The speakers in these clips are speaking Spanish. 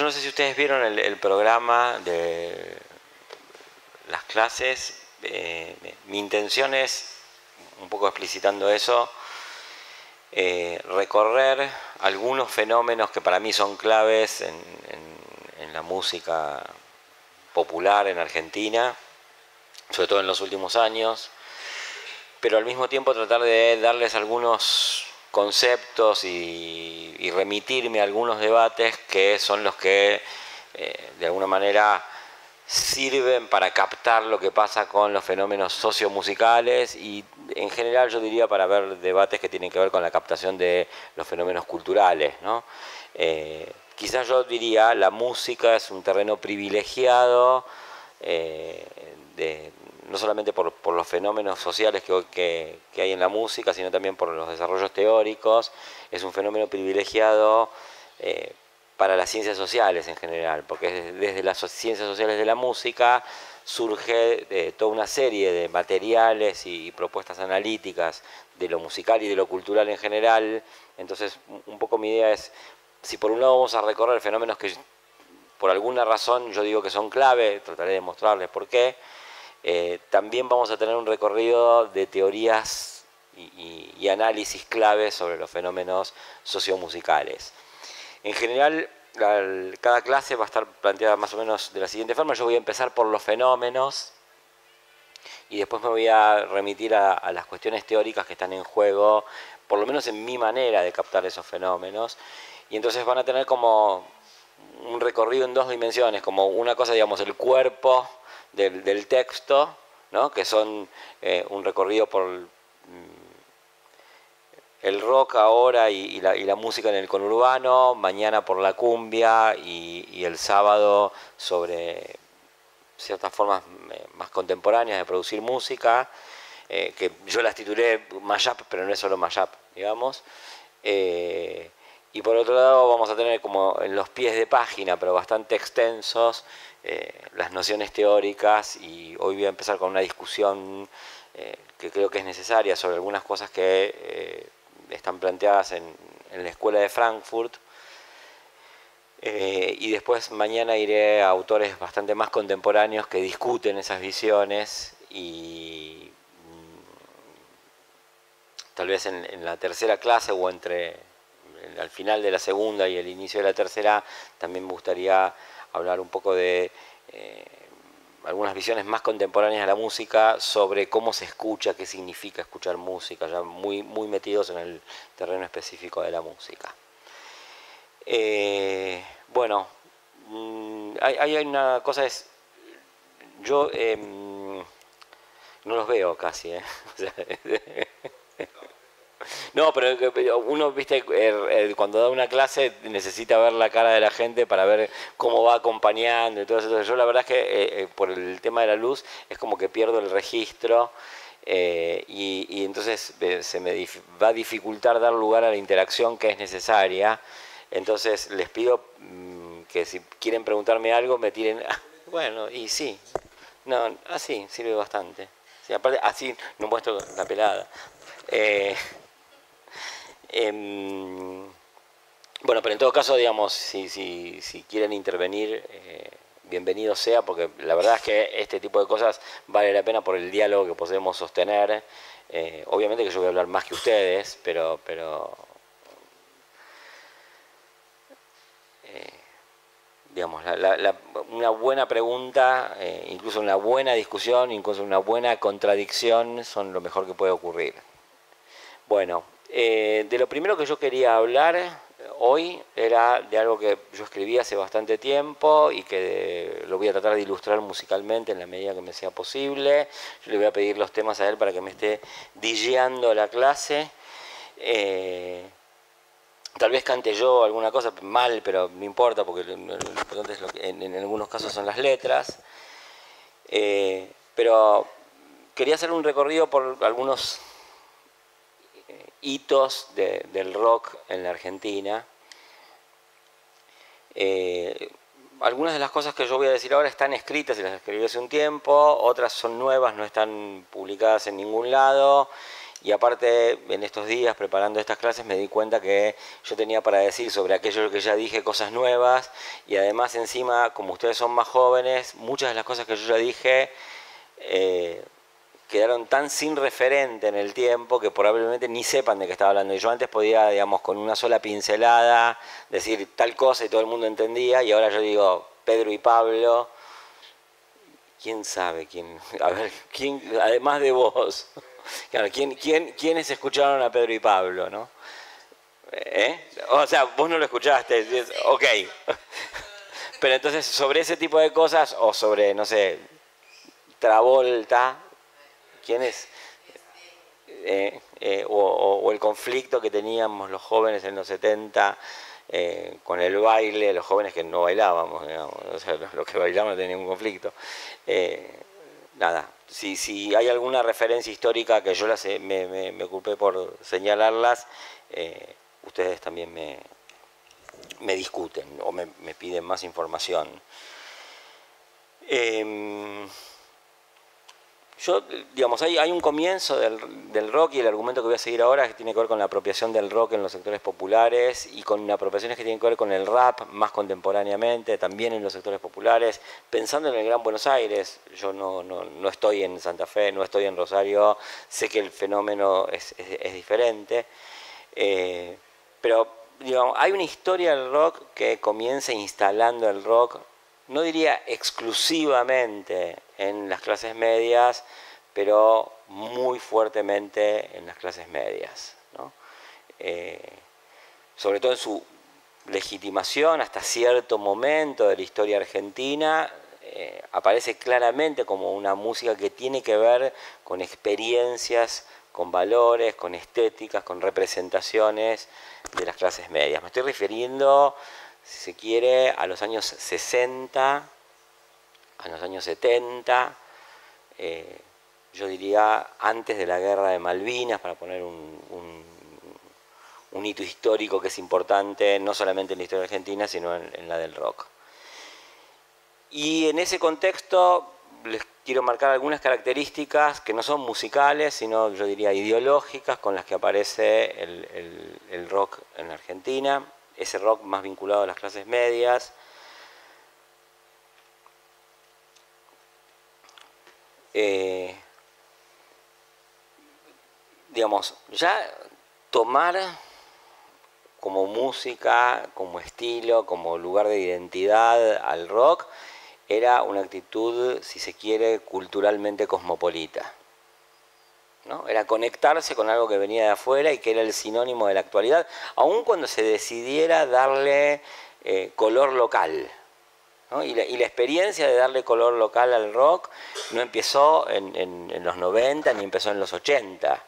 yo no sé si ustedes vieron el, programa de las clases. Eh, mi intención es, un poco explicitando eso, eh, recorrer algunos fenómenos que para mí son claves en, en la música popular en Argentina, sobre todo en los últimos años, pero al mismo tiempo tratar de darles algunos conceptos y, remitirme a algunos debates que son los que eh, de alguna manera sirven para captar lo que pasa con los fenómenos sociomusicales y en general yo diría para ver debates que tienen que ver con la captación de los fenómenos culturales. Eh, quizás yo diría la música es un terreno privilegiado eh, de, no solamente por, los fenómenos sociales que, hay en la música, sino también por los desarrollos teóricos. Es un fenómeno privilegiado eh, para las ciencias sociales en general, porque desde las ciencias sociales de la música surge eh, toda una serie de materiales y, propuestas analíticas de lo musical y de lo cultural en general. Entonces, un poco mi idea es, si por un lado vamos a recorrer fenómenos que por alguna razón yo digo que son clave, trataré de mostrarles por qué, eh, también vamos a tener un recorrido de teorías y, análisis claves sobre los fenómenos sociomusicales. En general, cada clase va a estar planteada más o menos de la siguiente forma. Yo voy a empezar por los fenómenos y después me voy a remitir a, las cuestiones teóricas que están en juego, por lo menos en mi manera de captar esos fenómenos. Y entonces van a tener como un recorrido en dos dimensiones, como una cosa, digamos, el cuerpo del, texto, ¿no? que son eh, un recorrido por mm, el rock ahora y, la, música en el conurbano, mañana por la cumbia y, el sábado sobre ciertas formas eh, más contemporáneas de producir música, eh, que yo las titulé mashup, pero no es solo mashup, digamos. y por otro lado vamos a tener como en los pies de página, pero bastante extensos, eh, las nociones teóricas y hoy voy a empezar con una discusión eh, que creo que es necesaria sobre algunas cosas que eh, están planteadas en, la escuela de Frankfurt. y después mañana iré a autores bastante más contemporáneos que discuten esas visiones y mm, tal vez en, la tercera clase o entre al final de la segunda y el inicio de la tercera también me gustaría hablar un poco de eh, algunas visiones más contemporáneas de la música sobre cómo se escucha, qué significa escuchar música, ya muy, muy metidos en el terreno específico de la música. Eh, bueno, mm, hay, una cosa es, yo em, no los veo casi, ¿eh? No, pero uno, viste, er, er, cuando da una clase necesita ver la cara de la gente para ver cómo va acompañando y todo eso. Yo la verdad es que eh, eh, por el tema de la luz es como que pierdo el registro eh, y, entonces se me va a dificultar dar lugar a la interacción que es necesaria. Entonces les pido mm, que si quieren preguntarme algo me tiren, bueno, y sí, no, así sirve bastante. aparte, así no muestro la pelada. Em, bueno, pero en todo caso, digamos, si, quieren intervenir, eh, bienvenido sea, porque la verdad es que este tipo de cosas vale la pena por el diálogo que podemos sostener. Eh, obviamente que yo voy a hablar más que ustedes, pero, pero eh, digamos, una buena pregunta, incluso una buena discusión, incluso una buena contradicción son lo mejor que puede ocurrir. Bueno, eh, de lo primero que yo quería hablar eh, hoy era de algo que yo escribí hace bastante tiempo y que lo voy a tratar de ilustrar musicalmente en la medida que me sea posible. Yo le voy a pedir los temas a él para que me esté DJando la clase. Eh, tal vez cante yo alguna cosa mal, pero no importa porque lo, importante es lo que en, algunos casos son las letras. pero quería hacer un recorrido por algunos hitos del rock en la Argentina. Eh, algunas de las cosas que yo voy a decir ahora están escritas y las escribí hace un tiempo, otras son nuevas, no están publicadas en ningún lado Y aparte, en estos días preparando estas clases me di cuenta que yo tenía para decir sobre aquello que ya dije cosas nuevas y además encima, como ustedes son más jóvenes, muchas de las cosas que yo ya dije eh, quedaron tan sin referente en el tiempo que probablemente ni sepan de qué estaba hablando. Y yo antes podía, digamos, con una sola pincelada decir tal cosa y todo el mundo entendía y ahora yo digo Pedro y Pablo. ¿Quién sabe quién? A ver, ¿quién, además de vos? ¿quién, quién, ¿quiénes escucharon a Pedro y Pablo, no? ¿Eh? O sea, vos no lo escuchaste, ok. Pero entonces, sobre ese tipo de cosas, o sobre, no sé, Travolta, Eh, eh, o, el conflicto que teníamos los jóvenes en los 70 con el baile, los jóvenes que no bailábamos, digamos, los que bailaban no tenían ningún conflicto nada, si, hay alguna referencia histórica que yo las, me, me, ocupé por señalarlas, eh, ustedes también me, me, discuten o me, piden más información. Em, yo, digamos, hay, hay un comienzo del, rock y el argumento que voy a seguir ahora que tiene que ver con la apropiación del rock en los sectores populares y con apropiaciones que tienen que ver con el rap más contemporáneamente, también en los sectores populares, pensando en el Gran Buenos Aires. Yo no, no, no estoy en Santa Fe, no estoy en Rosario, sé que el fenómeno es, es, diferente, eh, pero digamos, hay una historia del rock que comienza instalando el rock no diría exclusivamente en las clases medias, pero muy fuertemente en las clases medias. Eh, sobre todo en su legitimación hasta cierto momento de la historia argentina, eh, aparece claramente como una música que tiene que ver con experiencias, con valores, con estéticas, con representaciones de las clases medias. Me estoy refiriendo si se quiere, a los años 60, a los años 70, eh, yo diría antes de la guerra de Malvinas, para poner un, hito histórico que es importante no solamente en la historia argentina, sino en, la del rock. Y en ese contexto les quiero marcar algunas características que no son musicales, sino yo diría ideológicas con las que aparece el rock en Argentina ese rock más vinculado a las clases medias. Eh, digamos, ya tomar como música, como estilo, como lugar de identidad al rock, era una actitud, si se quiere, culturalmente cosmopolita. Era conectarse con algo que venía de afuera y que era el sinónimo de la actualidad, aun cuando se decidiera darle eh, color local. Y, la, experiencia de darle color local al rock no empezó en, los 90 ni empezó en los 80.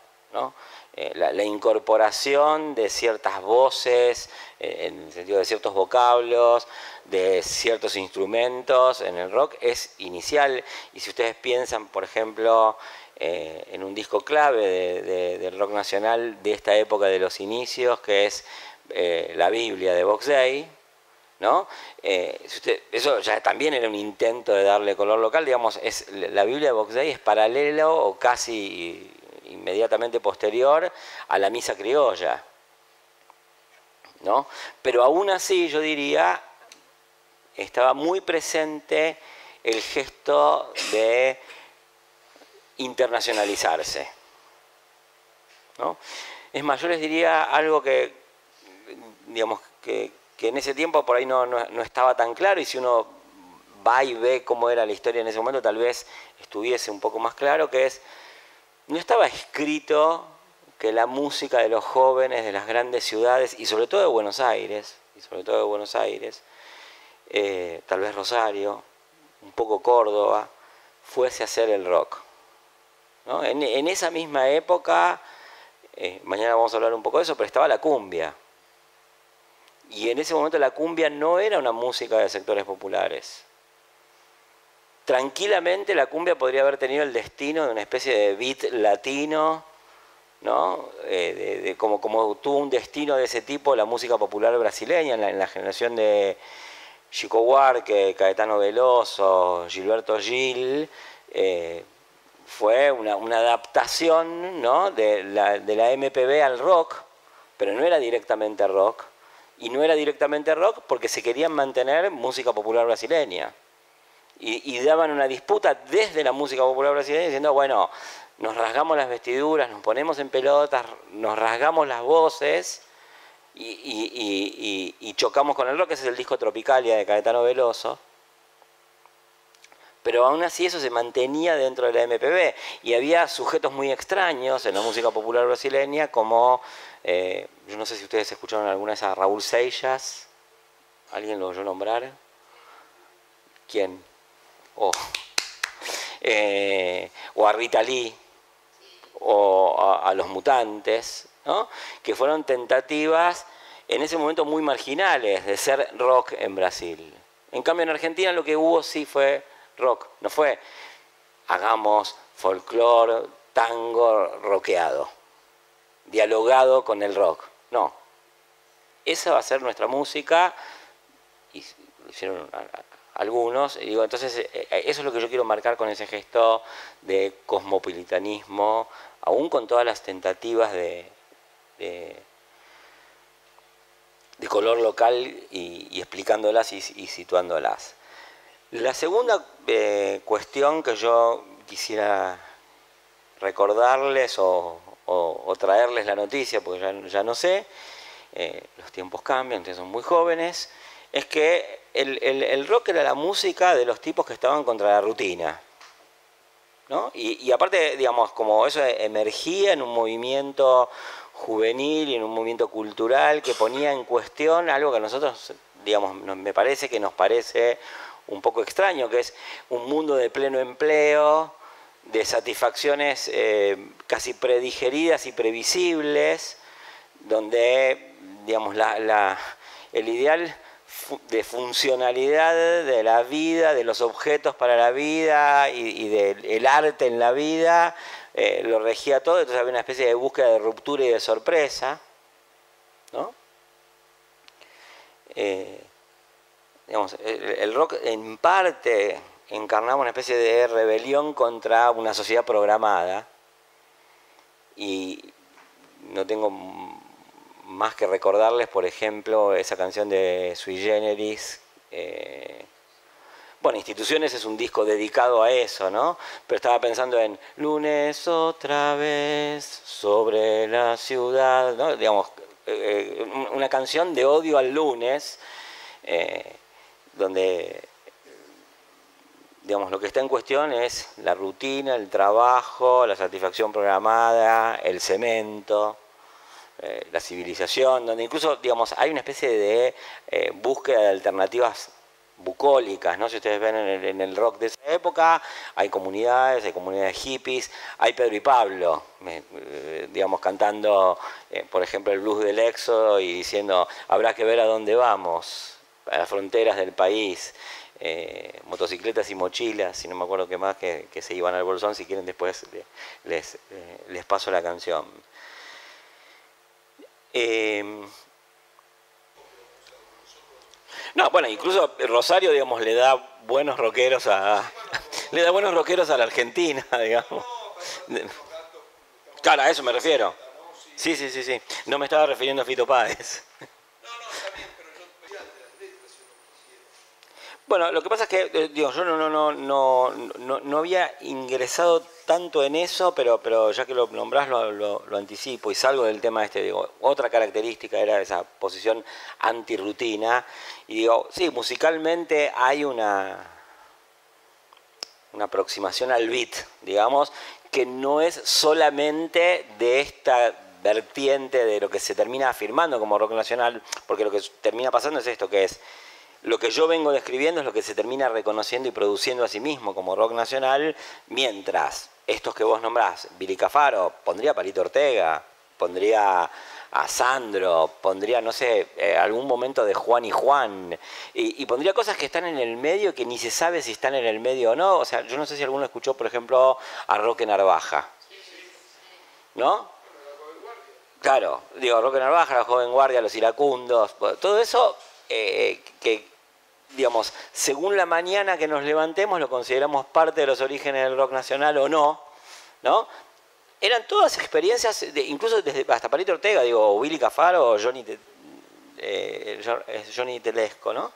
Eh, la, incorporación de ciertas voces, eh, en el sentido de ciertos vocablos, de ciertos instrumentos en el rock es inicial. Y si ustedes piensan, por ejemplo, eh, en un disco clave del rock nacional de esta época de los inicios, que es eh, la Biblia de Box Day. ¿no? Eh, eso ya también era un intento de darle color local, digamos, es, la Biblia de Box Day es paralelo o casi inmediatamente posterior a la misa criolla. ¿no? Pero aún así yo diría, estaba muy presente el gesto de internacionalizarse. ¿no? Es más, yo les diría algo que, digamos, que, en ese tiempo por ahí no, no, estaba tan claro y si uno va y ve cómo era la historia en ese momento, tal vez estuviese un poco más claro, que es, no estaba escrito que la música de los jóvenes de las grandes ciudades, y sobre todo de Buenos Aires, y sobre todo de Buenos Aires, eh, tal vez Rosario, un poco Córdoba, fuese a hacer el rock. En, esa misma época, eh, mañana vamos a hablar un poco de eso, pero estaba la cumbia. Y en ese momento la cumbia no era una música de sectores populares. Tranquilamente la cumbia podría haber tenido el destino de una especie de beat latino, ¿no? Eh, como, tuvo un destino de ese tipo la música popular brasileña en la, generación de Chico Huarque, Caetano Veloso, Gilberto Gil. Eh, fue una, adaptación ¿no? de, la, de la MPB al rock, pero no era directamente rock, y no era directamente rock porque se querían mantener música popular brasileña. Y, daban una disputa desde la música popular brasileña diciendo, bueno, nos rasgamos las vestiduras, nos ponemos en pelotas, nos rasgamos las voces y, chocamos con el rock, ese es el disco Tropicalia de Caetano Veloso. Pero aún así eso se mantenía dentro de la MPB y había sujetos muy extraños en la música popular brasileña como eh, yo no sé si ustedes escucharon alguna a Raúl Seixas. ¿Alguien lo oyó nombrar? ¿Quién? Oh. Eh, o a Rita Lee, o a, los mutantes, ¿no? que fueron tentativas en ese momento muy marginales de ser rock en Brasil. En cambio en Argentina lo que hubo sí fue rock, no fue hagamos folclore, tango rockeado dialogado con el rock. No. Esa va a ser nuestra música. Y hicieron algunos. Y digo, entonces, eh, eh, eso es lo que yo quiero marcar con ese gesto de cosmopolitanismo, aún con todas las tentativas de, de, color local y, explicándolas y, situándolas. La segunda eh, cuestión que yo quisiera recordarles o, traerles la noticia, porque ya, no sé, eh, los tiempos cambian, entonces son muy jóvenes, es que el, rock era la música de los tipos que estaban contra la rutina. ¿no? Y, aparte, digamos, como eso emergía en un movimiento juvenil y en un movimiento cultural que ponía en cuestión algo que a nosotros, digamos, me parece que nos parece un poco extraño, que es un mundo de pleno empleo, de satisfacciones eh, casi predigeridas y previsibles, donde digamos, el ideal de funcionalidad de la vida, de los objetos para la vida y, del arte en la vida, eh, lo regía todo, entonces había una especie de búsqueda de ruptura y de sorpresa. ¿no? Eh, el rock en parte encarnamos una especie de rebelión contra una sociedad programada y no tengo más que recordarles, por ejemplo, esa canción de Sui Generis. Eh, bueno, Instituciones es un disco dedicado a eso, ¿no? Pero estaba pensando en lunes otra vez sobre la ciudad, ¿no? Digamos, eh, eh, una canción de odio al lunes, donde digamos, lo que está en cuestión es la rutina, el trabajo, la satisfacción programada, el cemento, eh, la civilización, donde incluso, digamos, hay una especie de eh, búsqueda de alternativas bucólicas, ¿no? Si ustedes ven en el, rock de esa época, hay comunidades, hay comunidades hippies, hay Pedro y Pablo, eh, digamos, cantando, por ejemplo, el blues del éxodo y diciendo, habrá que ver a dónde vamos, a las fronteras del país. Eh, motocicletas y mochilas, y no me acuerdo qué más, que, se iban al bolsón. Si quieren, después les, eh, les paso la canción. Em, no, bueno, incluso Rosario, digamos, le da buenos rockeros a. le da buenos rockeros a la Argentina, digamos. Claro, a eso me refiero. Sí, sí, sí, sí. No me estaba refiriendo a Fito Páez. Bueno, lo que pasa es que eh, digo, yo no, no, no, no, no había ingresado tanto en eso, pero, pero ya que lo nombrás lo, anticipo y salgo del tema este. Digo, otra característica era esa posición antirrutina. Y digo, sí, musicalmente hay una, una aproximación al beat, digamos, que no es solamente de esta vertiente de lo que se termina afirmando como rock nacional, porque lo que termina pasando es esto, que es lo que yo vengo describiendo es lo que se termina reconociendo y produciendo a sí mismo como rock nacional, mientras estos que vos nombrás, Billy Cafaro, pondría a Palito Ortega, pondría a Sandro, pondría, no sé, eh, algún momento de Juan y Juan, y, pondría cosas que están en el medio que ni se sabe si están en el medio o no. O sea, yo no sé si alguno escuchó, por ejemplo, a Roque Narvaja. ¿No? Claro, digo, Roque Narvaja, la Joven Guardia, los iracundos, todo eso eh, que digamos, según la mañana que nos levantemos, lo consideramos parte de los orígenes del rock nacional o no, ¿no? Eran todas experiencias, incluso desde hasta Palito Ortega, digo, Willy Cafaro o Johnny, eh, Johnny Telesco, ¿no?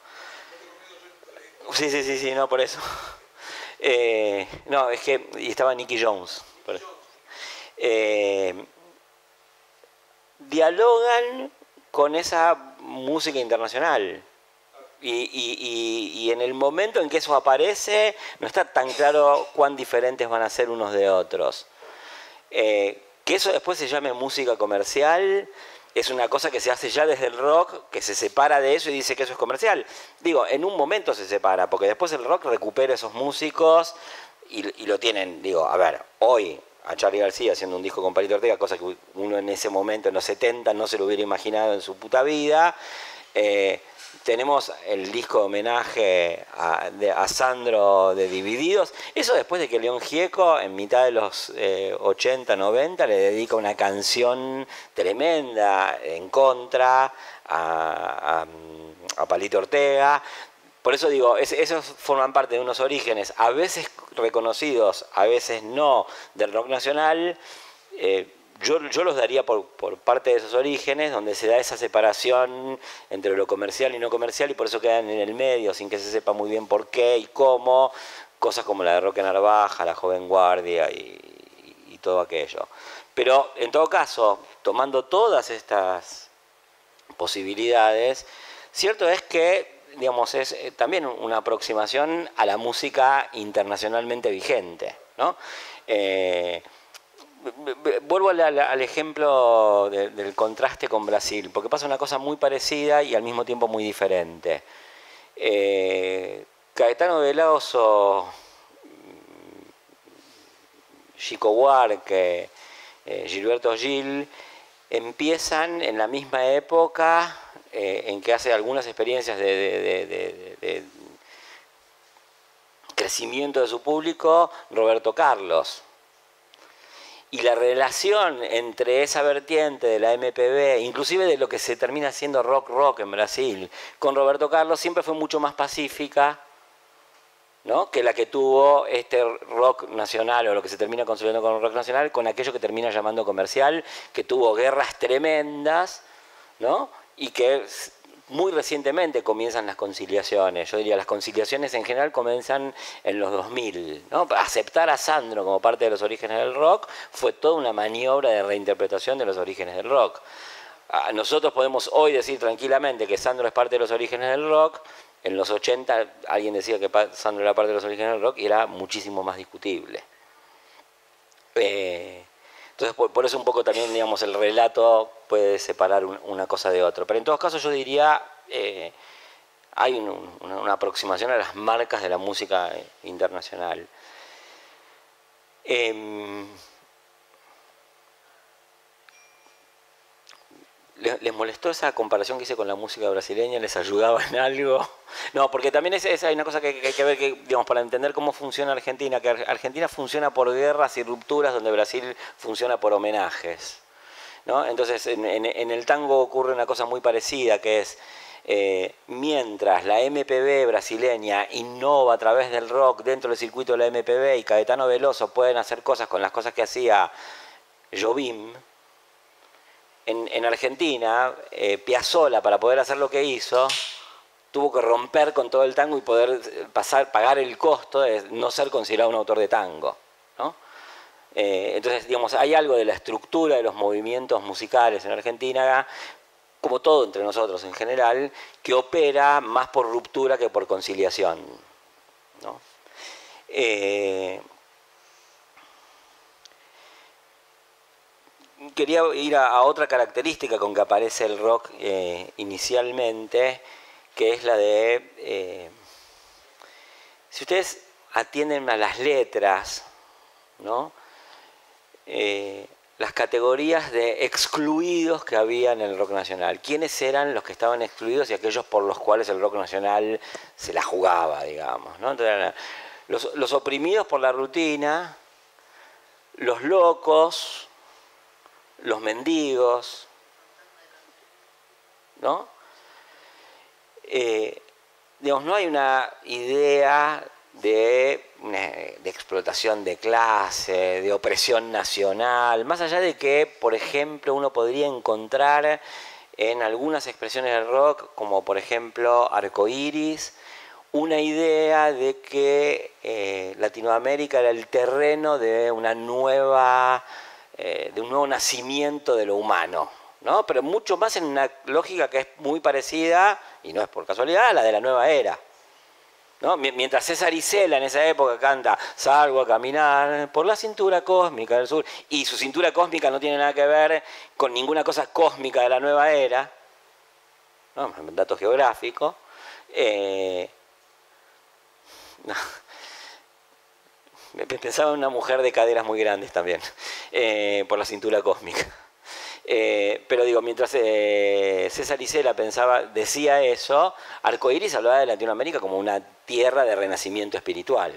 Sí, sí, sí, sí, no, por eso. Eh, no, es que y estaba Nicky Jones. Eh, dialogan con esa música internacional. Y, en el momento en que eso aparece, no está tan claro cuán diferentes van a ser unos de otros. Eh, que eso después se llame música comercial, es una cosa que se hace ya desde el rock, que se separa de eso y dice que eso es comercial. Digo, en un momento se separa, porque después el rock recupera esos músicos y, lo tienen, digo, a ver, hoy a Charlie García haciendo un disco con Palito Ortega, cosa que uno en ese momento, en los 70, no se lo hubiera imaginado en su puta vida. Eh, tenemos el disco de homenaje a, Sandro de Divididos. Eso después de que León Gieco, en mitad de los 80, eh, 90, le dedica una canción tremenda en contra a, a Palito Ortega. Por eso digo, esos forman parte de unos orígenes, a veces reconocidos, a veces no, del rock nacional. Eh, yo, los daría por, parte de esos orígenes, donde se da esa separación entre lo comercial y no comercial, y por eso quedan en el medio, sin que se sepa muy bien por qué y cómo, cosas como la de Roque Narvaja, la Joven Guardia y todo aquello. Pero en todo caso, tomando todas estas posibilidades, cierto es que digamos, es eh, también una aproximación a la música internacionalmente vigente. ¿no? Eh, vuelvo al, ejemplo del contraste con Brasil, porque pasa una cosa muy parecida y al mismo tiempo muy diferente. Eh, Caetano Veloso, Chico Huarque, Gilberto Gil, empiezan en la misma época eh, en que hace algunas experiencias de, crecimiento de su público, Roberto Carlos. Y la relación entre esa vertiente de la MPB, inclusive de lo que se termina siendo rock rock en Brasil, con Roberto Carlos siempre fue mucho más pacífica ¿no? que la que tuvo este rock nacional o lo que se termina consolidando con el rock nacional, con aquello que termina llamando comercial, que tuvo guerras tremendas, ¿no? y que muy recientemente comienzan las conciliaciones. Yo diría, las conciliaciones en general comienzan en los 2000. ¿no? Aceptar a Sandro como parte de los orígenes del rock fue toda una maniobra de reinterpretación de los orígenes del rock. Ah, nosotros podemos hoy decir tranquilamente que Sandro es parte de los orígenes del rock. En los 80 alguien decía que Sandro era parte de los orígenes del rock y era muchísimo más discutible. Eh, entonces, por, eso un poco también, digamos, el relato puede separar una cosa de otra. Pero en todos casos yo diría, eh, hay una, aproximación a las marcas de la música eh, internacional. Em, ¿Les molestó esa comparación que hice con la música brasileña? ¿Les ayudaba en algo? No, porque también es, hay una cosa que, hay que ver, que, digamos, para entender cómo funciona Argentina, que Argentina funciona por guerras y rupturas, donde Brasil funciona por homenajes. ¿no? Entonces, en, el tango ocurre una cosa muy parecida, que es, eh, mientras la MPB brasileña innova a través del rock dentro del circuito de la MPB y Caetano Veloso pueden hacer cosas con las cosas que hacía Jobim, en, Argentina, eh, Piazzolla, para poder hacer lo que hizo, tuvo que romper con todo el tango y poder eh, pagar el costo de no ser considerado un autor de tango. Eh, entonces, digamos, hay algo de la estructura de los movimientos musicales en Argentina, como todo entre nosotros en general, que opera más por ruptura que por conciliación. ¿no? Quería ir a, otra característica con que aparece el rock eh, inicialmente, que es la de, eh, si ustedes atienden a las letras, ¿no? Eh, las categorías de excluidos que había en el rock nacional. ¿Quiénes eran los que estaban excluidos y aquellos por los cuales el rock nacional se la jugaba, digamos? ¿no? los, los oprimidos por la rutina, los locos, los mendigos, ¿no? Eh, digamos, no hay una idea de, de, explotación de clase, de opresión nacional, más allá de que, por ejemplo, uno podría encontrar en algunas expresiones del rock, como por ejemplo arcoíris, una idea de que eh, Latinoamérica era el terreno de una nueva, eh, de un nuevo nacimiento de lo humano, ¿no? pero mucho más en una lógica que es muy parecida, y no es por casualidad, a la de la nueva era. ¿no? Mientras César Isela en esa época canta Salgo a caminar por la cintura cósmica del sur, y su cintura cósmica no tiene nada que ver con ninguna cosa cósmica de la nueva era, ¿no? dato geográfico, eh, Pensaba en una mujer de caderas muy grandes también, eh, por la cintura cósmica. Eh, pero digo, mientras eh, César Isela pensaba, decía eso, Arcoiris hablaba de Latinoamérica como una tierra de renacimiento espiritual.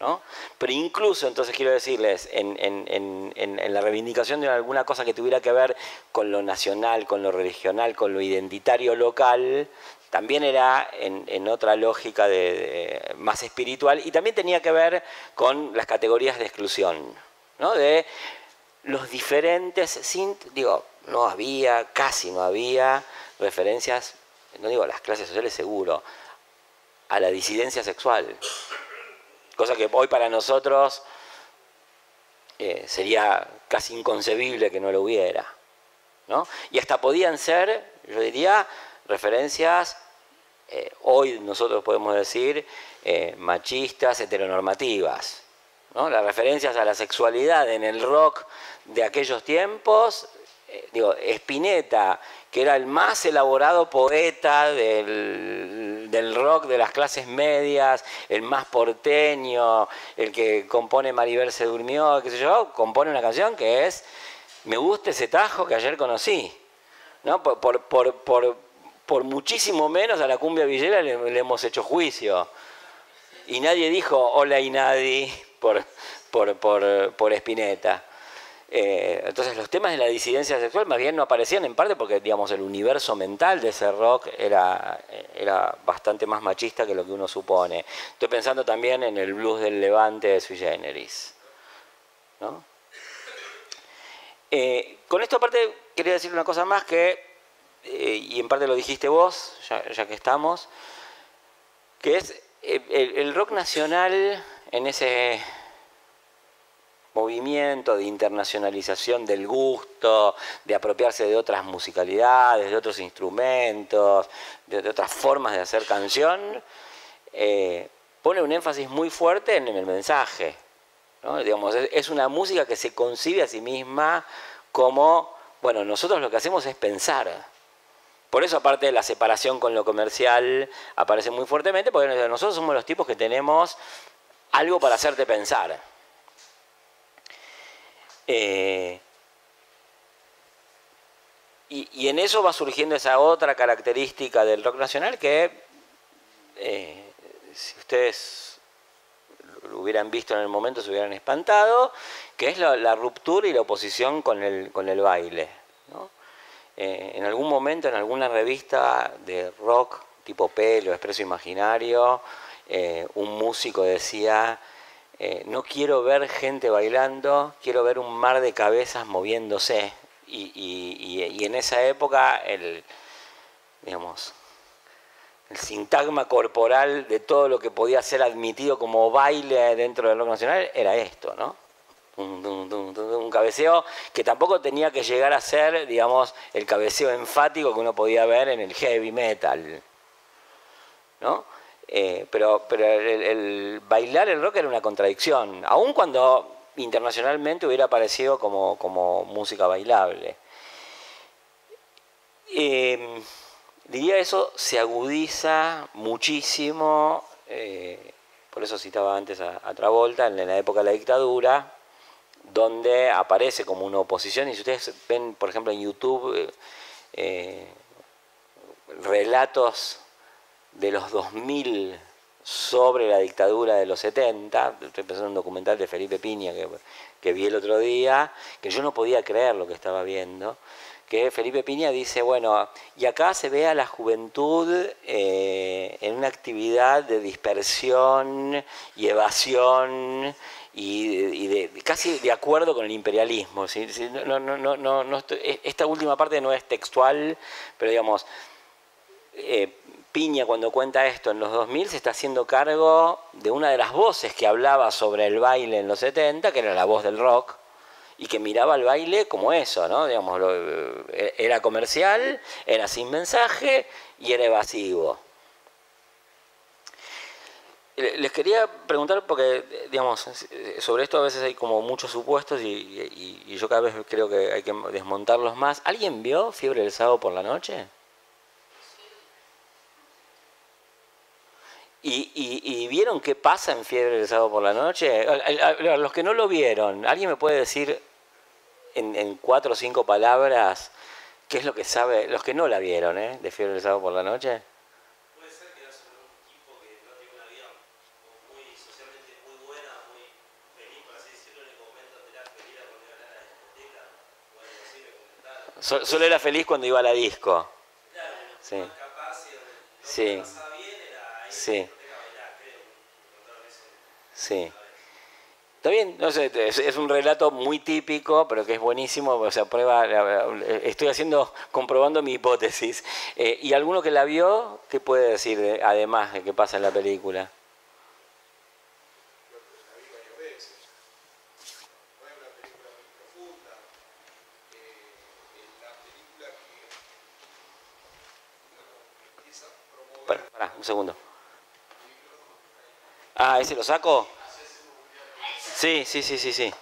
¿no? Pero incluso, entonces quiero decirles, en, en, la reivindicación de alguna cosa que tuviera que ver con lo nacional, con lo regional, con lo identitario local, también era en, otra lógica de, más espiritual y también tenía que ver con las categorías de exclusión, ¿no? de los diferentes, digo, no había, casi no había referencias, no digo las clases sociales seguro, a la disidencia sexual, cosa que hoy para nosotros eh, sería casi inconcebible que no lo hubiera. ¿no? Y hasta podían ser, yo diría, referencias eh, hoy nosotros podemos decir eh, machistas, heteronormativas. Las referencias a la sexualidad en el rock de aquellos tiempos, eh, digo, Spinetta, que era el más elaborado poeta del, del, rock de las clases medias, el más porteño, el que compone Maribel se durmió, qué sé yo, compone una canción que es Me gusta ese tajo que ayer conocí. ¿no? por, por muchísimo menos a la cumbia villera le, hemos hecho juicio. Y nadie dijo hola y nadie por, por, por, por Spinetta. Eh, entonces los temas de la disidencia sexual más bien no aparecían en parte porque digamos el universo mental de ese rock era, era bastante más machista que lo que uno supone. Estoy pensando también en el blues del levante de Sui Generis. Eh, con esto aparte quería decir una cosa más que eh, y en parte lo dijiste vos, ya, que estamos, que es eh, el, rock nacional en ese movimiento de internacionalización del gusto, de apropiarse de otras musicalidades, de otros instrumentos, de, otras formas de hacer canción, eh, pone un énfasis muy fuerte en, el mensaje. Digamos, es, una música que se concibe a sí misma como, bueno, nosotros lo que hacemos es pensar. Por eso, aparte de la separación con lo comercial, aparece muy fuertemente, porque nosotros somos los tipos que tenemos algo para hacerte pensar. Eh, y, en eso va surgiendo esa otra característica del rock nacional que, eh, si ustedes lo hubieran visto en el momento, se hubieran espantado, que es la, ruptura y la oposición con el, con el baile. Eh, en algún momento en alguna revista de rock tipo Pelo, Expreso Imaginario, eh, un músico decía, eh, no quiero ver gente bailando, quiero ver un mar de cabezas moviéndose. Y, en esa época el, digamos, el sintagma corporal de todo lo que podía ser admitido como baile dentro del rock nacional era esto, ¿no? Un cabeceo que tampoco tenía que llegar a ser, digamos, el cabeceo enfático que uno podía ver en el heavy metal. ¿no? Eh, pero pero el, bailar el rock era una contradicción, aun cuando internacionalmente hubiera aparecido como, como música bailable. Eh, diría eso se agudiza muchísimo, eh, por eso citaba antes a, a Travolta, en la época de la dictadura, donde aparece como una oposición. Y si ustedes ven, por ejemplo, en YouTube, eh, eh, relatos de los 2000 sobre la dictadura de los 70, estoy pensando en un documental de Felipe Piña que, que vi el otro día, que yo no podía creer lo que estaba viendo, que Felipe Piña dice, bueno, y acá se ve a la juventud eh, en una actividad de dispersión y evasión y, de, casi de acuerdo con el imperialismo. No, no, no, esta última parte no es textual, pero digamos, eh, Piña cuando cuenta esto en los 2000 se está haciendo cargo de una de las voces que hablaba sobre el baile en los 70, que era la voz del rock, y que miraba el baile como eso, ¿no? Digamos, eh, era comercial, era sin mensaje y era evasivo. Les quería preguntar, porque, digamos, sobre esto a veces hay como muchos supuestos y, y yo cada vez creo que hay que desmontarlos más. ¿Alguien vio Fiebre del Sábado por la noche? ¿Y, vieron qué pasa en Fiebre del Sábado por la noche? los que no lo vieron, ¿alguien me puede decir en, cuatro o cinco palabras qué es lo que sabe, los que no la vieron, ¿eh? de Fiebre del Sábado por la noche? Puede ser que era sobre un tipo que no tiene una vida muy socialmente muy buena, muy feliz, por así decirlo, en el momento de la feliz cuando iba a la discoteca, o algo así, me solo era feliz cuando iba a la disco. Sí. sí. Sí. Sí. Está bien, no sé, es, un relato muy típico, pero que es buenísimo, o sea, prueba, estoy haciendo, comprobando mi hipótesis. Eh, ¿Y alguno que la vio, qué puede decir además de qué pasa en la película? Para, un segundo. Ah, ¿ese lo saco? Sí, sí, sí, sí, sí.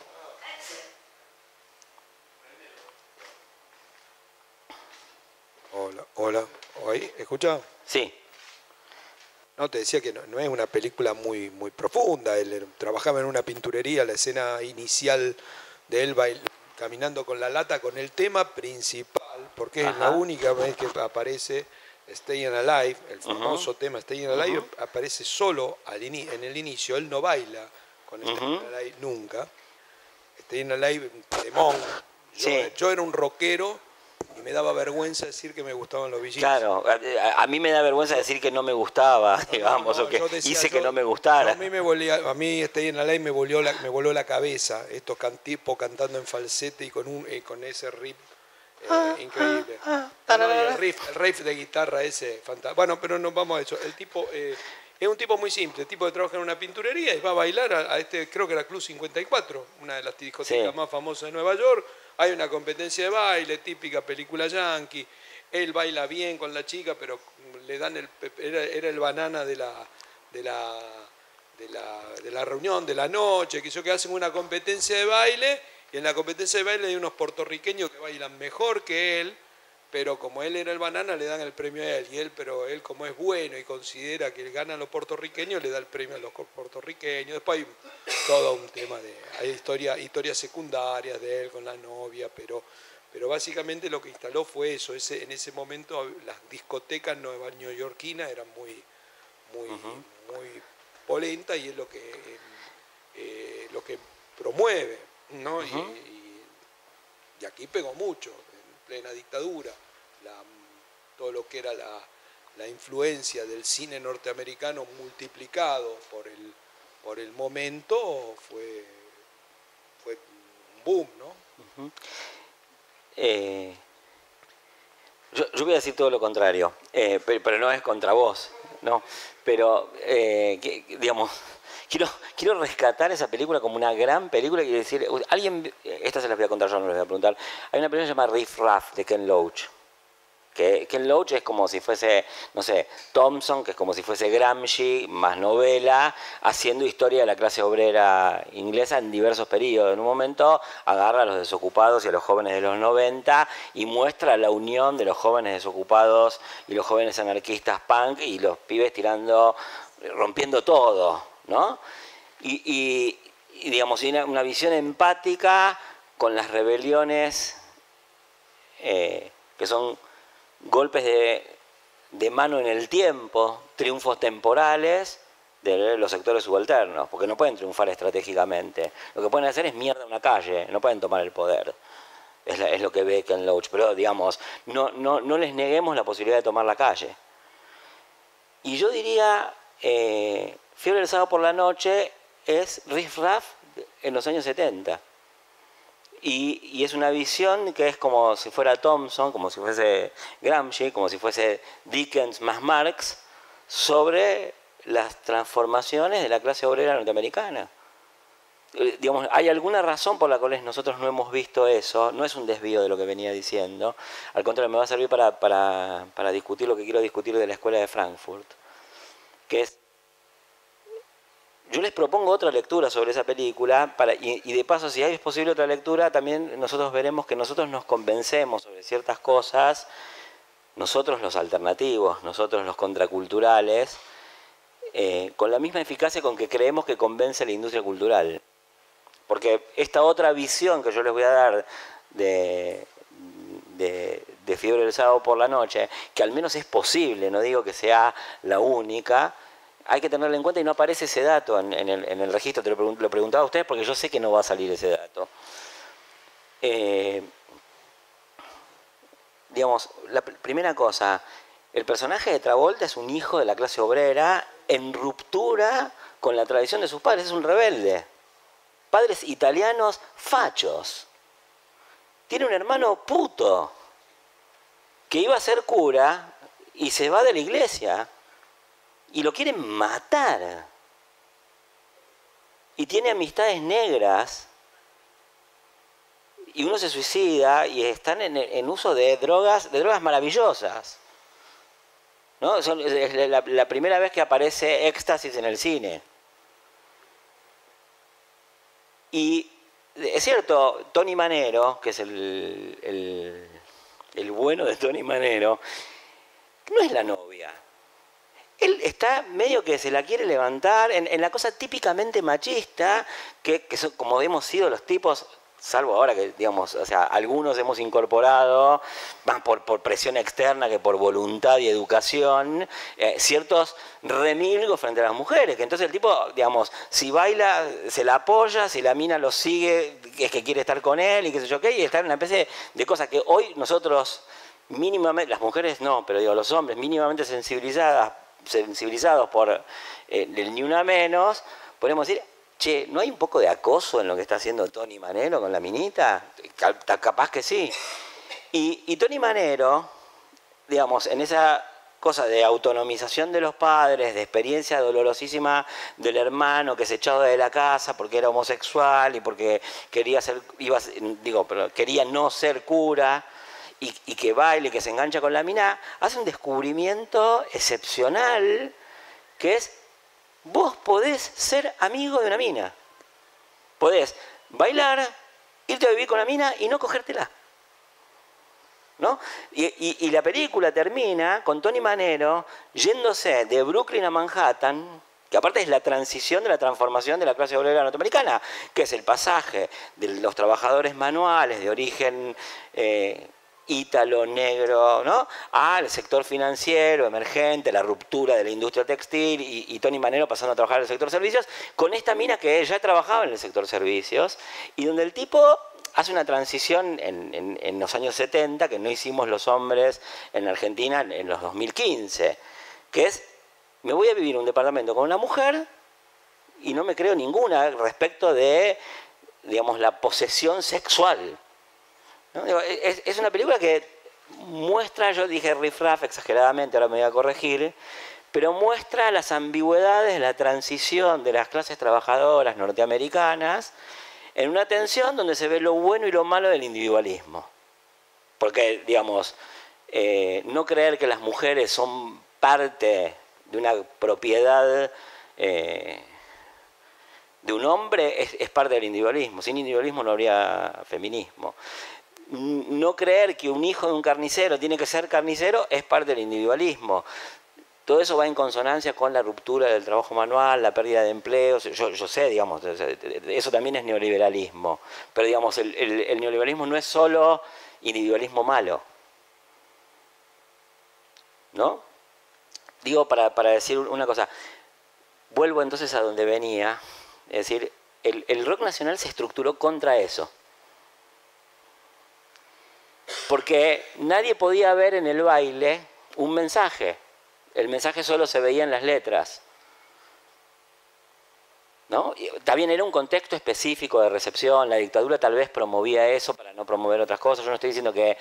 Hola, hola. ¿Escucha? Sí. No, te decía que no, es una película muy, muy profunda. Él trabajaba en una pinturería, la escena inicial de él caminando con la lata con el tema principal, porque es la única vez que aparece Staying Alive, el famoso tema Staying Alive, aparece solo al en el inicio, él no baila con Staying Alive nunca. Staying Alive, un temón. Yo, era un rockero y me daba vergüenza decir que me gustaban los Bee Claro, a, mí me da vergüenza decir que no me gustaba, digamos, o que hice que no me gustara. a mí me volía, a mí Staying Alive me volvió la, me voló la cabeza, estos tipos cantando en falsete y con un eh, con ese riff Ah, increíble. Ah, ah, el, riff, de guitarra ese, fantástico. Bueno, pero no vamos a eso. El tipo eh, es un tipo muy simple, el tipo que trabaja en una pinturería y va a bailar a, este, creo que era Club 54, una de las discotecas más famosas de Nueva York. Hay una competencia de baile, típica película yankee. Él baila bien con la chica, pero le dan el era, era el banana de la, de la de la, de la reunión de la noche, que eso que hacen una competencia de baile y en la competencia de baile hay unos puertorriqueños que bailan mejor que él, pero como él era el banana, le dan el premio a él. Y él, pero él como es bueno y considera que ganan los puertorriqueños, le da el premio a los puertorriqueños. Después hay todo un tema de, hay historia, historias secundarias de él con la novia, pero, pero básicamente lo que instaló fue eso. Ese, en ese momento las discotecas neoyorquinas eran muy, muy, muy polentas y es lo que, eh, lo que promueve. ¿No? y, aquí pegó mucho, en plena dictadura, todo lo que era la, influencia del cine norteamericano multiplicado por el, por el momento fue, fue un boom, ¿no? Eh, yo, voy a decir todo lo contrario, eh, pero, no es contra vos, ¿no? Pero, eh, digamos, quiero, quiero rescatar esa película como una gran película y decir, alguien, esta se las voy a contar yo, no les voy a preguntar, hay una película que se llama Riff Raff de Ken Loach. Que Ken Loach es como si fuese, no sé, Thompson, que es como si fuese Gramsci, más novela, haciendo historia de la clase obrera inglesa en diversos periodos. En un momento agarra a los desocupados y a los jóvenes de los 90 y muestra la unión de los jóvenes desocupados y los jóvenes anarquistas punk y los pibes tirando, rompiendo todo. ¿No? Y, digamos, una, visión empática con las rebeliones eh, que son golpes de, mano en el tiempo, triunfos temporales de los sectores subalternos, porque no pueden triunfar estratégicamente. Lo que pueden hacer es mierda una calle, no pueden tomar el poder. es, lo que ve Ken Loach, pero digamos, no, no, no, les neguemos la posibilidad de tomar la calle. Y yo diría, eh, Fiebre del sábado por la noche es Riff Raff en los años 70. Y, y, es una visión que es como si fuera Thompson, como si fuese Gramsci, como si fuese Dickens más Marx, sobre las transformaciones de la clase obrera norteamericana. Eh, digamos, hay alguna razón por la cual nosotros no hemos visto eso, no es un desvío de lo que venía diciendo, al contrario, me va a servir para, para, para discutir lo que quiero discutir de la escuela de Frankfurt, que es, yo les propongo otra lectura sobre esa película, y, de paso, si hay es posible otra lectura, también nosotros veremos que nosotros nos convencemos sobre ciertas cosas, nosotros los alternativos, nosotros los contraculturales, eh, con la misma eficacia con que creemos que convence la industria cultural. Porque esta otra visión que yo les voy a dar de, de, fiebre del sábado por la noche, que al menos es posible, no digo que sea la única, hay que tenerla en cuenta y no aparece ese dato en, el, registro. Te lo, preguntaba a ustedes porque yo sé que no va a salir ese dato. Eh, digamos, la primera cosa, el personaje de Travolta es un hijo de la clase obrera en ruptura con la tradición de sus padres, es un rebelde padres italianos fachos. Tiene un hermano puto que iba a ser cura y se va de la iglesia y lo quieren matar. Y tiene amistades negras y uno se suicida y están en, uso de drogas, de drogas maravillosas. ¿No? es la primera vez que aparece éxtasis en el cine. Y es cierto, Tony Manero, que es el, el, bueno de Tony Manero, no es la novia. Él está medio que se la quiere levantar en, la cosa típicamente machista, que, son, como hemos sido los tipos salvo ahora que, digamos, o sea, algunos hemos incorporado, más por, presión externa que por voluntad y educación, eh, ciertos remilgos frente a las mujeres, que entonces el tipo, digamos, si baila, se la apoya, si la mina lo sigue, es que quiere estar con él y qué sé yo qué, y está en una especie de cosas que hoy nosotros mínimamente, las mujeres no, pero digo, los hombres mínimamente sensibilizadas, sensibilizados por eh, el ni una menos, podemos decir, che, ¿no hay un poco de acoso en lo que está haciendo Tony Manero con la minita? Capaz que sí. Y, Tony Manero, digamos, en esa cosa de autonomización de los padres, de experiencia dolorosísima del hermano que se echaba de la casa porque era homosexual y porque quería ser, iba, digo, pero quería no ser cura y, y que baile, que se engancha con la mina, hace un descubrimiento excepcional que es vos podés ser amigo de una mina. Podés bailar, irte a vivir con la mina y no cogértela. ¿No? Y, la película termina con Tony Manero yéndose de Brooklyn a Manhattan, que aparte es la transición de la transformación de la clase obrera norteamericana, que es el pasaje de los trabajadores manuales de origen eh, ítalo, negro, ¿no? al sector financiero, emergente, la ruptura de la industria textil y, Tony Manero pasando a trabajar en el sector servicios, con esta mina que ya trabajaba en el sector servicios y donde el tipo hace una transición en, los años 70 que no hicimos los hombres en Argentina en los 2015, que es, me voy a vivir en un departamento con una mujer y no me creo ninguna respecto de, digamos, la posesión sexual es, una película que muestra, yo dije riffraff exageradamente, ahora me voy a corregir, pero muestra las ambigüedades de la transición de las clases trabajadoras norteamericanas en una tensión donde se ve lo bueno y lo malo del individualismo. Porque, digamos, eh, no creer que las mujeres son parte de una propiedad eh, de un hombre es, parte del individualismo. Sin individualismo no habría feminismo no creer que un hijo de un carnicero tiene que ser carnicero es parte del individualismo. Todo eso va en consonancia con la ruptura del trabajo manual, la pérdida de empleos. Yo, sé, digamos, eso también es neoliberalismo. Pero, digamos, el, neoliberalismo no es solo individualismo malo. ¿No? Digo, para, decir una cosa, vuelvo entonces a donde venía. Es decir, el rock nacional se estructuró contra eso Porque nadie podía ver en el baile un mensaje. El mensaje solo se veía en las letras. ¿No? también era un contexto específico de recepción, la dictadura tal vez promovía eso para no promover otras cosas. Yo no estoy diciendo que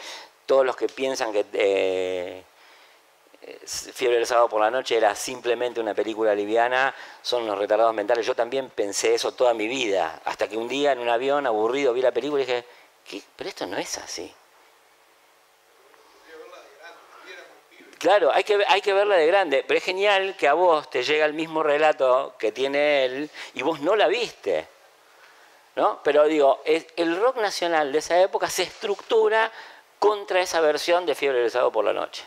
todos los que piensan que eh, Fiebre del sábado por la noche era simplemente una película liviana, son los retardados mentales. Yo también pensé eso toda mi vida, hasta que un día en un avión aburrido vi la película y dije, ¿Qué? pero esto no es así. Claro, hay que, hay que verla de grande, pero es genial que a vos te llega el mismo relato que tiene él y vos no la viste. ¿no? Pero digo, el rock nacional de esa época se estructura contra esa versión de Fiebre del por la Noche.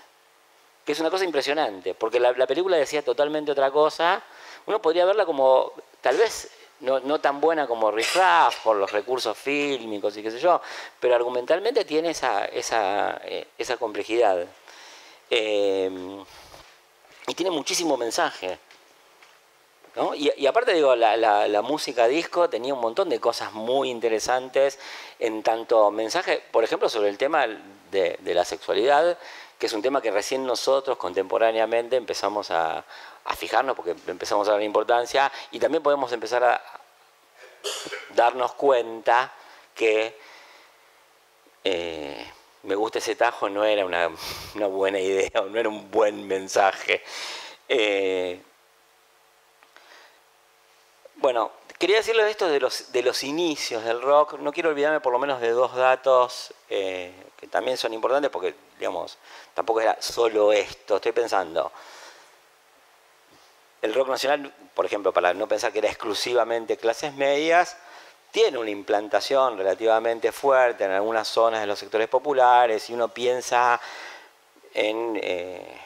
Que es una cosa impresionante, porque la, película decía totalmente otra cosa. Uno podría verla como, tal vez no, tan buena como Riff por los recursos fílmicos y qué sé yo, pero argumentalmente tiene esa, esa, eh, esa complejidad. Em, y tiene muchísimo mensaje. Y, aparte digo, la, música disco tenía un montón de cosas muy interesantes en tanto mensaje, por ejemplo, sobre el tema de, la sexualidad, que es un tema que recién nosotros contemporáneamente empezamos a, fijarnos porque empezamos a dar importancia y también podemos empezar a darnos cuenta que eh, me gusta ese tajo no era una, buena idea o no era un buen mensaje. Eh, bueno, quería decirles esto de los, de los inicios del rock. No quiero olvidarme por lo menos de dos datos eh, que también son importantes porque, digamos, tampoco era solo esto. Estoy pensando, el rock nacional, por ejemplo, para no pensar que era exclusivamente clases medias, tiene una implantación relativamente fuerte en algunas zonas de los sectores populares y uno piensa en, eh,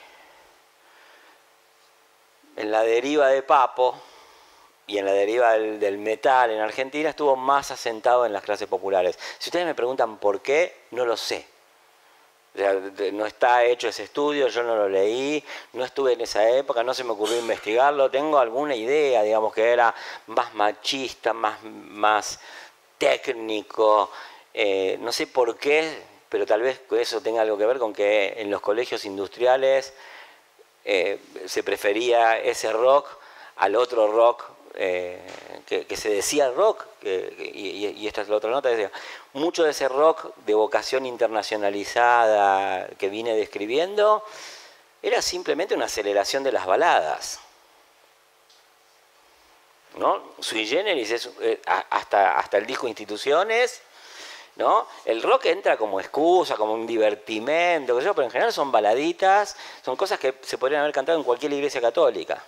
en la deriva de Papo y en la deriva del, metal en Argentina estuvo más asentado en las clases populares. Si ustedes me preguntan por qué, no lo sé. No está hecho ese estudio, yo no lo leí, no estuve en esa época, no se me ocurrió investigarlo, tengo alguna idea, digamos que era más machista, más, más técnico, eh, no sé por qué, pero tal vez eso tenga algo que ver con que en los colegios industriales eh, se prefería ese rock al otro rock eh, que, se decía rock, y, esta es la otra nota, decía, mucho de ese rock de vocación internacionalizada que vine describiendo era simplemente una aceleración de las baladas. ¿no? Sui generis es eh, hasta, hasta el disco Instituciones, ¿no? El rock entra como excusa, como un divertimento, pero en general son baladitas, son cosas que se podrían haber cantado en cualquier iglesia católica.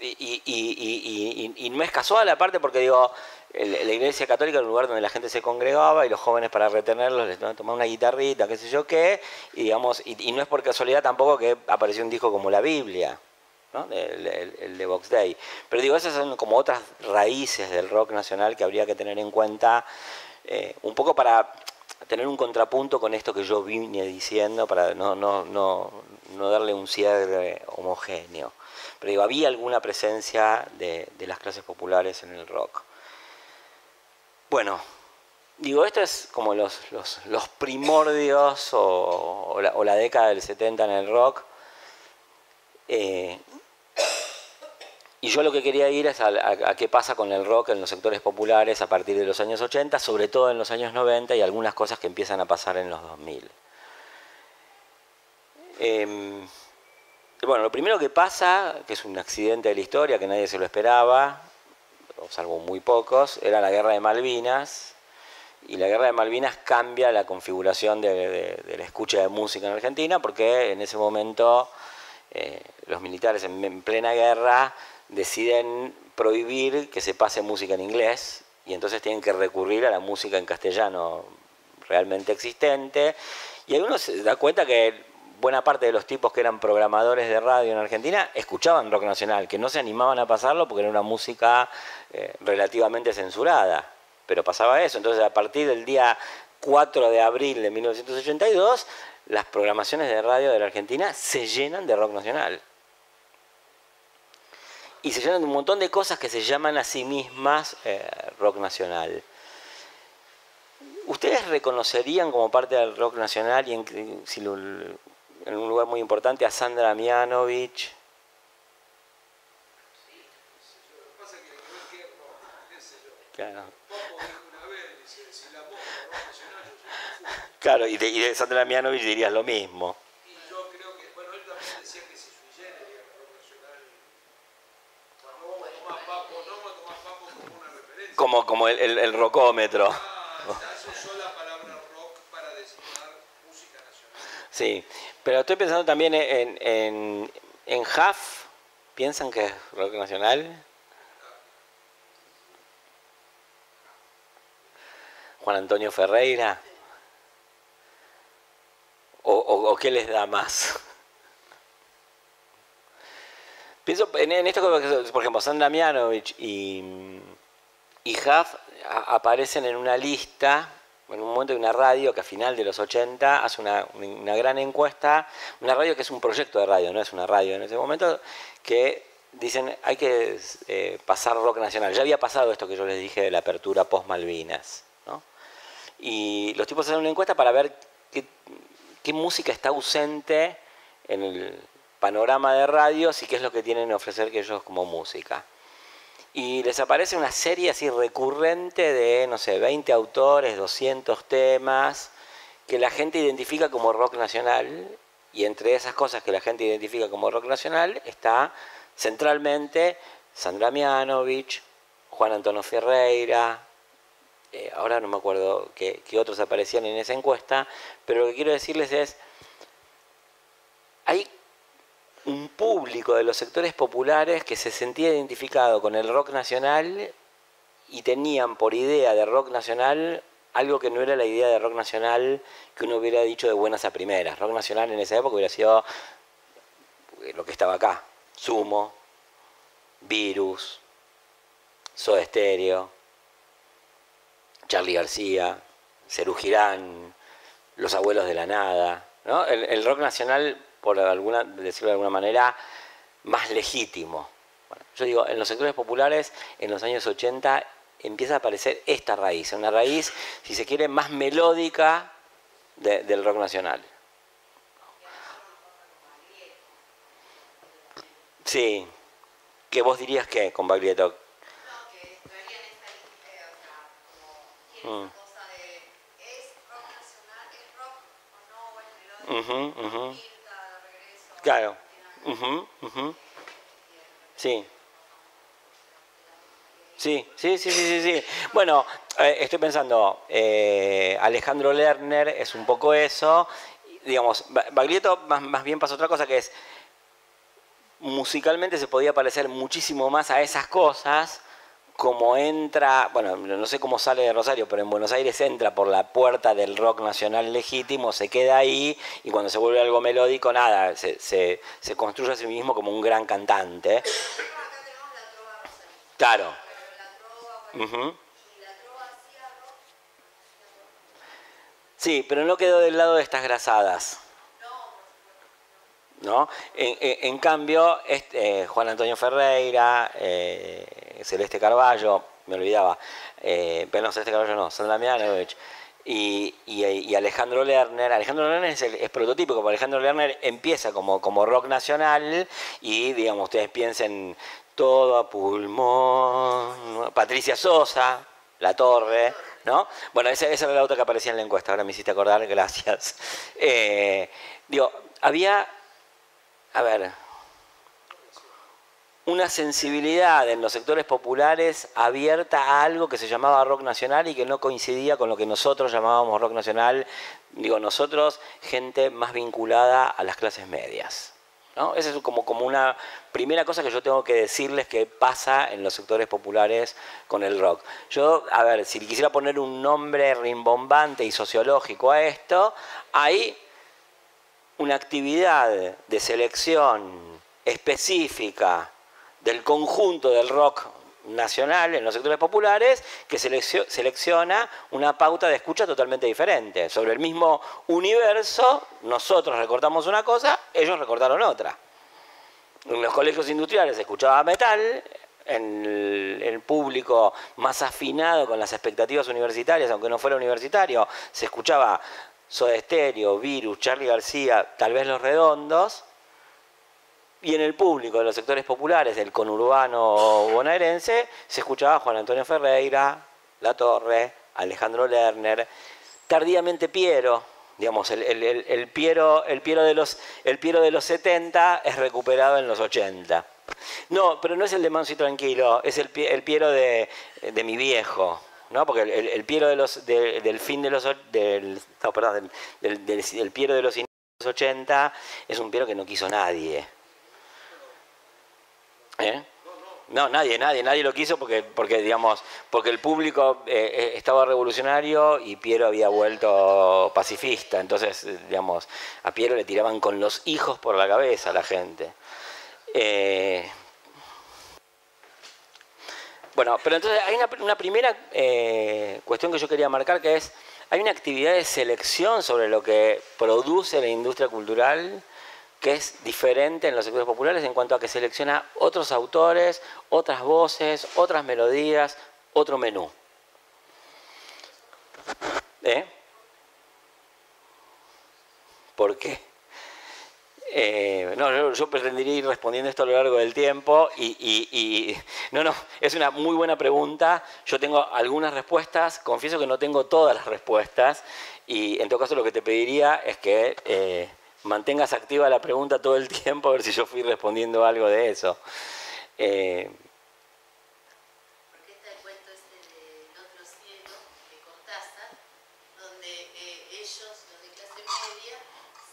Y, no es casual aparte porque digo, la iglesia católica era un lugar donde la gente se congregaba y los jóvenes para retenerlos les tomaban una guitarrita, qué sé yo qué, y digamos, y, no es por casualidad tampoco que apareció un disco como la Biblia, el, de Box Day. Pero digo, esas son como otras raíces del rock nacional que habría que tener en cuenta, eh, un poco para tener un contrapunto con esto que yo vine diciendo, para no, no, no, no darle un cierre homogéneo pero había alguna presencia de, las clases populares en el rock. Bueno, digo, esto es como los, los, primordios o, la, década del 70 en el rock. Eh, y yo lo que quería ir es a, qué pasa con el rock en los sectores populares a partir de los años 80, sobre todo en los años 90 y algunas cosas que empiezan a pasar en los 2000. Bueno, lo primero que pasa, que es un accidente de la historia que nadie se lo esperaba, salvo muy pocos, era la guerra de Malvinas. Y la guerra de Malvinas cambia la configuración de, la escucha de música en Argentina porque en ese momento eh, los militares en, plena guerra deciden prohibir que se pase música en inglés y entonces tienen que recurrir a la música en castellano realmente existente. Y ahí uno se da cuenta que buena parte de los tipos que eran programadores de radio en Argentina escuchaban rock nacional, que no se animaban a pasarlo porque era una música eh, relativamente censurada, pero pasaba eso. Entonces, a partir del día 4 de abril de 1982, las programaciones de radio de la Argentina se llenan de rock nacional. Y se llenan de un montón de cosas que se llaman a sí mismas eh, rock nacional. ¿Ustedes reconocerían como parte del rock nacional y en, en un lugar muy importante a Sandra Mianovich? Claro. Claro, y de, y de Sandra Mianovich dirías lo mismo. yo creo que, bueno, él también decía que si sui generis el rock nacional, no Tomás Papo, no Tomás Papo como una referencia. Como, como el, el, el rocómetro. Sí, pero estoy pensando también en, en, en Huff. ¿Piensan que es rock nacional? Juan Antonio Ferreira. ¿O, o, qué les da más? Pienso en, esto, por ejemplo, Sandra Mianovich y, y Huff aparecen en una lista en un momento de una radio que a final de los 80 hace una, gran encuesta, una radio que es un proyecto de radio, no es una radio en ese momento, que dicen hay que eh, pasar rock nacional. Ya había pasado esto que yo les dije de la apertura post Malvinas. ¿no? Y los tipos hacen una encuesta para ver qué, qué música está ausente en el panorama de radios y qué es lo que tienen que ofrecer que ellos como música y les aparece una serie así recurrente de, no sé, 20 autores, 200 temas, que la gente identifica como rock nacional, y entre esas cosas que la gente identifica como rock nacional está centralmente Sandra Mianovich, Juan Antonio Ferreira, eh, ahora no me acuerdo qué, otros aparecían en esa encuesta, pero lo que quiero decirles es, hay público de los sectores populares que se sentía identificado con el rock nacional y tenían por idea de rock nacional algo que no era la idea de rock nacional que uno hubiera dicho de buenas a primeras. Rock nacional en esa época hubiera sido lo que estaba acá, Sumo, Virus, Soda Stereo, Charlie García, Cerú Girán, Los Abuelos de la Nada. ¿no? el rock nacional por alguna, decirlo de alguna manera, más legítimo. yo digo, en los sectores populares, en los años 80, empieza a aparecer esta raíz, una raíz, si se quiere, más melódica del rock nacional. Sí, que vos dirías que con Baglietto. No, que estaría en esta o sea, como mm. cosa de es rock nacional, es rock o no, es melódico. Uh Claro. Sí. Sí, sí, sí, sí, sí. Bueno, eh, estoy pensando, eh, Alejandro Lerner es un poco eso. Digamos, Baglietto más, más bien pasa otra cosa que es, musicalmente se podía parecer muchísimo más a esas cosas, como entra, bueno, no sé cómo sale de Rosario, pero en Buenos Aires entra por la puerta del rock nacional legítimo, se queda ahí y cuando se vuelve algo melódico, nada, se, se, construye a sí mismo como un gran cantante. Claro. Sí, pero no quedó del lado de estas grasadas. ¿No? En, cambio, este, Juan Antonio Ferreira, eh, Celeste Carballo, me olvidaba, eh, pero no, Celeste Carballo no, Sandra Mianovich, y, y, Alejandro Lerner. Alejandro Lerner es, es prototípico, porque Alejandro Lerner empieza como, como rock nacional y, digamos, ustedes piensen todo a pulmón, Patricia Sosa, La Torre, ¿no? Bueno, esa, esa, era la otra que aparecía en la encuesta, ahora me hiciste acordar, gracias. Eh, digo, había a ver, una sensibilidad en los sectores populares abierta a algo que se llamaba rock nacional y que no coincidía con lo que nosotros llamábamos rock nacional, digo nosotros, gente más vinculada a las clases medias. ¿no? Esa es como, como una primera cosa que yo tengo que decirles que pasa en los sectores populares con el rock. Yo, a ver, si quisiera poner un nombre rimbombante y sociológico a esto, hay una actividad de selección específica del conjunto del rock nacional en los sectores populares que selecciona una pauta de escucha totalmente diferente. Sobre el mismo universo, nosotros recortamos una cosa, ellos recortaron otra. En los colegios industriales se escuchaba metal, en el, público más afinado con las expectativas universitarias, aunque no fuera universitario, se escuchaba Soda Stereo, Virus, Charlie García, tal vez Los Redondos, y en el público de los sectores populares del conurbano bonaerense se escuchaba Juan Antonio Ferreira, La Torre, Alejandro Lerner, tardíamente Piero, digamos, el, Piero, el, Piero de los, el Piero de los 70 es recuperado en los 80. No, pero no es el de Manso y Tranquilo, es el, el Piero de, mi viejo, ¿no? Porque el, Piero de los, del fin de los... Perdón, del, Piero de los 80 es un Piero que no quiso nadie. ¿Eh? No, nadie, nadie, nadie lo quiso porque, digamos, porque el público eh, eh, estaba revolucionario y Piero había vuelto pacifista. Entonces, digamos, a Piero le tiraban con los hijos por la cabeza a la gente. Bueno, pero entonces hay una, primera cuestión que yo quería marcar que es, hay una actividad de selección sobre lo que produce la industria cultural que es diferente en los sectores populares en cuanto a que selecciona otros autores, otras voces, otras melodías, otro menú. ¿Eh? ¿Por qué? Eh, no, yo, pretendería ir respondiendo esto a lo largo del tiempo y, no, no, es una muy buena pregunta. Yo tengo algunas respuestas, confieso que no tengo todas las respuestas y en todo caso lo que te pediría es que eh, mantengas activa la pregunta todo el tiempo a ver si yo fui respondiendo algo de eso. Eh, está el cuento este del otro cielo de Cortázar, donde eh, ellos, los de clase media,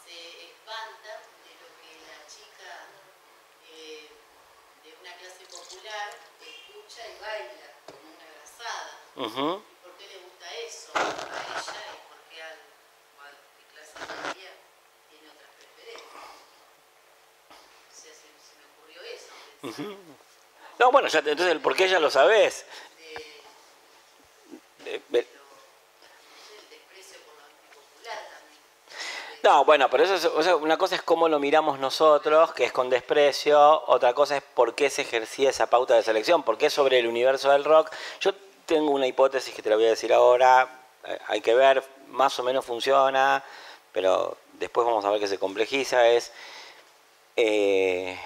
se espantan de lo que la chica eh, de una clase popular escucha y baila como una grasada. ¿Por qué le gusta eso a ella y por qué al, al de clase media? No, bueno, ya, entonces el por qué ya lo sabes. No, bueno, pero eso es, una cosa es cómo lo miramos nosotros, que es con desprecio, otra cosa es por qué se ejercía esa pauta de selección, por qué sobre el universo del rock. Yo tengo una hipótesis que te la voy a decir ahora, eh, hay que ver, más o menos funciona, pero después vamos a ver que se complejiza, es... Eh,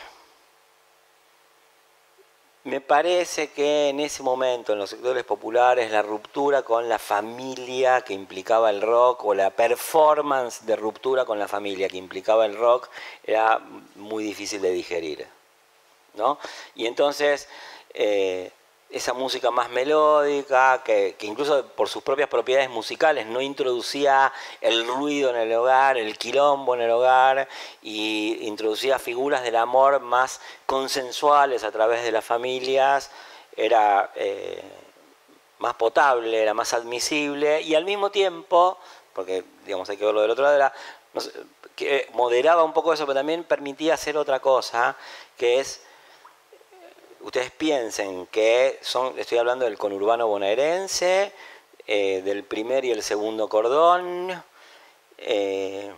me parece que en ese momento, en los sectores populares, la ruptura con la familia que implicaba el rock o la performance de ruptura con la familia que implicaba el rock era muy difícil de digerir. ¿no? Y entonces eh, esa música más melódica, que, incluso por sus propias propiedades musicales no introducía el ruido en el hogar, el quilombo en el hogar, y introducía figuras del amor más consensuales a través de las familias, era eh, más potable, era más admisible, y al mismo tiempo, porque digamos hay que verlo del otro lado, que moderaba un poco eso, pero también permitía hacer otra cosa, que es ustedes piensen que son, estoy hablando del conurbano bonaerense, eh, del primer y el segundo cordón. Eh,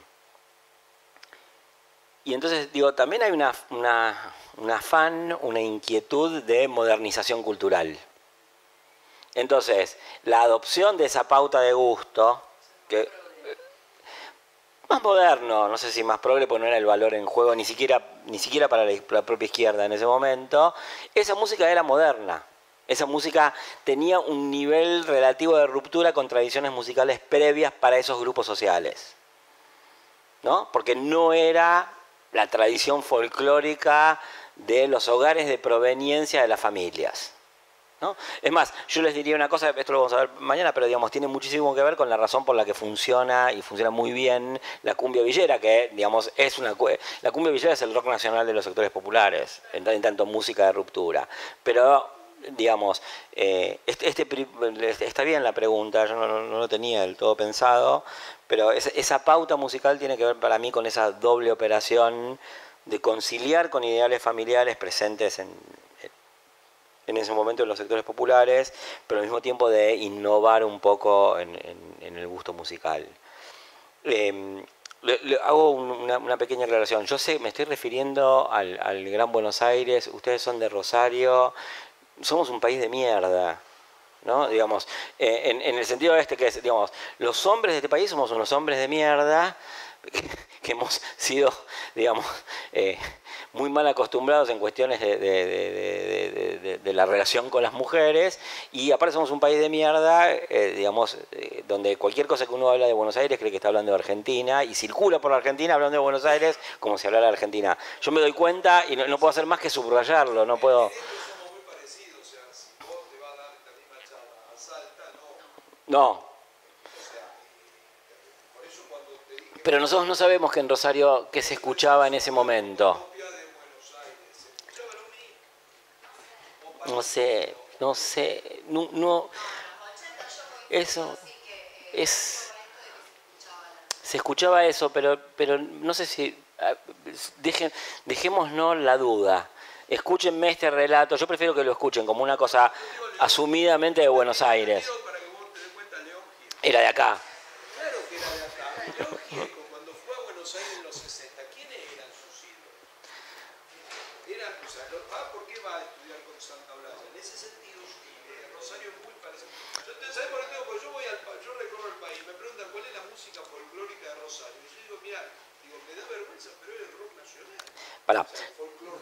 y entonces digo, también hay una, un afán, una inquietud de modernización cultural. Entonces, la adopción de esa pauta de gusto, que más moderno, no sé si más progre, porque no era el valor en juego ni siquiera, ni siquiera para la, propia izquierda en ese momento, esa música era moderna. Esa música tenía un nivel relativo de ruptura con tradiciones musicales previas para esos grupos sociales. ¿No? Porque no era la tradición folclórica de los hogares de proveniencia de las familias. Es más, yo les diría una cosa, esto lo vamos a ver mañana, pero digamos, tiene muchísimo que ver con la razón por la que funciona y funciona muy bien la cumbia villera, que digamos, es una la cumbia villera es el rock nacional de los sectores populares, en, tanto música de ruptura. Pero digamos, eh, este, este está bien la pregunta, yo no, lo tenía del todo pensado, pero esa pauta musical tiene que ver para mí con esa doble operación de conciliar con ideales familiares presentes en, en ese momento en los sectores populares, pero al mismo tiempo de innovar un poco en, el gusto musical. Em, le, hago una, pequeña aclaración. Yo sé, me estoy refiriendo al, Gran Buenos Aires, ustedes son de Rosario, somos un país de mierda. ¿no? Digamos, eh, en, en, el sentido este que es, digamos, los hombres de este país somos unos hombres de mierda que, hemos sido, digamos, eh, muy mal acostumbrados en cuestiones de, la relación con las mujeres. Y aparte somos un país de mierda, eh, digamos, eh, donde cualquier cosa que uno habla de Buenos Aires cree que está hablando de Argentina y circula por la Argentina hablando de Buenos Aires como si hablara de Argentina. Yo me doy cuenta y no, puedo hacer más que subrayarlo, no puedo... No, Pero nosotros no sabemos que en Rosario, qué se escuchaba en ese momento. No sé, no sé, no, no eso es se escuchaba eso, pero pero no sé si ah, dejen, dejémonos la duda. Escúchenme este relato, yo prefiero que lo escuchen como una cosa asumidamente de Buenos Aires. Era de acá.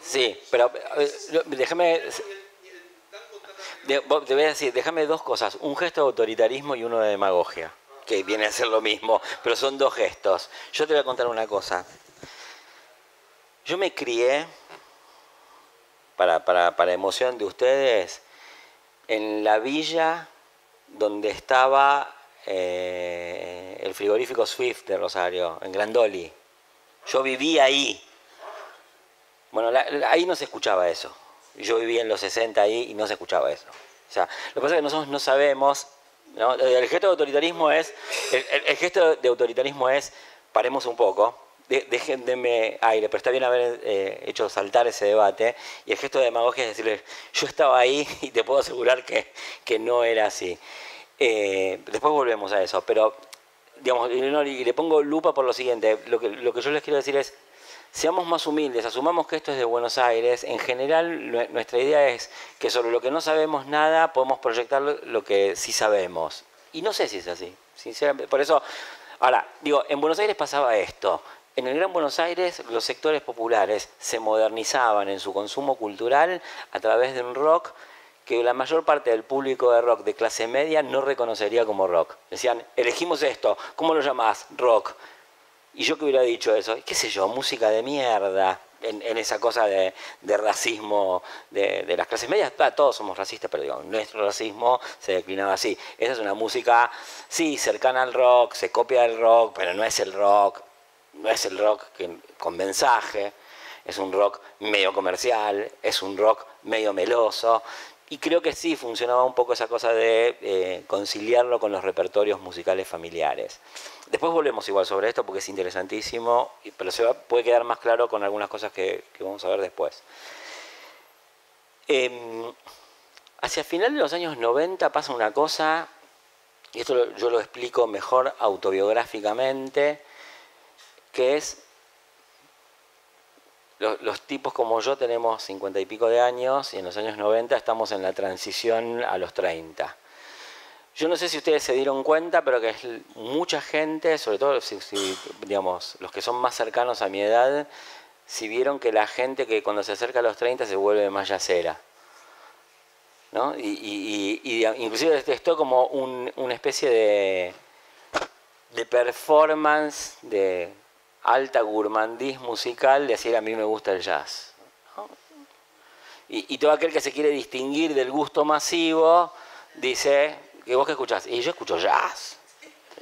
Sí, pero eh, déjame. Te voy a decir, déjame dos cosas, un gesto de autoritarismo y uno de demagogia, que viene a ser lo mismo, pero son dos gestos. Yo te voy a contar una cosa. Yo me crié, para, para, para emoción de ustedes, en la villa donde estaba eh, el frigorífico Swift de Rosario, en Grandoli. Yo vivía ahí. Bueno, ahí no se escuchaba eso. Yo vivía en los 60 ahí y no se escuchaba eso. O sea, lo que pasa es que nosotros no sabemos, el gesto de autoritarismo es, el, gesto de autoritarismo es, paremos un poco, dejen denme aire, pero está bien haber eh, hecho saltar ese debate, y el gesto de demagogia es decirle, yo estaba ahí y te puedo asegurar que, que no era así. Eh, después volvemos a eso, pero digamos, y le pongo lupa por lo siguiente, lo que, lo que yo les quiero decir es, seamos más humildes, asumamos que esto es de Buenos Aires. En general, nuestra idea es que sobre lo que no sabemos nada podemos proyectar lo que sí sabemos. Y no sé si es así, sinceramente. Por eso, ahora, digo, en Buenos Aires pasaba esto. En el Gran Buenos Aires los sectores populares se modernizaban en su consumo cultural a través de un rock que la mayor parte del público de rock de clase media no reconocería como rock. Decían, elegimos esto, ¿cómo lo llamás? Rock. Y yo que hubiera dicho eso, qué sé yo, música de mierda, en, esa cosa de, racismo de, las clases medias, todos somos racistas, pero digo, nuestro racismo se declinaba así. Esa es una música, sí, cercana al rock, se copia del rock, pero no es el rock, no es el rock con mensaje, es un rock medio comercial, es un rock medio meloso, y creo que sí funcionaba un poco esa cosa de eh, conciliarlo con los repertorios musicales familiares. Después volvemos igual sobre esto porque es interesantísimo, pero se puede quedar más claro con algunas cosas que, vamos a ver después. Em, hacia final de los años 90 pasa una cosa, y esto yo lo explico mejor autobiográficamente, que es los, tipos como yo tenemos cincuenta y pico de años y en los años 90 estamos en la transición a los 30. Yo no sé si ustedes se dieron cuenta, pero que es mucha gente, sobre todo digamos, los que son más cercanos a mi edad, si vieron que la gente que cuando se acerca a los 30 se vuelve más yacera. ¿no? Y, y, inclusive esto como una especie de, de performance de alta gourmandís musical de decir a mí me gusta el jazz. Y, todo aquel que se quiere distinguir del gusto masivo dice, ¿que vos qué escuchás? Y yo escucho jazz.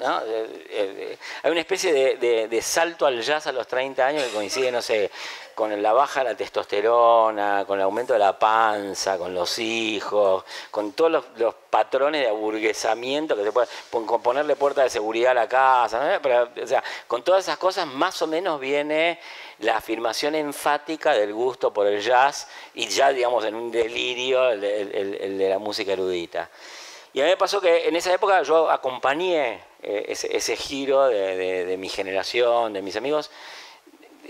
Hay una especie de, salto al jazz a los 30 años que coincide, no sé, con la baja de la testosterona, con el aumento de la panza, con los hijos, con todos los, patrones de aburguesamiento que se puede, con ponerle puerta de seguridad a la casa, o sea, con todas esas cosas más o menos viene la afirmación enfática del gusto por el jazz y ya digamos en un delirio el, de la música erudita. Y a mí me pasó que en esa época yo acompañé eh, ese, giro de mi generación, de mis amigos,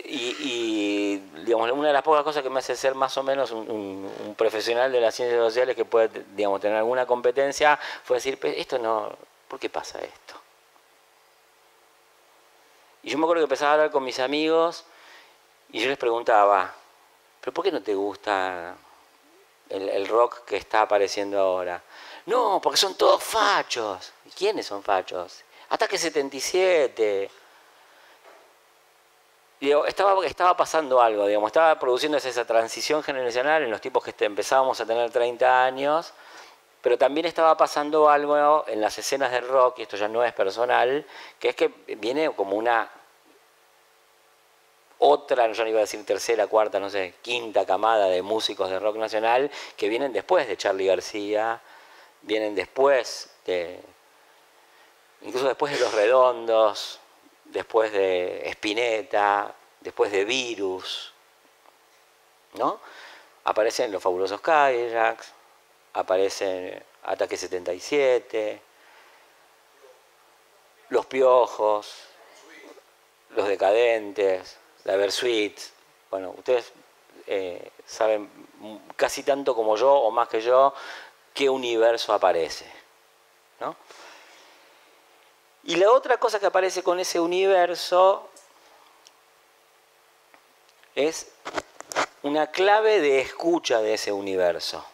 y, digamos, una de las pocas cosas que me hace ser más o menos un, profesional de las ciencias sociales que puede digamos, tener alguna competencia fue decir, esto no, ¿por qué pasa esto? Y yo me acuerdo que empezaba a hablar con mis amigos y yo les preguntaba, ¿pero por qué no te gusta el, el rock que está apareciendo ahora? No, porque son todos fachos. ¿Y quiénes son fachos? Ataque 77 estaba, estaba pasando algo, digamos, estaba produciéndose esa transición generacional en los tipos que empezábamos a tener 30 años, pero también estaba pasando algo en las escenas del rock, y esto ya no es personal, que es que viene como una otra, yo no iba a decir tercera, cuarta, no sé, quinta camada de músicos de rock nacional que vienen después de Charlie García, vienen después de, incluso después de Los Redondos, después de Spinetta, después de Virus, ¿no? Aparecen los fabulosos Cadillacs, aparecen Ataque 77, Los Piojos, Los Decadentes, la Versuit. Bueno, ustedes eh, saben casi tanto como yo o más que yo qué universo aparece, ¿no? Y la otra cosa que aparece con ese universo es una clave de escucha de ese universo.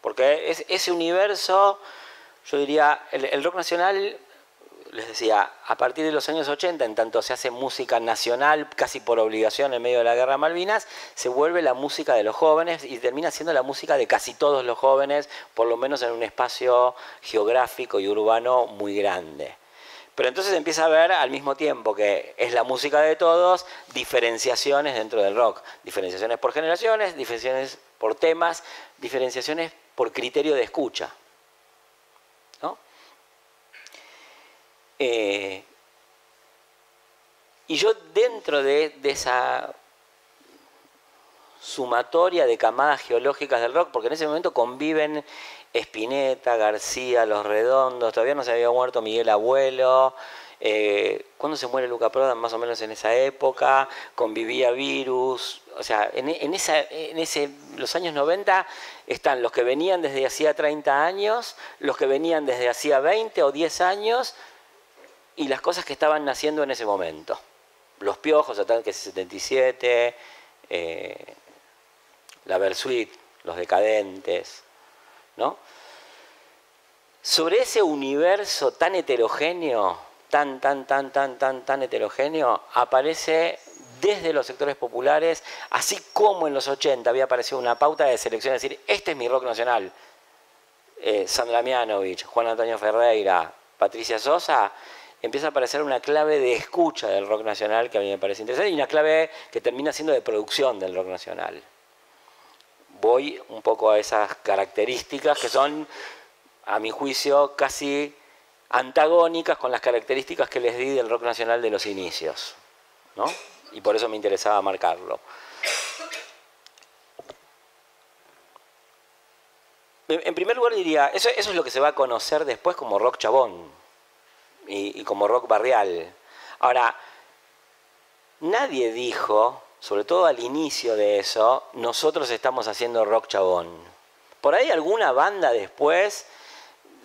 Porque ese universo, yo diría, el, rock nacional, les decía, a partir de los años 80, en tanto se hace música nacional casi por obligación en medio de la guerra Malvinas, se vuelve la música de los jóvenes y termina siendo la música de casi todos los jóvenes, por lo menos en un espacio geográfico y urbano muy grande. Pero entonces empieza a ver al mismo tiempo que es la música de todos, diferenciaciones dentro del rock. Diferenciaciones por generaciones, diferenciaciones por temas, diferenciaciones por criterio de escucha. Eh, y yo dentro de, de esa sumatoria de camadas geológicas del rock, porque en ese momento conviven Espineta, García, Los Redondos, todavía no se había muerto Miguel Abuelo. Eh, ¿Cuándo se muere Luca Prodan? Más o menos en esa época. Convivía Virus. O sea, en, en ese, los años 90 están los que venían desde hacía 30 años, los que venían desde hacía 20 o 10 años y las cosas que estaban naciendo en ese momento. Los Piojos, Ataque 77, eh, la Versuit, Los Decadentes, sobre ese universo tan heterogéneo, tan, tan, tan, tan, tan, tan heterogéneo, aparece desde los sectores populares, así como en los 80 había aparecido una pauta de selección, es decir, este es mi rock nacional. Eh, Sandra Mianovich, Juan Antonio Ferreira, Patricia Sosa, empieza a aparecer una clave de escucha del rock nacional que a mí me parece interesante y una clave que termina siendo de producción del rock nacional voy un poco a esas características que son, a mi juicio, casi antagónicas con las características que les di del rock nacional de los inicios. ¿no? Y por eso me interesaba marcarlo. En primer lugar diría, eso, es lo que se va a conocer después como rock chabón y como rock barrial. Ahora, nadie dijo sobre todo al inicio de eso, nosotros estamos haciendo rock chabón. Por ahí alguna banda después,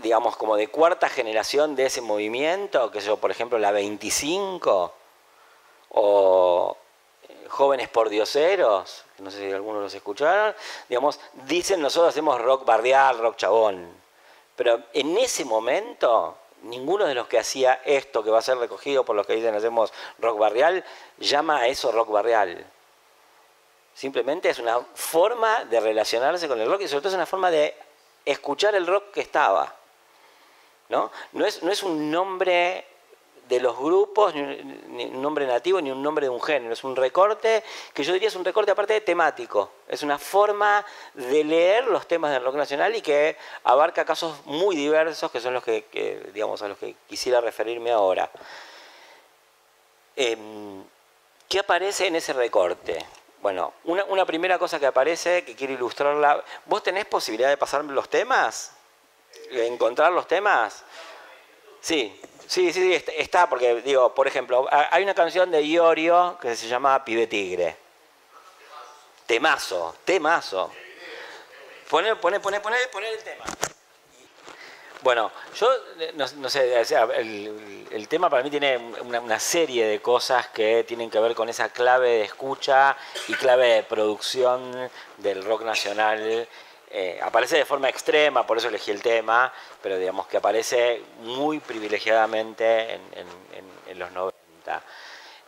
digamos como de cuarta generación de ese movimiento, que yo, por ejemplo, la 25, o eh, Jóvenes por Dioseros, no sé si algunos los escucharon, digamos, dicen nosotros hacemos rock barrial, rock chabón. Pero en ese momento ninguno de los que hacía esto que va a ser recogido por los que dicen hacemos rock barrial, llama a eso rock barrial. Simplemente es una forma de relacionarse con el rock y sobre todo es una forma de escuchar el rock que estaba. ¿no? No, es, no es un nombre de los grupos, ni un, nombre nativo, ni un nombre de un género. Es un recorte que yo diría es un recorte aparte de temático. Es una forma de leer los temas del rock nacional y que abarca casos muy diversos que son los que, digamos, a los que quisiera referirme ahora. Em, ¿Qué aparece en ese recorte? Bueno, una, primera cosa que aparece, que quiero ilustrarla. ¿Vos tenés posibilidad de pasarme los temas? ¿Encontrar los temas? Sí. Sí, sí, sí, está, porque digo, por ejemplo, hay una canción de Iorio que se llama Pibe Tigre. Temazo, temazo. Pone, pone, pone, pone, el tema. Bueno, yo no, sé, el, tema para mí tiene una, serie de cosas que tienen que ver con esa clave de escucha y clave de producción del rock nacional eh, aparece de forma extrema, por eso elegí el tema, pero digamos que aparece muy privilegiadamente en, los 90.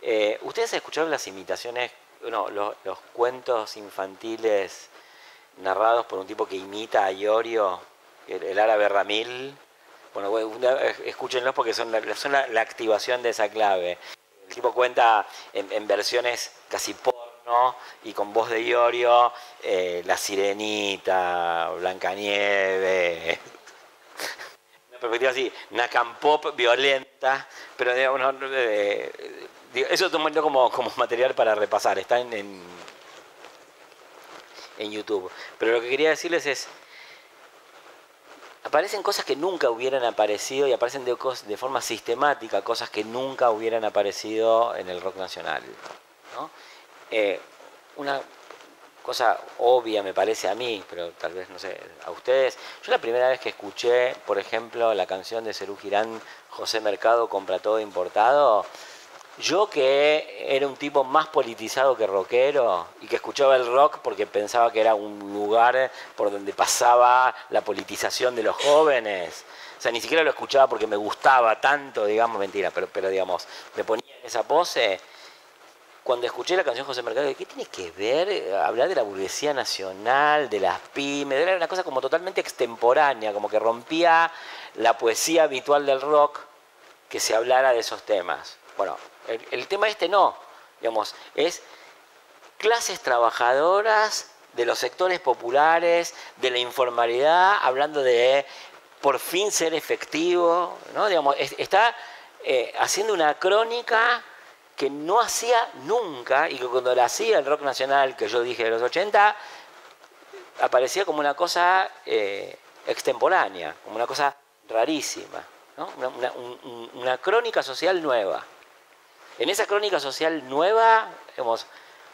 Eh, ¿Ustedes escucharon las imitaciones, no, los, cuentos infantiles narrados por un tipo que imita a Iorio, el, árabe Ramil? Bueno, escúchenlos porque son, la, activación de esa clave. El tipo cuenta en, versiones casi y con voz de Iorio, eh, La Sirenita, Blancanieve, una perspectiva así, Pop violenta, pero digamos, eh, eso como, como material para repasar, está en, en, en YouTube. Pero lo que quería decirles es, aparecen cosas que nunca hubieran aparecido y aparecen de, de, forma sistemática cosas que nunca hubieran aparecido en el rock nacional. ¿no? Eh, una cosa obvia me parece a mí, pero tal vez no sé, a ustedes. Yo la primera vez que escuché, por ejemplo, la canción de Cerú Girán, José Mercado compra todo importado, yo que era un tipo más politizado que rockero y que escuchaba el rock porque pensaba que era un lugar por donde pasaba la politización de los jóvenes. O sea, ni siquiera lo escuchaba porque me gustaba tanto, digamos, mentira, pero, pero digamos, me ponía en esa pose cuando escuché la canción José Mercado, ¿qué tiene que ver eh, hablar de la burguesía nacional, de las pymes? Era una cosa como totalmente extemporánea, como que rompía la poesía habitual del rock que se hablara de esos temas. Bueno, el, tema este no, digamos, es clases trabajadoras de los sectores populares, de la informalidad, hablando de por fin ser efectivo, ¿no? Digamos, está eh, haciendo una crónica que no hacía nunca y que cuando la hacía el rock nacional, que yo dije de los 80, aparecía como una cosa eh, extemporánea, como una cosa rarísima, una, crónica social nueva. En esa crónica social nueva,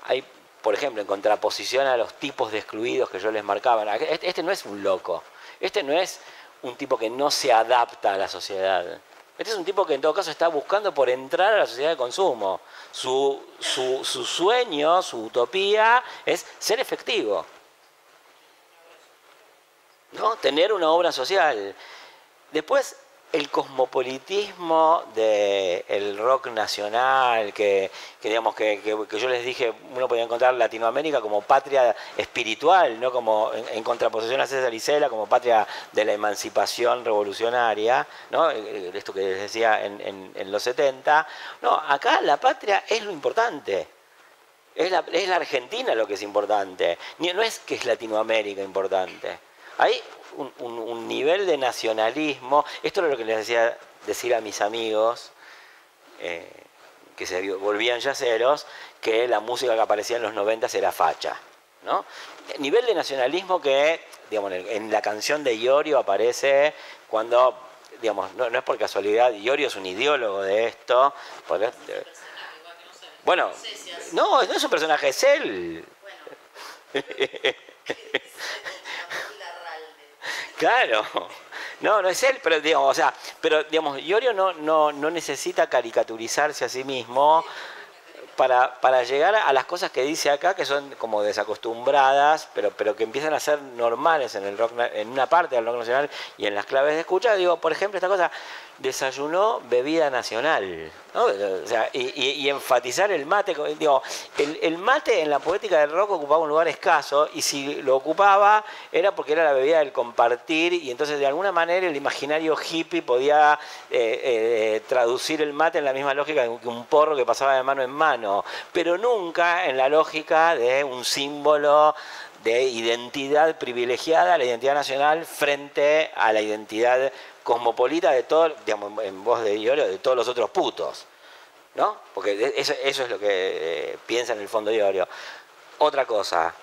hay, por ejemplo, en contraposición a los tipos de excluidos que yo les marcaba, este, este no es un loco, este no es un tipo que no se adapta a la sociedad. Este es un tipo que en todo caso está buscando por entrar a la sociedad de consumo. Su, su, su sueño, su utopía es ser efectivo. ¿No? Tener una obra social. Después, el cosmopolitismo del rock nacional, que, digamos que, yo les dije, uno podía encontrar Latinoamérica como patria espiritual, no como en, contraposición a César Isela, como patria de la emancipación revolucionaria, ¿no? Eh, esto que les decía en, los 70. No, acá la patria es lo importante. Es la, es la Argentina lo que es importante. No es que es Latinoamérica importante. Hay un, nivel de nacionalismo. Esto es lo que les decía decir a mis amigos eh, que se volvían yaceros, que la música que aparecía en los 90 era facha. ¿no? Nivel de nacionalismo que, digamos, en la canción de Iorio aparece cuando, digamos, no, es por casualidad, Iorio es un ideólogo de esto. bueno, no, no es un personaje, es él. Claro. No, no es él, pero digamos, o sea, pero digamos, Iorio no, no, no necesita caricaturizarse a sí mismo para, para, llegar a las cosas que dice acá, que son como desacostumbradas, pero, pero que empiezan a ser normales en el rock, en una parte del rock nacional y en las claves de escucha, digo, por ejemplo, esta cosa, desayunó bebida nacional. y, enfatizar el mate. Digo, el, mate en la poética del rock ocupaba un lugar escaso y si lo ocupaba era porque era la bebida del compartir y entonces de alguna manera el imaginario hippie podía eh, eh, traducir el mate en la misma lógica que un porro que pasaba de mano en mano, pero nunca en la lógica de un símbolo de identidad privilegiada, la identidad nacional frente a la identidad cosmopolita de todo, digamos, en voz de Iorio, de todos los otros putos. ¿No? Porque eso, es lo que eh, piensa en el fondo Iorio. Otra cosa.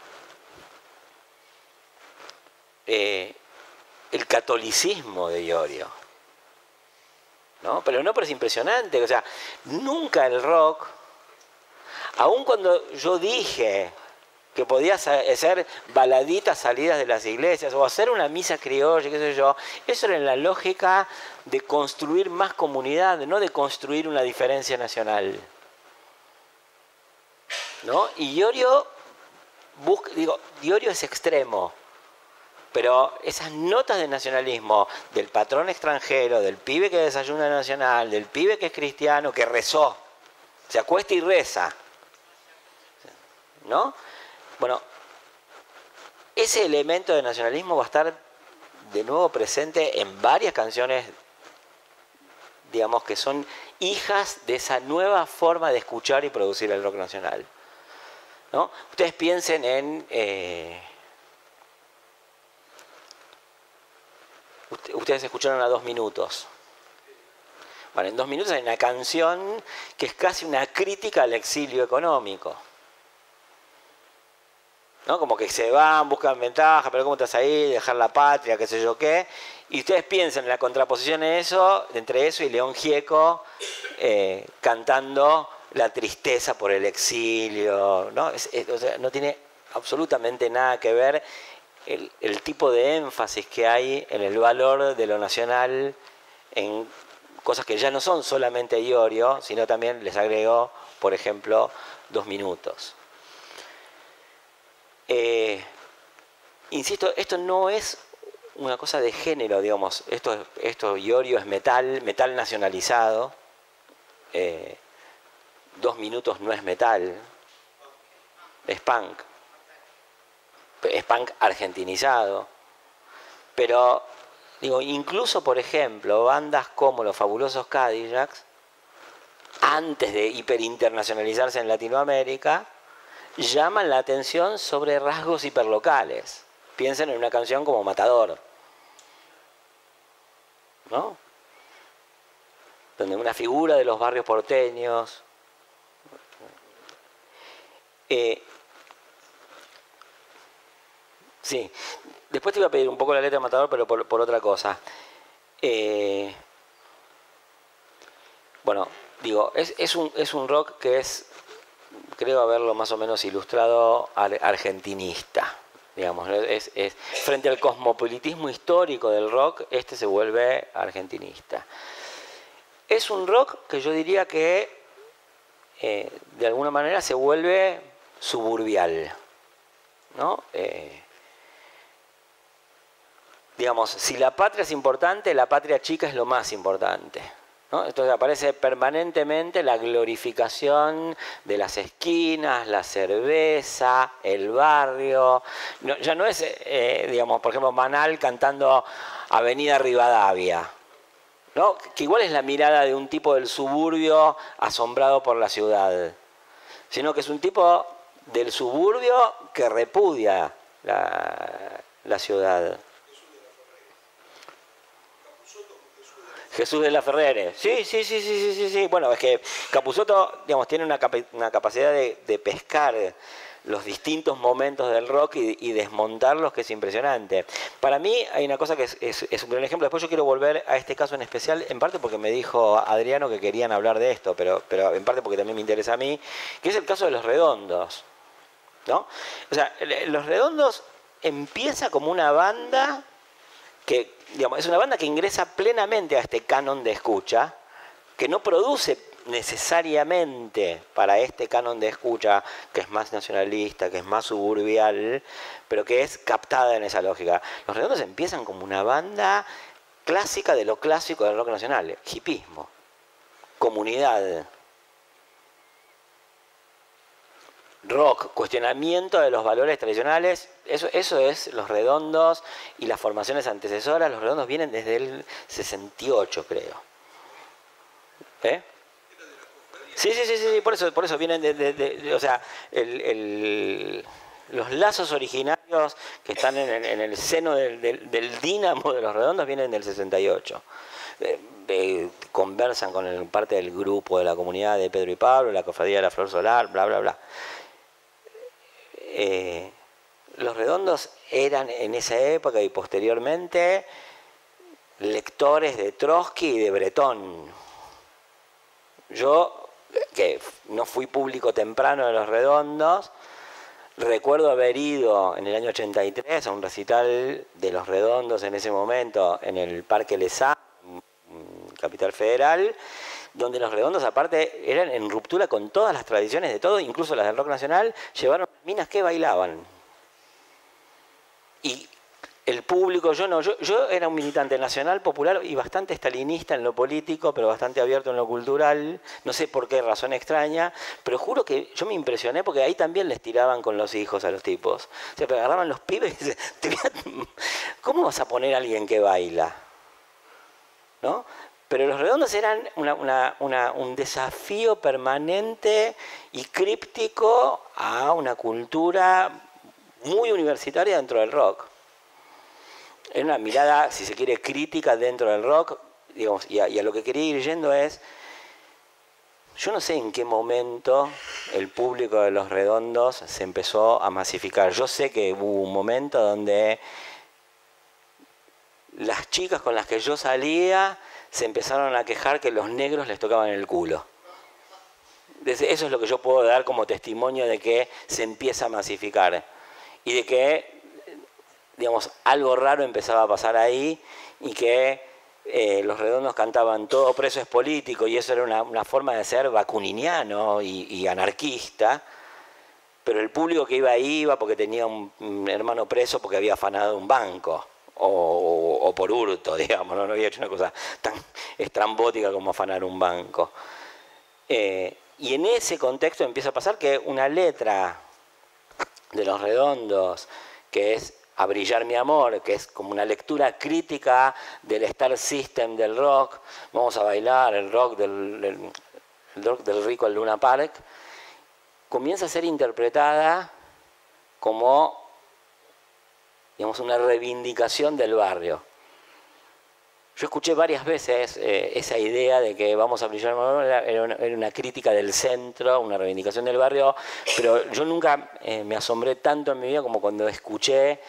Eh, el catolicismo de Iorio. ¿no? Pero no, pero es impresionante. O sea, nunca el rock, aun cuando yo dije que podía hacer baladitas salidas de las iglesias o hacer una misa criolla, qué sé yo, eso era en la lógica de construir más comunidad, no de construir una diferencia nacional. ¿No? Y Iorio, digo, Iorio es extremo, pero esas notas de nacionalismo del patrón extranjero, del pibe que desayuna nacional, del pibe que es cristiano, que rezó, se acuesta y reza, ¿no? Bueno, ese elemento de nacionalismo va a estar de nuevo presente en varias canciones, digamos, que son hijas de esa nueva forma de escuchar y producir el rock nacional. ¿no? Ustedes piensen en... Eh, ustedes escucharon a dos minutos. Bueno, en dos minutos hay una canción que es casi una crítica al exilio económico. ¿No? Como que se van, buscan ventaja, pero ¿cómo estás ahí? Dejar la patria, qué sé yo qué. Y ustedes piensan en la contraposición de eso, entre eso y León Gieco eh, cantando la tristeza por el exilio. ¿no? no tiene absolutamente nada que ver el, tipo de énfasis que hay en el valor de lo nacional en cosas que ya no son solamente Iorio, sino también les agrego, por ejemplo, dos minutos. Eh, insisto, esto no es una cosa de género, digamos. Esto, esto Iorio es metal, metal nacionalizado. Eh, dos minutos no es metal, es punk es punk argentinizado. Pero, digo, incluso, por ejemplo, bandas como los fabulosos Cadillacs, antes de hiperinternacionalizarse en Latinoamérica, llaman la atención sobre rasgos hiperlocales. Piensen en una canción como Matador. ¿No? Donde una figura de los barrios porteños. Eh, Sí. Después te iba a pedir un poco la letra de Matador, pero por, otra cosa. Eh, bueno, digo, es, un, es un rock que es, creo haberlo más o menos ilustrado, argentinista. Digamos, es, frente al cosmopolitismo histórico del rock, este se vuelve argentinista. Es un rock que yo diría que eh, de alguna manera se vuelve suburbial. ¿no? Eh, digamos, si la patria es importante, la patria chica es lo más importante. Entonces aparece permanentemente la glorificación de las esquinas, la cerveza, el barrio. ya no es, eh, digamos, por ejemplo, Manal cantando Avenida Rivadavia, ¿no? que igual es la mirada de un tipo del suburbio asombrado por la ciudad, sino que es un tipo del suburbio que repudia la ciudad. Jesús de la Ferrere. Sí, sí, sí, sí, sí, sí. Bueno, es que Capusotto, digamos, tiene una, capacidad de, pescar los distintos momentos del rock y, desmontarlos que es impresionante. Para mí hay una cosa que es, un gran ejemplo. Después yo quiero volver a este caso en especial, en parte porque me dijo Adriano que querían hablar de esto, pero, pero en parte porque también me interesa a mí, que es el caso de los redondos. ¿no? O sea, los redondos empieza como una banda que es una banda que ingresa plenamente a este canon de escucha, que no produce necesariamente para este canon de escucha que es más nacionalista, que es más suburbial, pero que es captada en esa lógica. Los redondos empiezan como una banda clásica de lo clásico del rock nacional, hipismo, comunidad, rock, cuestionamiento de los valores tradicionales, eso, eso es los redondos y las formaciones antecesoras, los redondos vienen desde el 68 creo. ¿Eh? Sí, sí, sí, sí, por eso, por eso vienen de, o sea, los lazos originarios que están en, el seno del, dínamo de los redondos vienen del 68. Eh, conversan con parte del grupo de la comunidad de Pedro y Pablo, la cofradía de la Flor Solar, bla, bla, bla. Eh, los redondos eran en esa época y posteriormente lectores de Trotsky y de Bretón. Yo, que no fui público temprano de Los Redondos, recuerdo haber ido en el año 83 a un recital de Los Redondos en ese momento en el Parque Lesá, Capital Federal, donde Los Redondos aparte eran en ruptura con todas las tradiciones de todo, incluso las del rock nacional, llevaron minas que bailaban. Y el público, yo no, yo, era un militante nacional, popular y bastante estalinista en lo político, pero bastante abierto en lo cultural, no sé por qué razón extraña, pero juro que yo me impresioné porque ahí también les tiraban con los hijos a los tipos. O sea, agarraban los pibes y decían, ¿cómo vas a poner a alguien que baila? ¿No? Pero los redondos eran un desafío permanente y críptico a una cultura muy universitaria dentro del rock en una mirada, si se quiere, crítica dentro del rock, digamos, y a, lo que quería ir yendo es, yo no sé en qué momento el público de Los Redondos se empezó a masificar. Yo sé que hubo un momento donde las chicas con las que yo salía se empezaron a quejar que los negros les tocaban el culo. Eso es lo que yo puedo dar como testimonio de que se empieza a masificar y de que digamos, algo raro empezaba a pasar ahí y que eh, los redondos cantaban todo preso es político y eso era una, forma de ser vacuniniano y, anarquista, pero el público que iba ahí iba porque tenía un, hermano preso porque había afanado un banco. O, por hurto, digamos, ¿no? había hecho una cosa tan estrambótica como afanar un banco. Eh, y en ese contexto empieza a pasar que una letra de los redondos, que es a brillar mi amor, que es como una lectura crítica del Star System del rock, vamos a bailar el rock del, rock del rico al Luna Park, comienza a ser interpretada como digamos, una reivindicación del barrio. Yo escuché varias veces eh, esa idea de que vamos a brillar era una, era una, crítica del centro, una reivindicación del barrio, pero yo nunca eh, me asombré tanto en mi vida como cuando escuché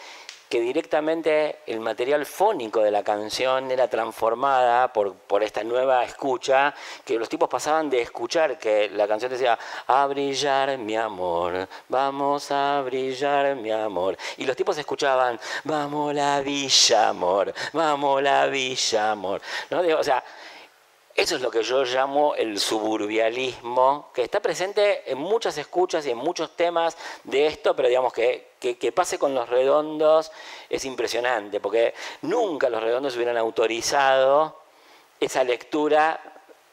que directamente el material fónico de la canción era transformada por, por esta nueva escucha, que los tipos pasaban de escuchar que la canción decía, a brillar mi amor, vamos a brillar mi amor. Y los tipos escuchaban, vamos la villa amor, vamos la villa amor. ¿No? O sea, eso es lo que yo llamo el suburbialismo, que está presente en muchas escuchas y en muchos temas de esto, pero digamos que, que, pase con los redondos es impresionante, porque nunca los redondos hubieran autorizado esa lectura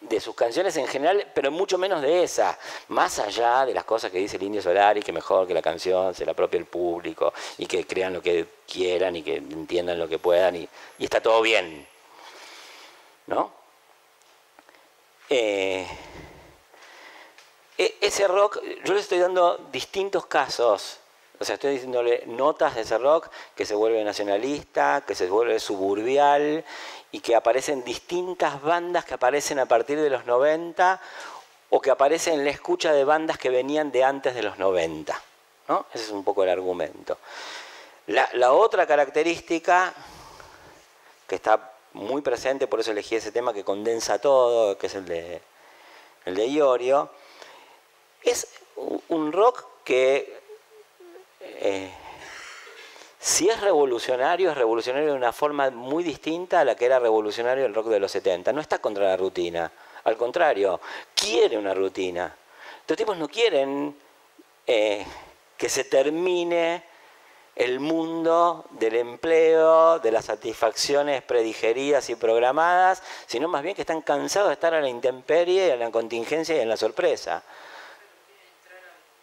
de sus canciones en general, pero mucho menos de esa, más allá de las cosas que dice el Indio Solari, que mejor que la canción se la propia el público y que crean lo que quieran y que entiendan lo que puedan y, y está todo bien. ¿No? Eh, e, ese rock, yo le estoy dando distintos casos, o sea, estoy diciéndole notas de ese rock que se vuelve nacionalista, que se vuelve suburbial y que aparecen distintas bandas que aparecen a partir de los 90 o que aparecen en la escucha de bandas que venían de antes de los 90. ¿no? Ese es un poco el argumento. La otra característica que está muy presente, por eso elegí ese tema que condensa todo, que es el de, el de Iorio. Es un rock que, eh, si es revolucionario, es revolucionario de una forma muy distinta a la que era revolucionario el rock de los 70. No está contra la rutina, al contrario, quiere una rutina. Estos tipos no quieren eh, que se termine el mundo del empleo, de las satisfacciones predigeridas y programadas, sino más bien que están cansados de estar a la intemperie, en la contingencia y en la sorpresa.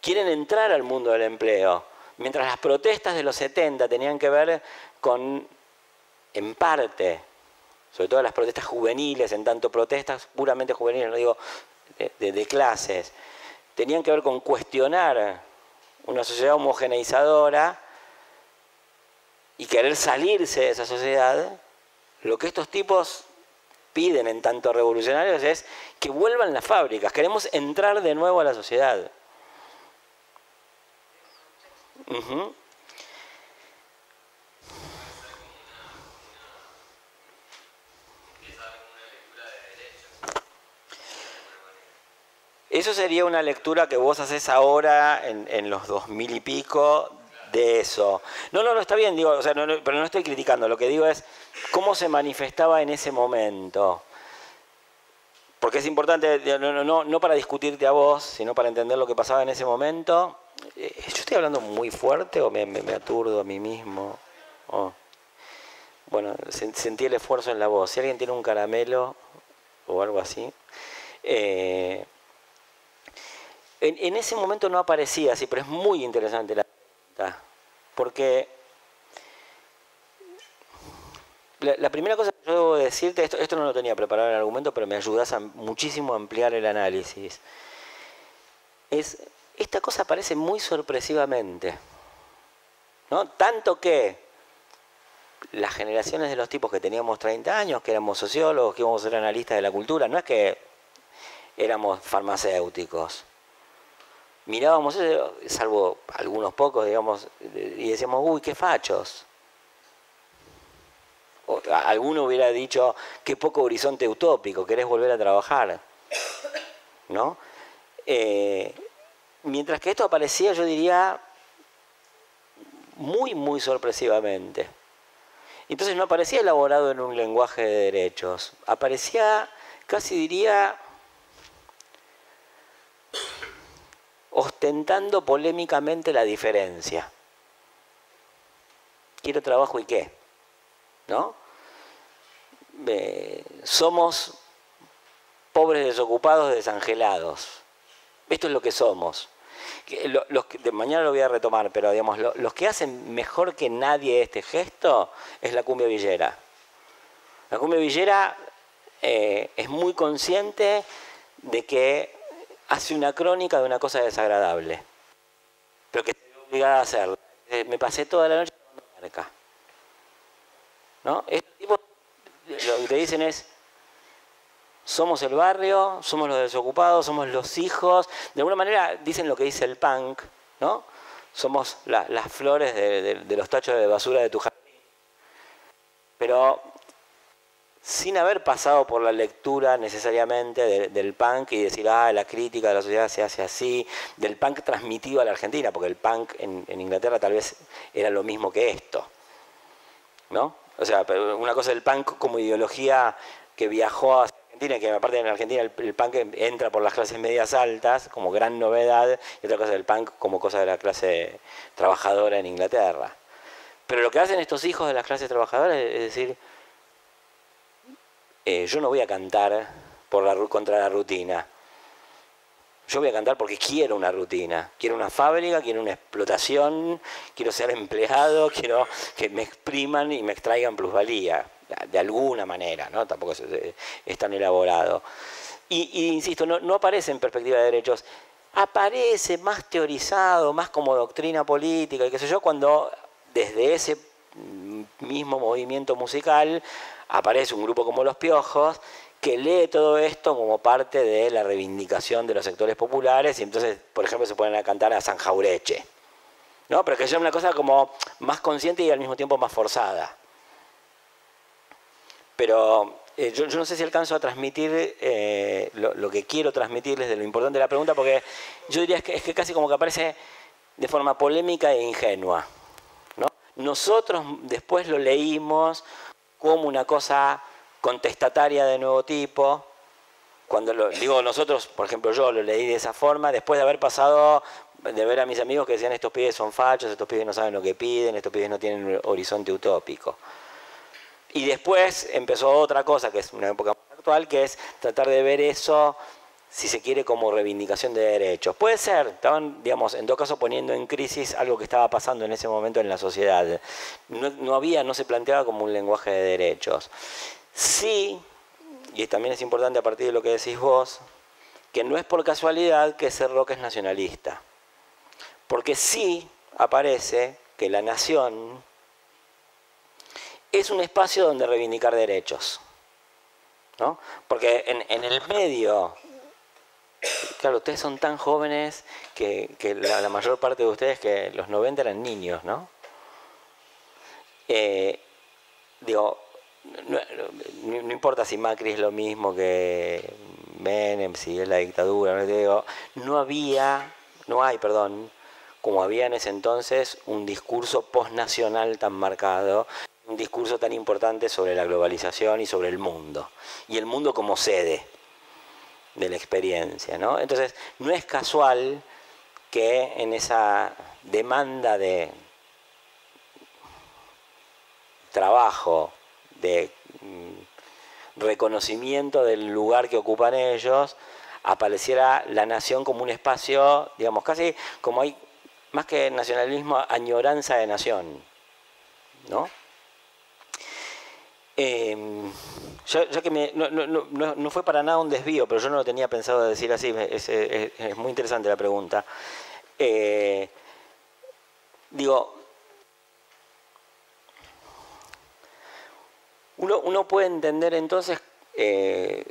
Quieren entrar al mundo del empleo. Mientras las protestas de los 70 tenían que ver con, en parte, sobre todo las protestas juveniles, en tanto protestas puramente juveniles, no digo de clases, tenían que ver con cuestionar una sociedad homogeneizadora, y querer salirse de esa sociedad, lo que estos tipos piden en tanto revolucionarios es que vuelvan las fábricas, queremos entrar de nuevo a la sociedad. Eso sería una lectura que vos haces ahora en, en los dos mil y pico de eso. No, no, no está bien, digo, pero no estoy criticando. Lo que digo es cómo se manifestaba en ese momento. Porque es importante, no, no, no para discutirte a vos, sino para entender lo que pasaba en ese momento. Eh, ¿Yo estoy hablando muy fuerte o me, aturdo a mí mismo? Bueno, sentí el esfuerzo en la voz. Si alguien tiene un caramelo o algo así. Eh, en, ese momento no aparecía así, pero es muy interesante la Porque la, primera cosa que yo debo decirte, esto, no lo tenía preparado el argumento, pero me ayudas muchísimo a ampliar el análisis. Es, esta cosa aparece muy sorpresivamente. ¿no? Tanto que las generaciones de los tipos que teníamos 30 años, que éramos sociólogos, que íbamos a ser analistas de la cultura, no es que éramos farmacéuticos. Mirábamos eso, salvo algunos pocos, digamos, y decíamos, uy, qué fachos. alguno hubiera dicho, qué poco horizonte utópico, querés volver a trabajar. ¿No? Eh, mientras que esto aparecía, yo diría, muy, muy sorpresivamente. Entonces no aparecía elaborado en un lenguaje de derechos, aparecía, casi diría, ostentando polémicamente la diferencia. Quiero trabajo y qué, ¿no? somos pobres desocupados desangelados. Esto es lo que somos mañana lo voy a retomar, pero digamos, los que hacen mejor que nadie este gesto es la cumbia villera. La cumbia villera eh, es muy consciente de que hace una crónica de una cosa desagradable, pero que está obligada a hacerlo. Eh, me pasé toda la noche marca. ¿No? Este tipo, lo que te dicen es, somos el barrio, somos los desocupados, somos los hijos. De alguna manera dicen lo que dice el punk, ¿no? Somos las flores de, los tachos de basura de tu jardín. Pero sin haber pasado por la lectura necesariamente del punk y decir, ah, la crítica de la sociedad se hace así, del punk transmitido a la Argentina, porque el punk en, Inglaterra tal vez era lo mismo que esto. ¿No? O sea, una cosa del punk como ideología que viajó a Argentina, que aparte en Argentina el, punk entra por las clases medias altas como gran novedad, y otra cosa del punk como cosa de la clase trabajadora en Inglaterra. Pero lo que hacen estos hijos de las clases trabajadoras es decir, eh, yo no voy a cantar por la, contra la rutina. Yo voy a cantar porque quiero una rutina, quiero una fábrica, quiero una explotación, quiero ser empleado, quiero que me expriman y me extraigan plusvalía de alguna manera, ¿no? Tampoco es, tan elaborado. Y, insisto, no, aparece en perspectiva de derechos, aparece más teorizado, más como doctrina política y qué sé yo, cuando desde ese mismo movimiento musical aparece un grupo como Los Piojos que lee todo esto como parte de la reivindicación de los sectores populares y entonces, por ejemplo, se ponen a cantar a San Jaureche. ¿no? Pero que es una cosa como más consciente y al mismo tiempo más forzada. Pero eh, yo, no sé si alcanzo a transmitir eh, lo, que quiero transmitirles de lo importante de la pregunta, porque yo diría que, es que casi como que aparece de forma polémica e ingenua. Nosotros después lo leímos como una cosa contestataria de nuevo tipo. Cuando lo, digo nosotros, por ejemplo, yo lo leí de esa forma, después de haber pasado de ver a mis amigos que decían estos pibes son fachos, estos pibes no saben lo que piden, estos pibes no tienen un horizonte utópico. Y después empezó otra cosa, que es una época actual, que es tratar de ver eso, si se quiere, como reivindicación de derechos. Puede ser, estaban, digamos, en todo caso poniendo en crisis algo que estaba pasando en ese momento en la sociedad. No, había, no se planteaba como un lenguaje de derechos. Sí, y también es importante a partir de lo que decís vos, que no es por casualidad que rock es nacionalista. Porque sí aparece que la nación es un espacio donde reivindicar derechos. ¿no? Porque en, el medio, claro, ustedes son tan jóvenes que, la, mayor parte de ustedes que los 90 eran niños, ¿no? Eh, digo, no, importa si Macri es lo mismo que Menem, si es la dictadura, no había, no hay, perdón, como había en ese entonces, un discurso postnacional tan marcado, un discurso tan importante sobre la globalización y sobre el mundo, y el mundo como sede de la experiencia. ¿no? Entonces, no es casual que en esa demanda de trabajo, de mm, reconocimiento del lugar que ocupan ellos, apareciera la nación como un espacio, digamos, casi como hay, más que nacionalismo, añoranza de nación, ¿no? Em, ya, que no, fue para nada un desvío, pero yo no lo tenía pensado decir así, es, muy interesante la pregunta. Eh, digo, uno, puede entender entonces, eh,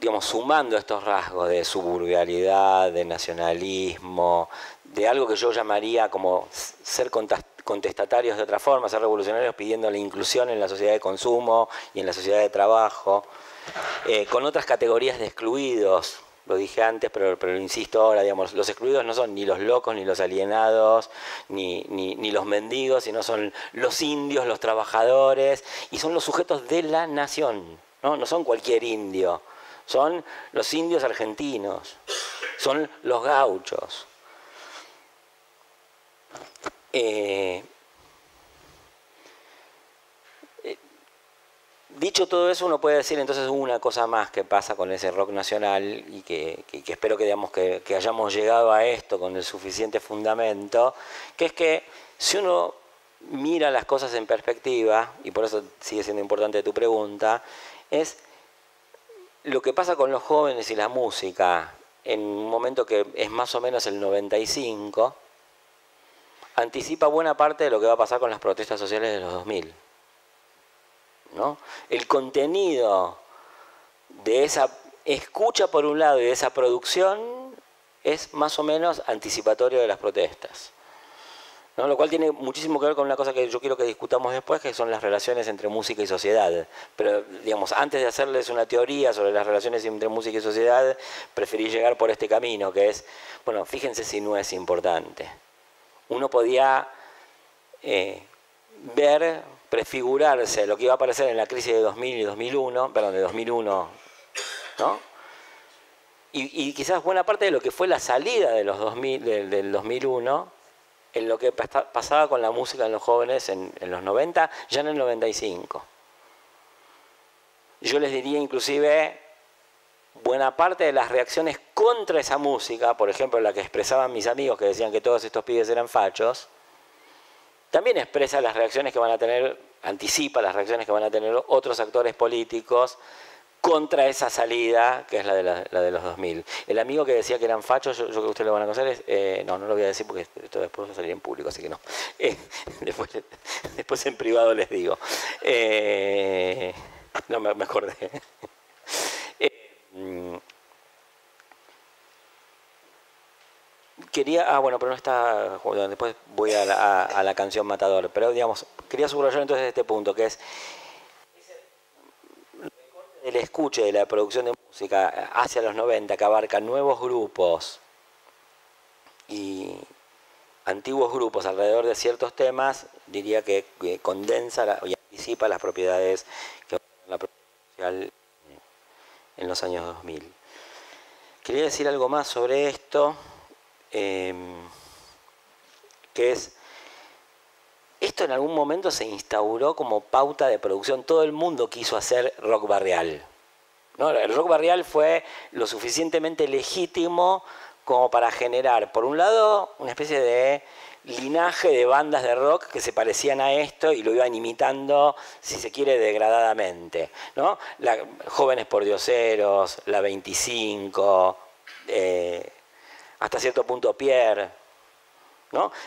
digamos, sumando estos rasgos de suburbialidad, de nacionalismo, de algo que yo llamaría como ser contestatarios de otra forma, ser revolucionarios pidiendo la inclusión en la sociedad de consumo y en la sociedad de trabajo, eh, con otras categorías de excluidos, lo dije antes, pero, pero insisto ahora, digamos, los excluidos no son ni los locos, ni los alienados, ni, ni, los mendigos, sino son los indios, los trabajadores, y son los sujetos de la nación, no, no son cualquier indio, son los indios argentinos, son los gauchos. Eh, eh, dicho todo eso, uno puede decir entonces una cosa más que pasa con ese rock nacional y que, espero que, digamos, que, hayamos llegado a esto con el suficiente fundamento, que es que si uno mira las cosas en perspectiva, y por eso sigue siendo importante tu pregunta, es lo que pasa con los jóvenes y la música. En un momento que es más o menos el 95, anticipa buena parte de lo que va a pasar con las protestas sociales de los 2000. ¿no? El contenido de esa escucha por un lado y de esa producción es más o menos anticipatorio de las protestas. ¿no? Lo cual tiene muchísimo que ver con una cosa que yo quiero que discutamos después, que son las relaciones entre música y sociedad. Pero, digamos, antes de hacerles una teoría sobre las relaciones entre música y sociedad, preferí llegar por este camino, que es, bueno, fíjense si no es importante uno podía eh, ver, prefigurarse lo que iba a aparecer en la crisis de 2000 y 2001, perdón, de 2001, ¿no? Y, quizás buena parte de lo que fue la salida de los 2000, del, 2001, en lo que pasaba con la música en los jóvenes en, en los 90, ya en el 95. Yo les diría inclusive buena parte de las reacciones contra esa música, por ejemplo la que expresaban mis amigos que decían que todos estos pibes eran fachos, también expresa las reacciones que van a tener, anticipa las reacciones que van a tener otros actores políticos contra esa salida que es la de, la, de los 2000. El amigo que decía que eran fachos, yo, creo que ustedes lo van a conocer, eh, no, no lo voy a decir porque esto después va a salir en público, así que no. Eh, después, después en privado les digo. Eh, no, me acordé. Mm. Quería, ah, bueno, pero no está, después voy a la, canción Matador, pero digamos, quería subrayar entonces este punto, que es el escuche de la producción de música hacia los 90, que abarca nuevos grupos y antiguos grupos alrededor de ciertos temas, diría que, condensa y anticipa las propiedades que la social en los años 2000. Quería decir algo más sobre esto, em, que es, esto en algún momento se instauró como pauta de producción, todo el mundo quiso hacer rock barrial. El rock barrial fue lo suficientemente legítimo como para generar, por un lado, una especie de linaje de bandas de rock que se parecían a esto y lo iban imitando, si se quiere, degradadamente. Jóvenes por Dioseros, La 25, eh, hasta cierto punto Pierre.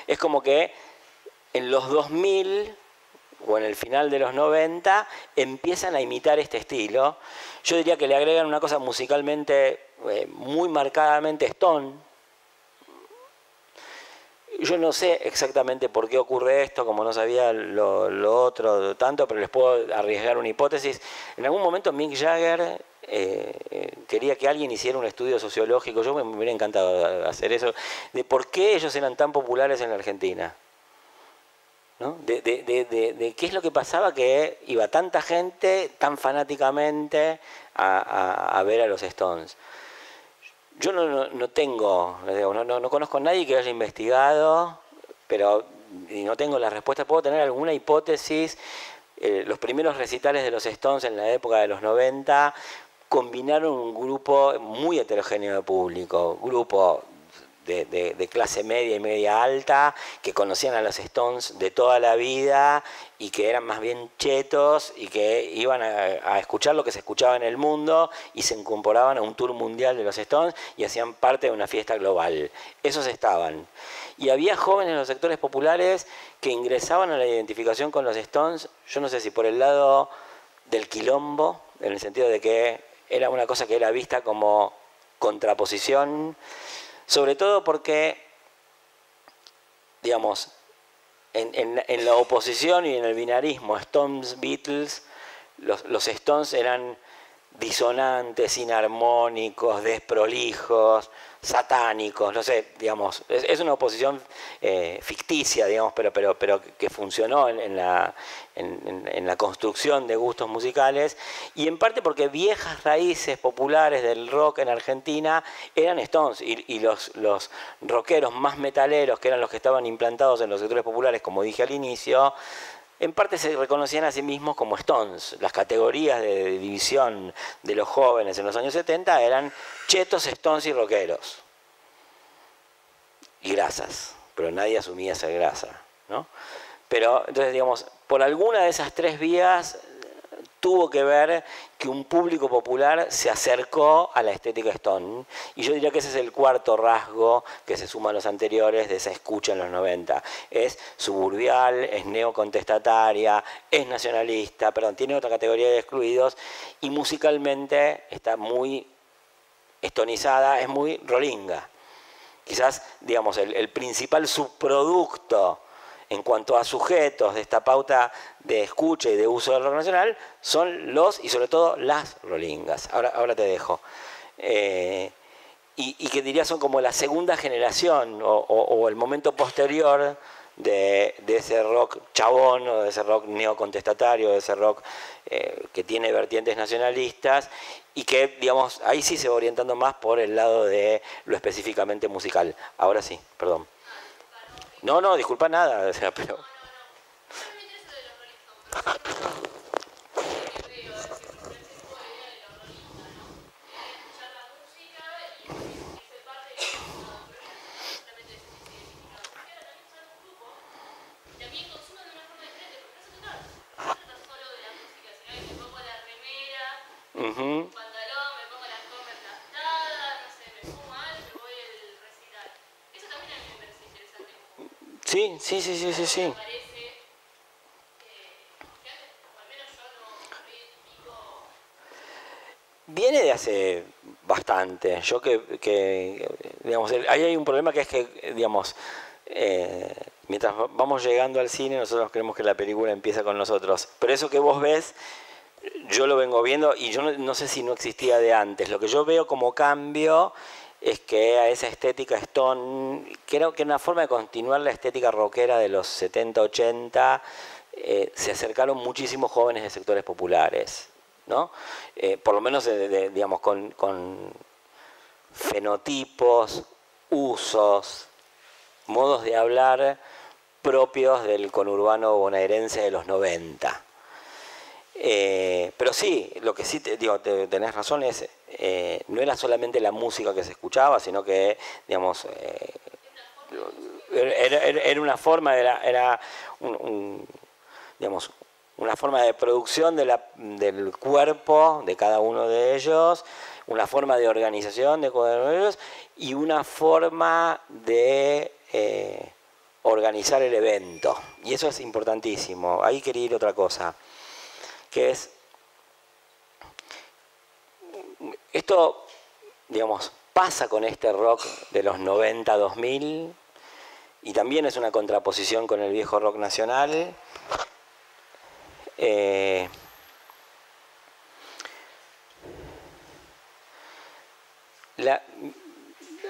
Es como que en los 2000 o en el final de los 90 empiezan a imitar este estilo. Yo diría que le agregan una cosa musicalmente eh, muy marcadamente Stone, yo no sé exactamente por qué ocurre esto, como no sabía lo, otro tanto, pero les puedo arriesgar una hipótesis. En algún momento Mick Jagger eh, quería que alguien hiciera un estudio sociológico, yo me, hubiera encantado hacer eso, de por qué ellos eran tan populares en la Argentina. De, qué es lo que pasaba que iba tanta gente tan fanáticamente a, ver a los Stones. Yo no, tengo, no, conozco a nadie que haya investigado, pero no tengo la respuesta. Puedo tener alguna hipótesis. Eh, los primeros recitales de los Stones en la época de los 90 combinaron un grupo muy heterogéneo de público, grupo de, clase media y media alta, que conocían a los Stones de toda la vida y que eran más bien chetos y que iban a, escuchar lo que se escuchaba en el mundo y se incorporaban a un tour mundial de los Stones y hacían parte de una fiesta global. Esos estaban. Y había jóvenes en los sectores populares que ingresaban a la identificación con los Stones, yo no sé si por el lado del quilombo, en el sentido de que era una cosa que era vista como contraposición sobre todo porque, digamos, en, la oposición y en el binarismo Stones-Beatles, los, los Stones eran disonantes, inarmónicos, desprolijos, satánicos, no sé, digamos, es, una oposición eh, ficticia, digamos, pero, pero, pero que funcionó en, la, en, la, construcción de gustos musicales, y en parte porque viejas raíces populares del rock en Argentina eran Stones, y, los, los rockeros más metaleros, que eran los que estaban implantados en los sectores populares, como dije al inicio, en parte se reconocían a sí mismos como Stones. Las categorías de división de los jóvenes en los años 70 eran chetos, Stones y rockeros. Y grasas, pero nadie asumía esa grasa. ¿no? Pero entonces, digamos, por alguna de esas tres vías tuvo que ver que un público popular se acercó a la estética Stone. Y yo diría que ese es el cuarto rasgo que se suma a los anteriores de esa escucha en los 90. Es suburbial, es neocontestataria, es nacionalista, perdón, tiene otra categoría de excluidos y musicalmente está muy estonizada, es muy rolinga. Quizás, digamos, el principal subproducto en cuanto a sujetos de esta pauta de escucha y de uso del rock nacional son los y sobre todo las rolingas. Ahora, te dejo. Eh, y, que diría son como la segunda generación o, el momento posterior de, ese rock chabón o de ese rock neocontestatario, de ese rock eh, que tiene vertientes nacionalistas y que, digamos, ahí sí se va orientando más por el lado de lo específicamente musical. Ahora sí, perdón. No, no, disculpa nada, o sea, pero... Sí, sí, sí, sí, sí, sí. Viene de hace bastante. Yo que, digamos, ahí hay un problema que es que, digamos, eh, mientras vamos llegando al cine, nosotros creemos que la película empieza con nosotros. Pero eso que vos ves, yo lo vengo viendo y yo no sé si no existía de antes. Lo que yo veo como cambio es que a esa estética Stone, creo que una forma de continuar la estética rockera de los 70, 80, eh, se acercaron muchísimos jóvenes de sectores populares, ¿no? Eh, por lo menos, digamos, con, fenotipos, usos, modos de hablar propios del conurbano bonaerense de los 90. Eh, pero sí, lo que sí te, digo, tenés razón es eh, no era solamente la música que se escuchaba, sino que, digamos, eh, era, una forma, era, digamos, una forma de producción del cuerpo de cada uno de ellos, una forma de organización de cada uno de ellos y una forma de eh, organizar el evento. Y eso es importantísimo. Ahí quería ir otra cosa, que es Esto, digamos, pasa con este rock de los 90-2000, y también es una contraposición con el viejo rock nacional. Eh,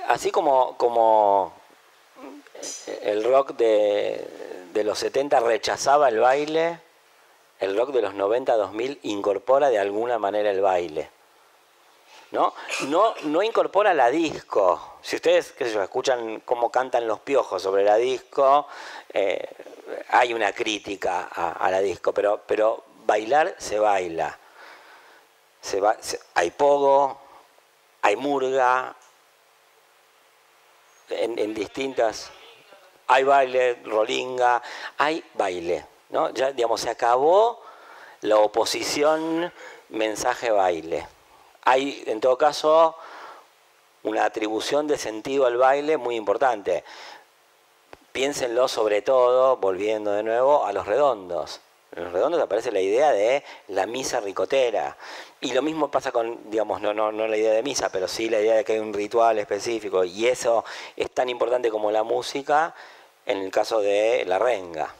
así como, como el rock de, de, los 70 rechazaba el baile, el rock de los 90-2000 incorpora de alguna manera el baile. ¿no? No, no incorpora la disco. Si ustedes qué sé yo, escuchan cómo cantan los piojos sobre la disco, eh, hay una crítica a, la disco, pero, pero bailar se baila. Se va, hay pogo, hay murga, en, distintas... Hay baile, rolinga, hay baile. ¿No? Ya, digamos, se acabó la oposición mensaje-baile. Hay, en todo caso, una atribución de sentido al baile muy importante. Piénsenlo sobre todo, volviendo de nuevo, a los redondos. En los redondos aparece la idea de la misa ricotera. Y lo mismo pasa con, digamos, no, no, no la idea de misa, pero sí la idea de que hay un ritual específico. Y eso es tan importante como la música en el caso de la renga.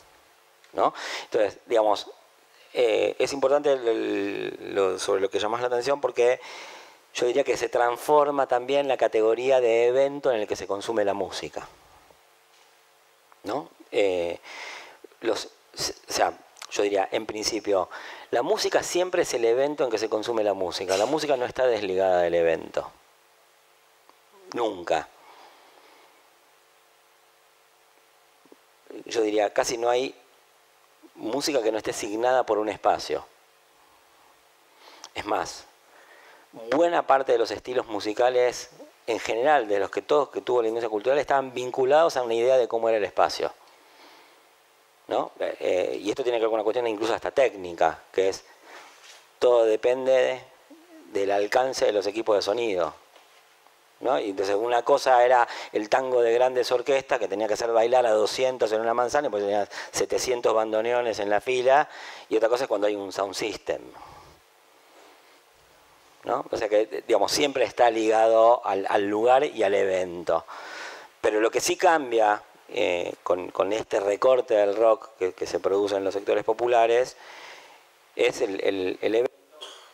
Entonces, digamos, eh, es importante sobre lo que llamas la atención porque yo diría que se transforma también la categoría de evento en el que se consume la música. ¿No? Eh, los, o sea, yo diría, en principio, la música siempre es el evento en que se consume la música. La música no está desligada del evento. Nunca. Yo diría, casi no hay música que no esté signada por un espacio. Es más, buena parte de los estilos musicales, en general, de los que todos que tuvo la industria cultural, estaban vinculados a una idea de cómo era el espacio. ¿no? Eh, y esto tiene que ver con una cuestión incluso hasta técnica, que es todo depende del alcance de los equipos de sonido. Y entonces una cosa era el tango de grandes orquestas que tenía que hacer bailar a 200 en una manzana, pues tenía 700 bandoneones en la fila, y otra cosa es cuando hay un sound system. ¿no? O sea que, digamos, siempre está ligado al, lugar y al evento. Pero lo que sí cambia eh, con, este recorte del rock que, se produce en los sectores populares es el, el evento,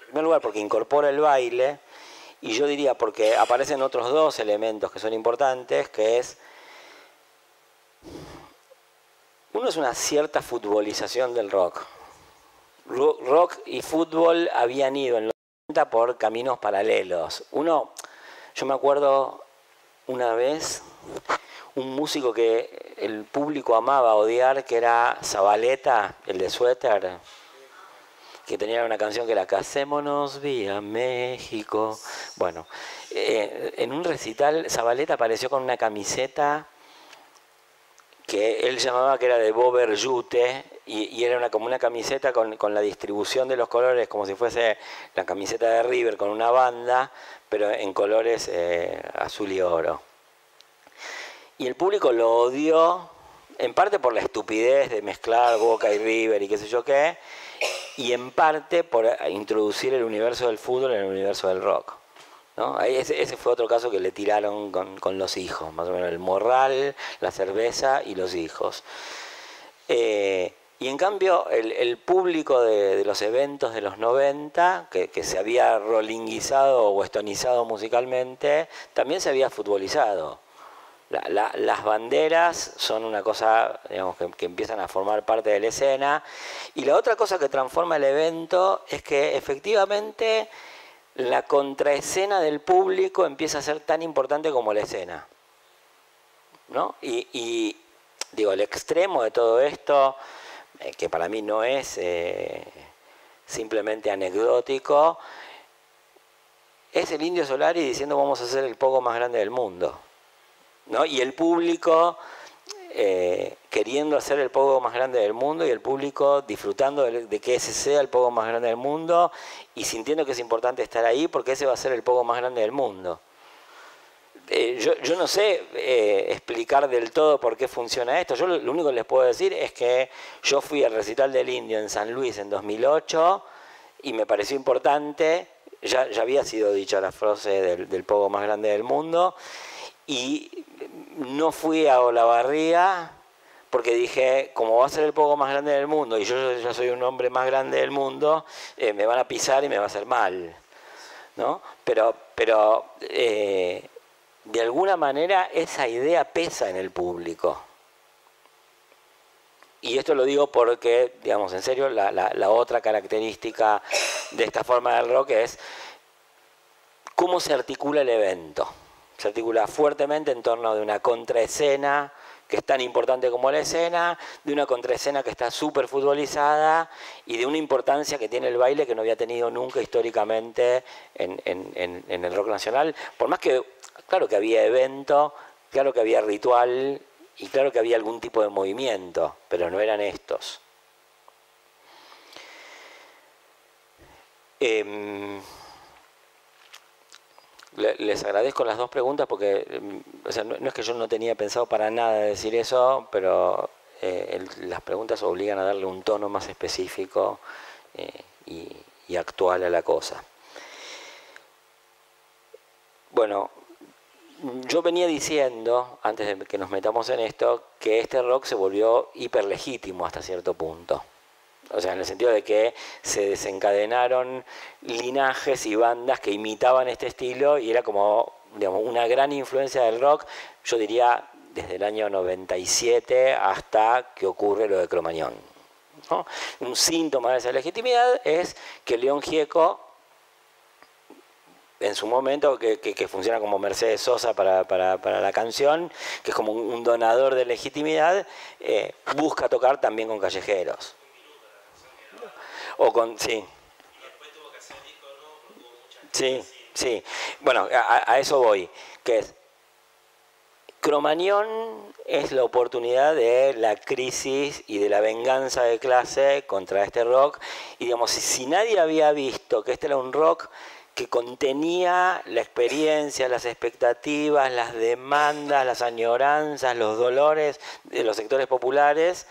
en primer lugar, porque incorpora el baile, y yo diría, porque aparecen otros dos elementos que son importantes, que es, uno es una cierta futbolización del rock. Rock y fútbol habían ido en los 90 por caminos paralelos. Uno, yo me acuerdo una vez, un músico que el público amaba odiar, que era Zabaleta, el de suéter, que tenía una canción que era Casémonos vía México. Bueno, eh, en un recital Zabaleta apareció con una camiseta que él llamaba que era de Bober Yute y, era una, como una camiseta con, la distribución de los colores como si fuese la camiseta de River con una banda, pero en colores eh, azul y oro. Y el público lo odió en parte por la estupidez de mezclar Boca y River y qué sé yo qué, y en parte por introducir el universo del fútbol en el universo del rock. ¿no? Ese, ese, fue otro caso que le tiraron con, los hijos, más o menos el morral, la cerveza y los hijos. Eh, y en cambio, el, público de, los eventos de los 90, que, se había rolinguizado o westernizado musicalmente, también se había futbolizado las banderas son una cosa que, empiezan a formar parte de la escena. Y la otra cosa que transforma el evento es que efectivamente la contraescena del público empieza a ser tan importante como la escena. ¿no? Y, digo, el extremo de todo esto, eh, que para mí no es eh, simplemente anecdótico, es el Indio Solari diciendo vamos a hacer el poco más grande del mundo. Y el público eh, queriendo hacer el pogo más grande del mundo y el público disfrutando de, que ese sea el pogo más grande del mundo y sintiendo que es importante estar ahí porque ese va a ser el pogo más grande del mundo. Eh, yo, no sé eh, explicar del todo por qué funciona esto. Yo lo, único que les puedo decir es que yo fui al recital del Indio en San Luis en 2008 y me pareció importante. Ya, había sido dicha la frase del, del pogo más grande del mundo Y no fui a Olavarría porque dije, como va a ser el poco más grande del mundo y yo ya soy un hombre más grande del mundo, eh, me van a pisar y me va a hacer mal. ¿no? Pero, pero eh, de alguna manera esa idea pesa en el público. Y esto lo digo porque, digamos, en serio, la, la otra característica de esta forma del rock es cómo se articula el evento. Se articula fuertemente en torno de una contraescena que es tan importante como la escena, de una contraescena que está súper futbolizada y de una importancia que tiene el baile que no había tenido nunca históricamente en, en el rock nacional. Por más que, claro que había evento, claro que había ritual y claro que había algún tipo de movimiento, pero no eran estos. Eh, les agradezco las dos preguntas porque mm, no, es que yo no tenía pensado para nada decir eso, pero eh, las preguntas obligan a darle un tono más específico eh, y, actual a la cosa. Bueno, yo venía diciendo, antes de que nos metamos en esto, que este rock se volvió hiperlegítimo hasta cierto punto. O sea, en el sentido de que se desencadenaron linajes y bandas que imitaban este estilo y era como una gran influencia del rock, yo diría desde el año 97 hasta que ocurre lo de Cromañón. Un síntoma de esa legitimidad es que León Gieco, en su momento, que, funciona como Mercedes Sosa para, la canción, que es como un, donador de legitimidad, eh, busca tocar también con callejeros. O con, sí. Sí, sí. Bueno, a, eso voy, que es, Cromañón es la oportunidad de la crisis y de la venganza de clase contra este rock. Y digamos, si, si nadie había visto que este era un rock que contenía la experiencia, las expectativas, las demandas, las añoranzas, los dolores de los sectores populares,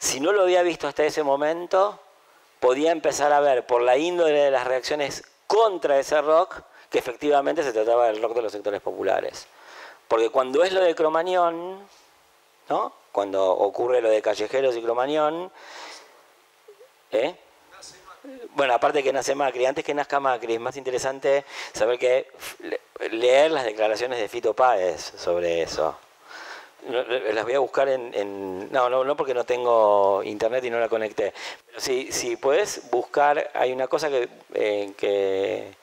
si no lo había visto hasta ese momento, podía empezar a ver por la índole de las reacciones contra ese rock que efectivamente se trataba del rock de los sectores populares. Porque cuando es lo de Cromañón, ¿no? cuando ocurre lo de Callejeros y Cromañón, ¿eh? bueno, aparte que nace Macri, antes que nazca Macri, es más interesante saber que leer las declaraciones de Fito Páez sobre eso. Las voy a buscar en, no, no, no porque no tengo internet y no la conecté. Pero si, si puedes buscar, hay una cosa que, eh,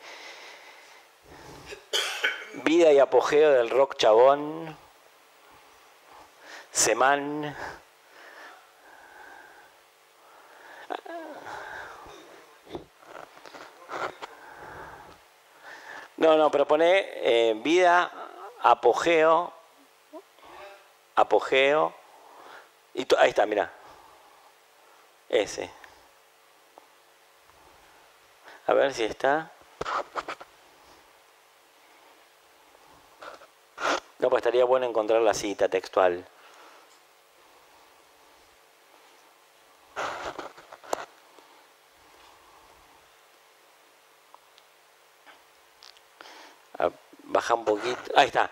vida y apogeo del rock chabón, Semán. No, no, pero pone eh, vida, apogeo, apogeo. Y ahí está, mira. Ese. A ver si está. No, pues estaría bueno encontrar la cita textual. Ah, baja un poquito. Ahí está.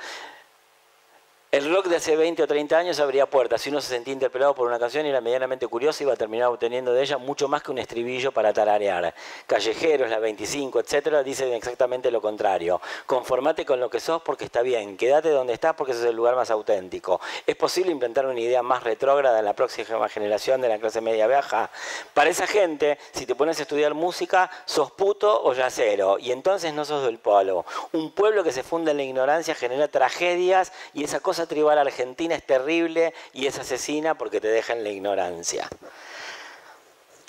El rock de hace 20 o 30 años abría puertas. Si uno se sentía interpelado por una canción y era medianamente curioso, iba a terminar obteniendo de ella mucho más que un estribillo para tararear. Callejeros, la 25, etcétera, dicen exactamente lo contrario. Conformate con lo que sos porque está bien. Quédate donde estás porque ese es el lugar más auténtico. ¿Es posible implantar una idea más retrógrada en la próxima generación de la clase media baja? Para esa gente, si te pones a estudiar música, sos puto o yacero. Y entonces no sos del polo. Un pueblo que se funda en la ignorancia genera tragedias y esa cosa tribal argentina es terrible y es asesina porque te deja en la ignorancia.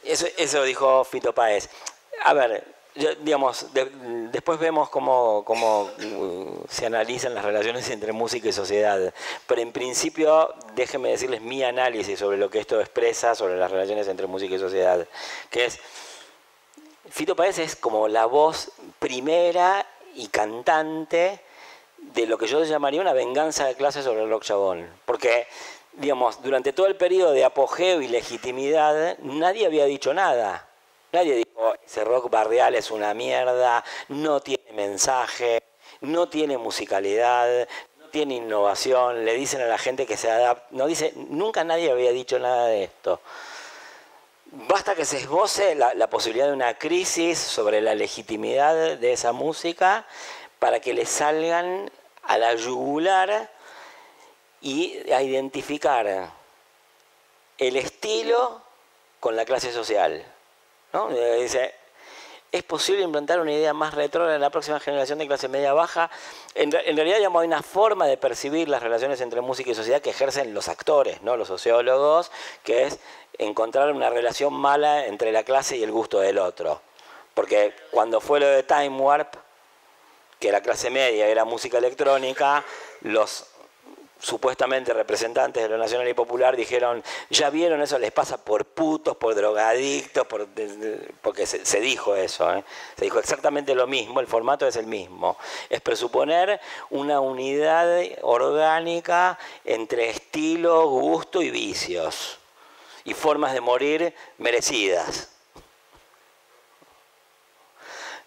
Eso, eso dijo Fito Páez. A ver, digamos, después vemos cómo, cómo, uh, se analizan las relaciones entre música y sociedad, pero en principio déjenme decirles mi análisis sobre lo que esto expresa sobre las relaciones entre música y sociedad, que es, Fito Páez es como la voz primera y cantante de lo que yo llamaría una venganza de clase sobre el rock chabón. Porque, digamos, durante todo el periodo de apogeo y legitimidad, nadie había dicho nada. Nadie dijo, ese rock barrial es una mierda, no tiene mensaje, no tiene musicalidad, no tiene innovación, le dicen a la gente que se adapta, no dice, nunca nadie había dicho nada de esto. Basta que se esboce la, posibilidad de una crisis sobre la legitimidad de esa música para que le salgan a la yugular y a identificar el estilo con la clase social. ¿no? Dice, es posible implantar una idea más retro en la próxima generación de clase media baja. En, realidad, digamos, hay una forma de percibir las relaciones entre música y sociedad que ejercen los actores, ¿no? los sociólogos, que es encontrar una relación mala entre la clase y el gusto del otro. Porque cuando fue lo de Time Warp, que la clase media era música electrónica, los supuestamente representantes de lo nacional y popular dijeron, ya vieron eso, les pasa por putos, por drogadictos, por, porque se, dijo eso, ¿eh? se dijo exactamente lo mismo, el formato es el mismo, es presuponer una unidad orgánica entre estilo, gusto y vicios, y formas de morir merecidas.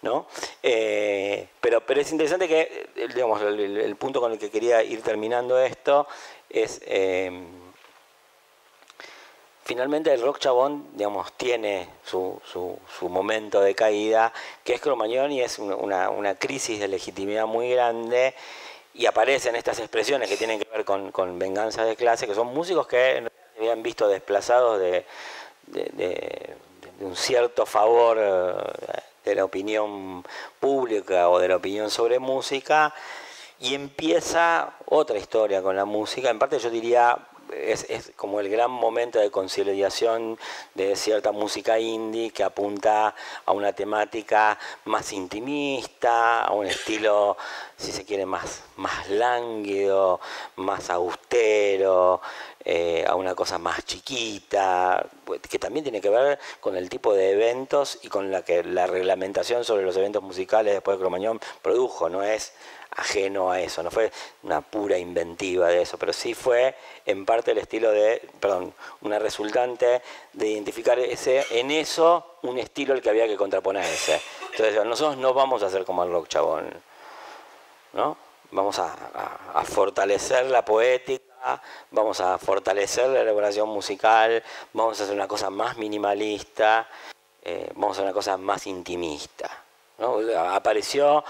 ¿No? Eh, pero, es interesante que, eh, digamos, el, punto con el que quería ir terminando esto es, em, finalmente el rock chabón, digamos, tiene su, momento de caída, que es Cromañón y es una, crisis de legitimidad muy grande y aparecen estas expresiones que tienen que ver con, venganza de clase, que son músicos que se habían visto desplazados de, de, un cierto favor eh, de la opinión pública o de la opinión sobre música y empieza otra historia con la música. En parte yo diría es, es, como el gran momento de conciliación de cierta música indie que apunta a una temática más intimista, a un estilo, si se quiere, más, más lánguido, más austero, eh, a una cosa más chiquita, que también tiene que ver con el tipo de eventos y con la que la reglamentación sobre los eventos musicales después de Cromañón produjo, no es ajeno a eso, no fue una pura inventiva de eso, pero sí fue en parte el estilo de, perdón, una resultante de identificar ese, en eso un estilo al que había que contraponerse. Entonces nosotros no vamos a hacer como el rock chabón, ¿no? Vamos a fortalecer la poética vamos a fortalecer la elaboración musical, vamos a hacer una cosa más minimalista, eh, vamos a hacer una cosa más intimista. Apareció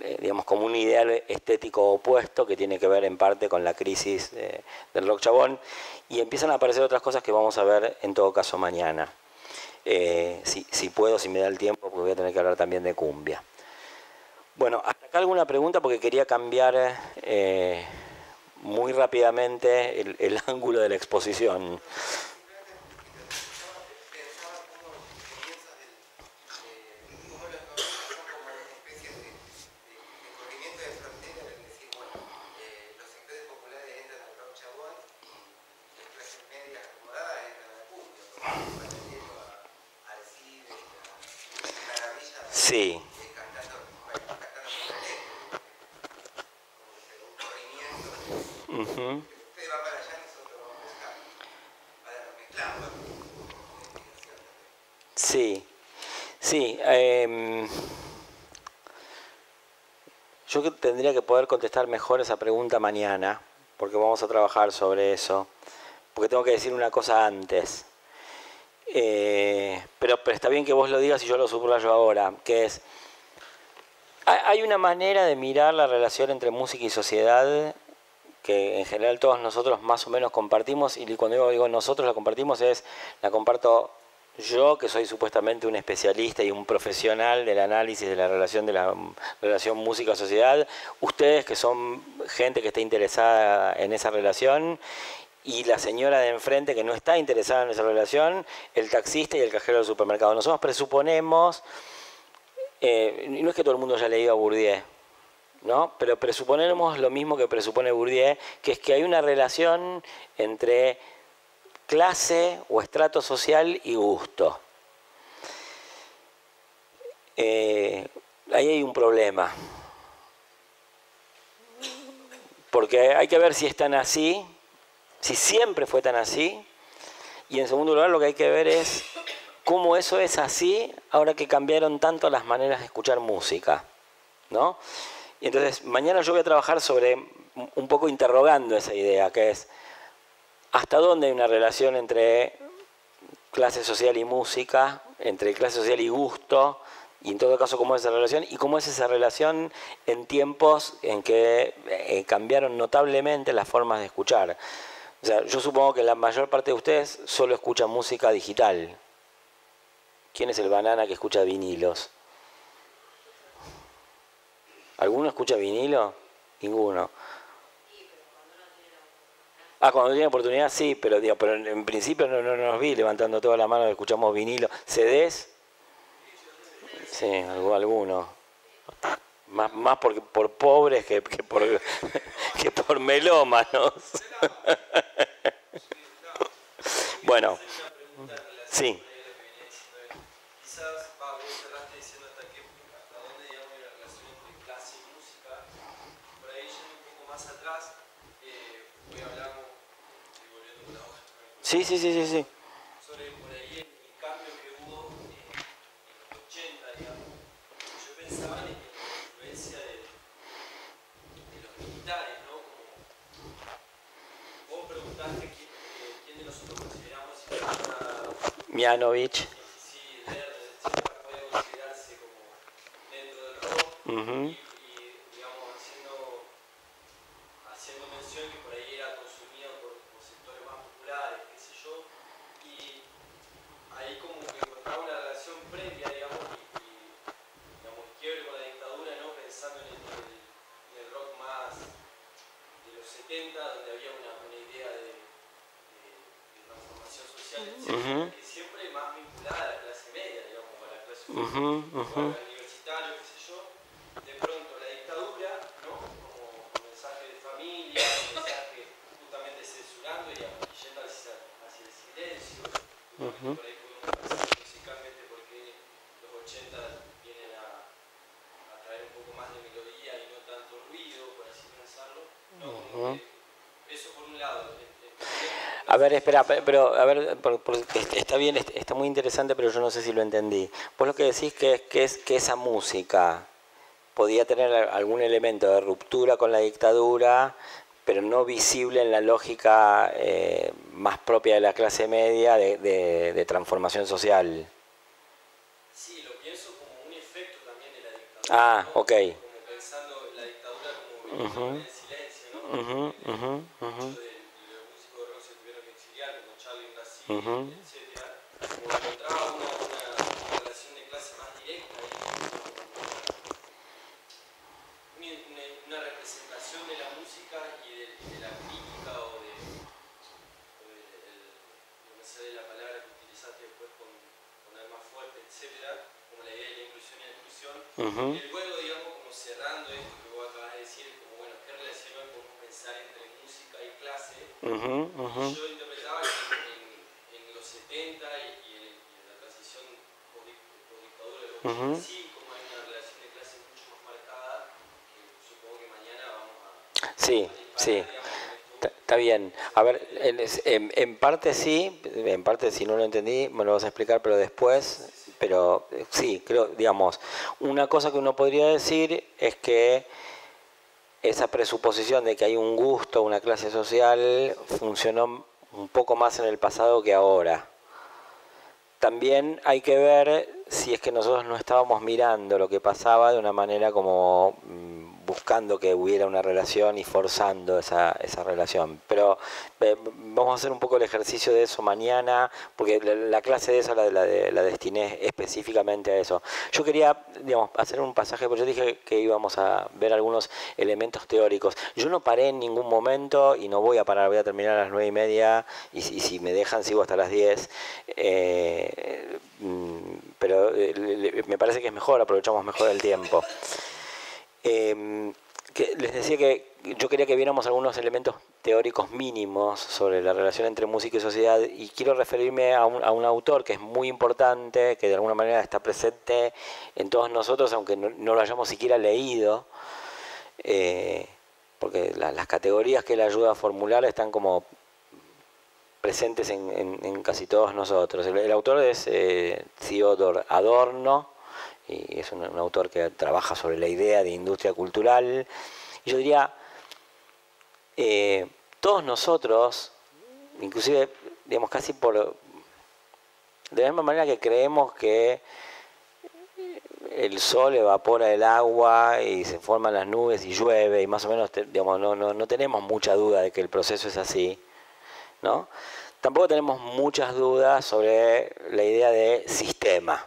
eh, digamos, como un ideal estético opuesto que tiene que ver en parte con la crisis del rock chabón y empiezan a aparecer otras cosas que vamos a ver en todo caso mañana. Eh, si, puedo, si me da el tiempo, voy a tener que hablar también de cumbia. Bueno, hasta acá alguna pregunta porque quería cambiar muy rápidamente el, ángulo de la exposición. Sí. Sí, sí. Em, yo tendría que poder contestar mejor esa pregunta mañana, porque vamos a trabajar sobre eso, porque tengo que decir una cosa antes. Eh, pero, pero está bien que vos lo digas y yo lo subrayo ahora, que es, hay una manera de mirar la relación entre música y sociedad que en general todos nosotros más o menos compartimos, y cuando digo, nosotros la compartimos es, la comparto yo, que soy supuestamente un especialista y un profesional del análisis de la relación de la relación música-sociedad, ustedes que son gente que está interesada en esa relación, y la señora de enfrente que no está interesada en esa relación, el taxista y el cajero del supermercado. Nosotros presuponemos, eh, no es que todo el mundo haya leído a Bourdieu, ¿no? Pero presuponemos lo mismo que presupone Bourdieu, que es que hay una relación entre clase o estrato social y gusto. Eh, ahí hay un problema. Porque hay que ver si es tan así, si siempre fue tan así, y en segundo lugar lo que hay que ver es cómo eso es así ahora que cambiaron tanto las maneras de escuchar música. ¿no? Y entonces, mañana yo voy a trabajar sobre un poco interrogando esa idea, que es hasta dónde hay una relación entre clase social y música, entre clase social y gusto, y en todo caso cómo es esa relación, y cómo es esa relación en tiempos en que eh, cambiaron notablemente las formas de escuchar. O sea, yo supongo que la mayor parte de ustedes solo escuchan música digital. ¿Quién es el banana que escucha vinilos? ¿Alguno escucha vinilo? Ninguno. Ah, cuando tiene oportunidad sí, pero, digo, pero en principio no, no, nos vi levantando toda la mano, escuchamos vinilo. ¿CDs? Sí, alguno. Más, más por, por pobres que, que, por, que por melómanos. bueno, sí. Sí, sí, sí, sí, sí. Sobre por ahí el, cambio que hubo en, los 80, digamos. Yo pensaba en la influencia de, los militares, ¿no? Como vos preguntaste quién, quién de nosotros consideramos si una... Mianovich. Si puede considerarse como dentro del rock. Y, donde había una, una idea de, de, de, transformación social, etc., uh -huh. que siempre más vinculada a la clase media, digamos, a la clase uh -huh, uh -huh. universitario, qué sé yo. De pronto la dictadura, ¿no? Como un mensaje de familia, un mensaje justamente censurando y yendo hacia, hacia el silencio. Uh -huh. Por ahí podemos pensar musicalmente porque los 80 vienen a, a traer un poco más de melodía y no tanto ruido, por así pensarlo. ¿no? Uh -huh. A ver, espera, pero a ver, está bien, está muy interesante, pero yo no sé si lo entendí. Vos lo que decís que, que es que esa música podía tener algún elemento de ruptura con la dictadura, pero no visible en la lógica eh, más propia de la clase media de, de, transformación social. Sí, lo pienso como un efecto también de la dictadura. Ah, ok. Como pensando la dictadura como uh -huh. el silencio, ¿no? Uh -huh, uh -huh, uh -huh. uh -huh. como el, digamos, cerrando esto que vos acabas de decir, como, bueno, ¿qué relación podemos pensar entre música y clase? Uh -huh, uh -huh. Yo 70 y, y, en la transición post-dictadura de los uh -huh. sí, como hay una relación de clase mucho más marcada, que supongo que mañana vamos a... Sí, a sí. Está bien. A ver, en, en, parte sí, en parte si no lo entendí, me lo vas a explicar, pero después, pero sí, creo, digamos, una cosa que uno podría decir es que esa presuposición de que hay un gusto, una clase social, funcionó un poco más en el pasado que ahora. También hay que ver si es que nosotros no estábamos mirando lo que pasaba de una manera como mm, buscando que hubiera una relación y forzando esa, esa relación. Pero eh, vamos a hacer un poco el ejercicio de eso mañana, porque la, la clase de eso la, la, la, destiné específicamente a eso. Yo quería digamos, hacer un pasaje, porque yo dije que íbamos a ver algunos elementos teóricos. Yo no paré en ningún momento y no voy a parar, voy a terminar a las nueve y media y, si me dejan sigo hasta las diez. Eh, mm, pero eh, me parece que es mejor, aprovechamos mejor el tiempo. Que les decía que yo quería que viéramos algunos elementos teóricos mínimos sobre la relación entre música y sociedad y quiero referirme a un, autor que es muy importante, que de alguna manera está presente en todos nosotros, aunque no, lo hayamos siquiera leído, eh, porque la, las categorías que él ayuda a formular están como presentes en, casi todos nosotros. El, el autor es eh, Theodor Adorno, y es un, autor que trabaja sobre la idea de industria cultural. Y yo diría, eh, todos nosotros, inclusive, digamos, casi por... De la misma manera que creemos que el sol evapora el agua y se forman las nubes y llueve y más o menos digamos, no, no, no, tenemos mucha duda de que el proceso es así. ¿no? Tampoco tenemos muchas dudas sobre la idea de sistema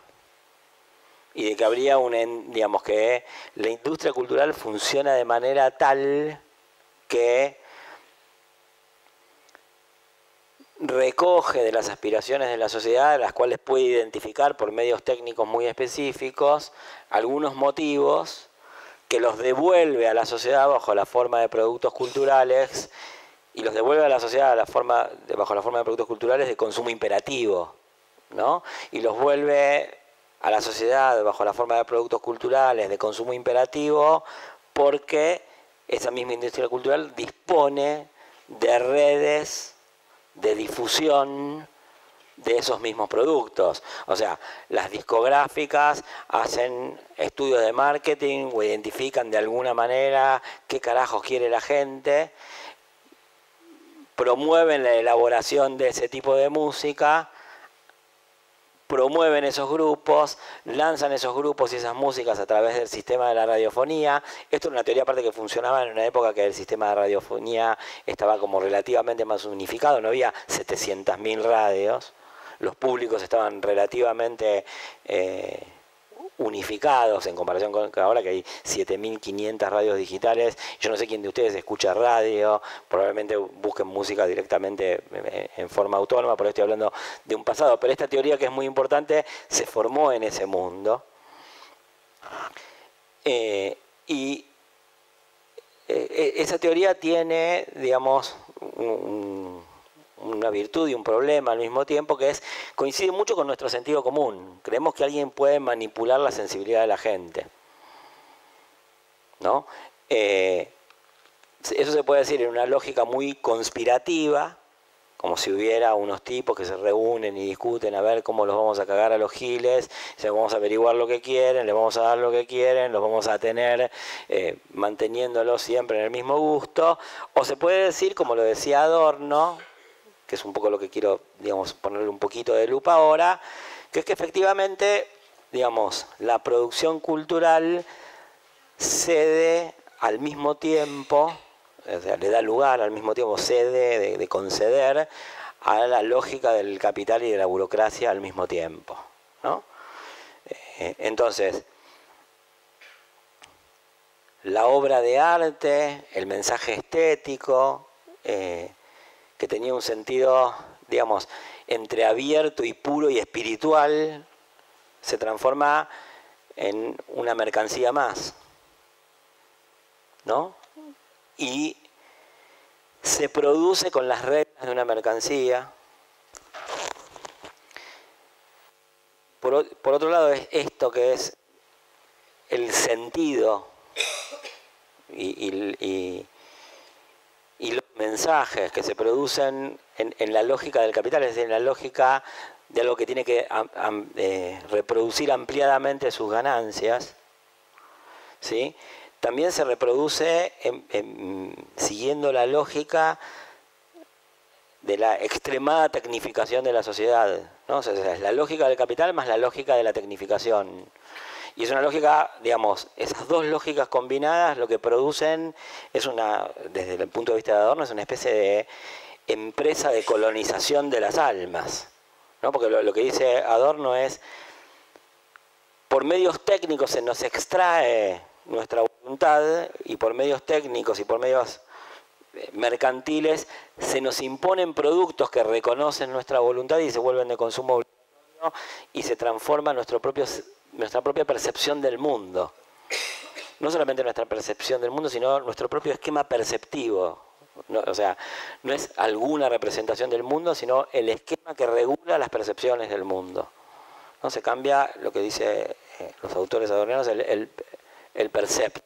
y de que habría un, digamos que la industria cultural funciona de manera tal que recoge de las aspiraciones de la sociedad, las cuales puede identificar por medios técnicos muy específicos, algunos motivos que los devuelve a la sociedad bajo la forma de productos culturales y los devuelve a la sociedad bajo la forma de productos culturales de consumo imperativo, ¿no? Y los vuelve a la sociedad bajo la forma de productos culturales de consumo imperativo porque esa misma industria cultural dispone de redes de difusión de esos mismos productos. O sea, las discográficas hacen estudios de marketing o identifican de alguna manera qué carajos quiere la gente, promueven la elaboración de ese tipo de música promueven esos grupos, lanzan esos grupos y esas músicas a través del sistema de la radiofonía. Esto es una teoría aparte que funcionaba en una época que el sistema de radiofonía estaba como relativamente más unificado, no había 700.000 radios, los públicos estaban relativamente... Eh, unificados en comparación con ahora que hay 7.500 radios digitales. Yo no sé quién de ustedes escucha radio, probablemente busquen música directamente eh, en forma autónoma, por estoy hablando de un pasado, pero esta teoría que es muy importante se formó en ese mundo. Eh, y eh, esa teoría tiene, digamos, un una virtud y un problema al mismo tiempo, que es coincide mucho con nuestro sentido común. Creemos que alguien puede manipular la sensibilidad de la gente. ¿No? Eh, eso se puede decir en una lógica muy conspirativa, como si hubiera unos tipos que se reúnen y discuten a ver cómo los vamos a cagar a los giles, se vamos a averiguar lo que quieren, les vamos a dar lo que quieren, los vamos a tener eh, manteniéndolos siempre en el mismo gusto, o se puede decir, como lo decía Adorno, que es un poco lo que quiero, digamos, ponerle un poquito de lupa ahora, que es que efectivamente, digamos, la producción cultural cede al mismo tiempo, o sea, le da lugar al mismo tiempo, cede de, conceder a la lógica del capital y de la burocracia al mismo tiempo. ¿no? Eh, entonces, la obra de arte, el mensaje estético, eh, que tenía un sentido, digamos, entre abierto y puro y espiritual, se transforma en una mercancía más. ¿No? Y se produce con las reglas de una mercancía. Por, otro lado, es esto que es el sentido y mensajes que se producen en, la lógica del capital, es decir, en la lógica de algo que tiene que eh, reproducir ampliadamente sus ganancias, ¿sí? también se reproduce siguiendo la lógica de la extremada tecnificación de la sociedad. ¿no? es la lógica del capital más la lógica de la tecnificación. Y es una lógica, digamos, esas dos lógicas combinadas lo que producen es una, desde el punto de vista de Adorno, es una especie de empresa de colonización de las almas. ¿no? Porque lo, que dice Adorno es, por medios técnicos se nos extrae nuestra voluntad y por medios técnicos y por medios eh, mercantiles se nos imponen productos que reconocen nuestra voluntad y se vuelven de consumo obligatorio y se transforman nuestro propio nuestra propia percepción del mundo. No solamente nuestra percepción del mundo, sino nuestro propio esquema perceptivo. o sea, no es alguna representación del mundo, sino el esquema que regula las percepciones del mundo. ¿No? Se cambia lo que dicen eh, los autores adornianos, el, el, el percepto.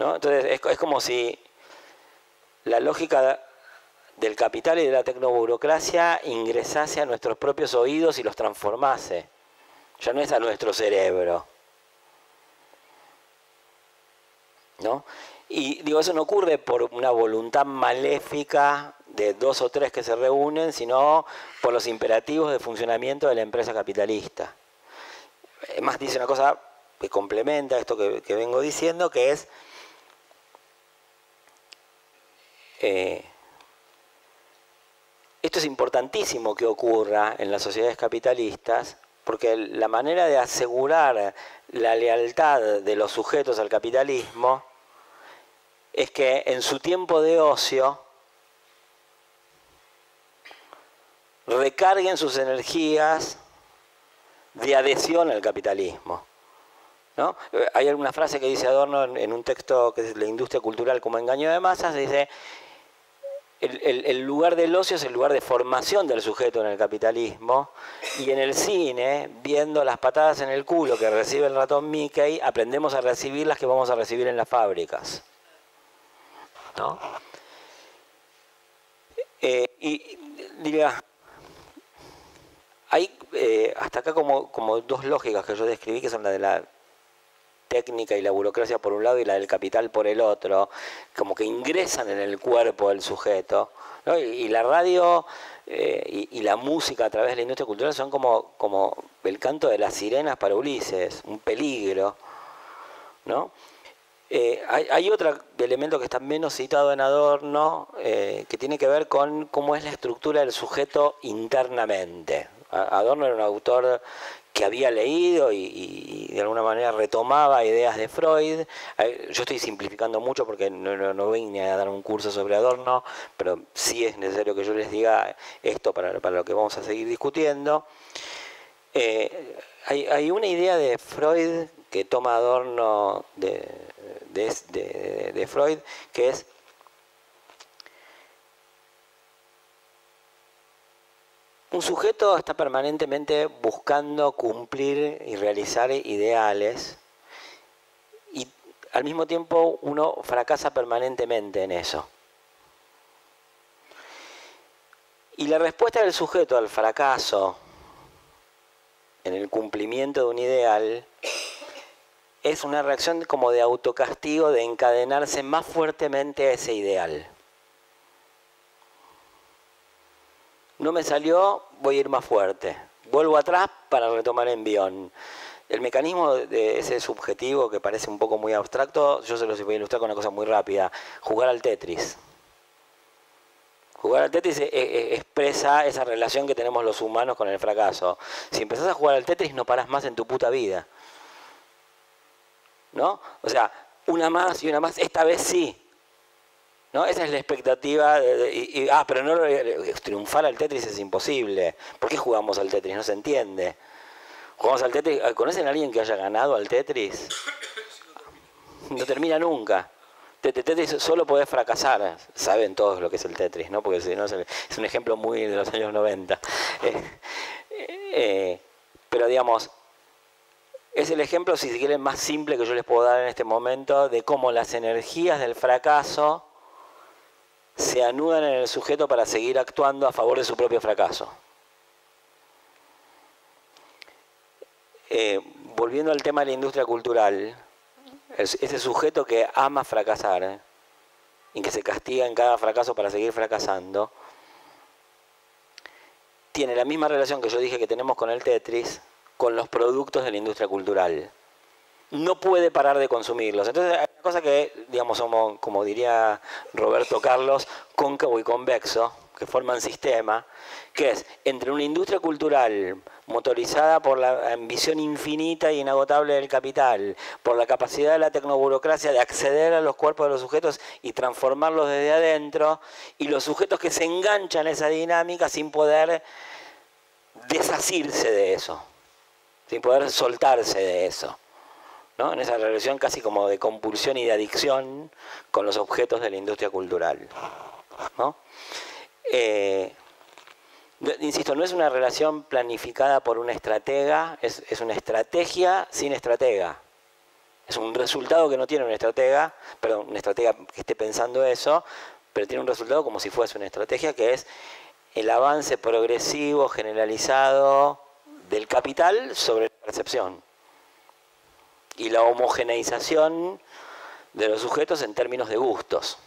¿No? Entonces es, es como si la lógica del capital y de la tecnoburocracia ingresase a nuestros propios oídos y los transformase. Ya no es a nuestro cerebro. ¿No? Y digo, eso no ocurre por una voluntad maléfica de dos o tres que se reúnen, sino por los imperativos de funcionamiento de la empresa capitalista. Más dice una cosa que complementa esto que, vengo diciendo, que es eh, esto es importantísimo que ocurra en las sociedades capitalistas, porque la manera de asegurar la lealtad de los sujetos al capitalismo es que en su tiempo de ocio recarguen sus energías de adhesión al capitalismo. ¿no? Hay alguna frase que dice Adorno en, un texto que es la industria cultural como engaño de masas, dice, el, lugar del ocio es el lugar de formación del sujeto en el capitalismo y en el cine, viendo las patadas en el culo que recibe el ratón Mickey, aprendemos a recibir las que vamos a recibir en las fábricas. ¿no? Eh, y diría, hay eh, hasta acá como, como dos lógicas que yo describí, que son la de la técnica y la burocracia por un lado y la del capital por el otro, como que ingresan en el cuerpo del sujeto. Y, la radio eh, y, la música a través de la industria cultural son como, como el canto de las sirenas para Ulises, un peligro. ¿no? Eh, hay, otro elemento que está menos citado en Adorno, eh, que tiene que ver con cómo es la estructura del sujeto internamente. Adorno era un autor que había leído y, de alguna manera retomaba ideas de Freud. Yo estoy simplificando mucho porque no, no, vine a dar un curso sobre Adorno, pero sí es necesario que yo les diga esto para, lo que vamos a seguir discutiendo. Eh, hay, una idea de Freud que toma Adorno de, Freud, que es un sujeto está permanentemente buscando cumplir y realizar ideales y al mismo tiempo uno fracasa permanentemente en eso. Y la respuesta del sujeto al fracaso en el cumplimiento de un ideal es una reacción como de autocastigo, de encadenarse más fuertemente a ese ideal. No me salió, voy a ir más fuerte. Vuelvo atrás para retomar envión. El mecanismo de ese subjetivo que parece un poco muy abstracto, yo se los voy a ilustrar con una cosa muy rápida. Jugar al Tetris. Jugar al Tetris e, e, expresa esa relación que tenemos los humanos con el fracaso. Si empezás a jugar al Tetris no paras más en tu puta vida. ¿no? O sea, una más y una más, esta vez sí. Esa es la expectativa. De, ah, pero no triunfar al Tetris es imposible. ¿Por qué jugamos al Tetris? No se entiende. Jugamos al Tetris. ¿Conocen a alguien que haya ganado al Tetris? No termina nunca. Tetris solo podés fracasar. Saben todos lo que es el Tetris, ¿no? Porque si no, es un ejemplo muy de los años 90. Eh, eh, pero digamos, es el ejemplo, si quieren, más simple que yo les puedo dar en este momento de cómo las energías del fracaso se anudan en el sujeto para seguir actuando a favor de su propio fracaso. Eh, volviendo al tema de la industria cultural, ese sujeto que ama fracasar y que se castiga en cada fracaso para seguir fracasando, tiene la misma relación que yo dije que tenemos con el Tetris, con los productos de la industria cultural. No puede parar de consumirlos. Entonces cosa que, digamos, somos, como diría Roberto Carlos, cóncavo y convexo, que forman sistema, que es entre una industria cultural motorizada por la ambición infinita y inagotable del capital, por la capacidad de la tecnoburocracia de acceder a los cuerpos de los sujetos y transformarlos desde adentro, y los sujetos que se enganchan a esa dinámica sin poder desasirse de eso sin poder soltarse de eso. En esa relación casi como de compulsión y de adicción con los objetos de la industria cultural. ¿no? Eh, insisto, no es una relación planificada por una estratega, es, una estrategia sin estratega. Es un resultado que no tiene una estratega, perdón, una estratega que esté pensando eso, pero tiene un resultado como si fuese una estrategia que es el avance progresivo, generalizado, del capital sobre la percepción y la homogeneización de los sujetos en términos de gustos.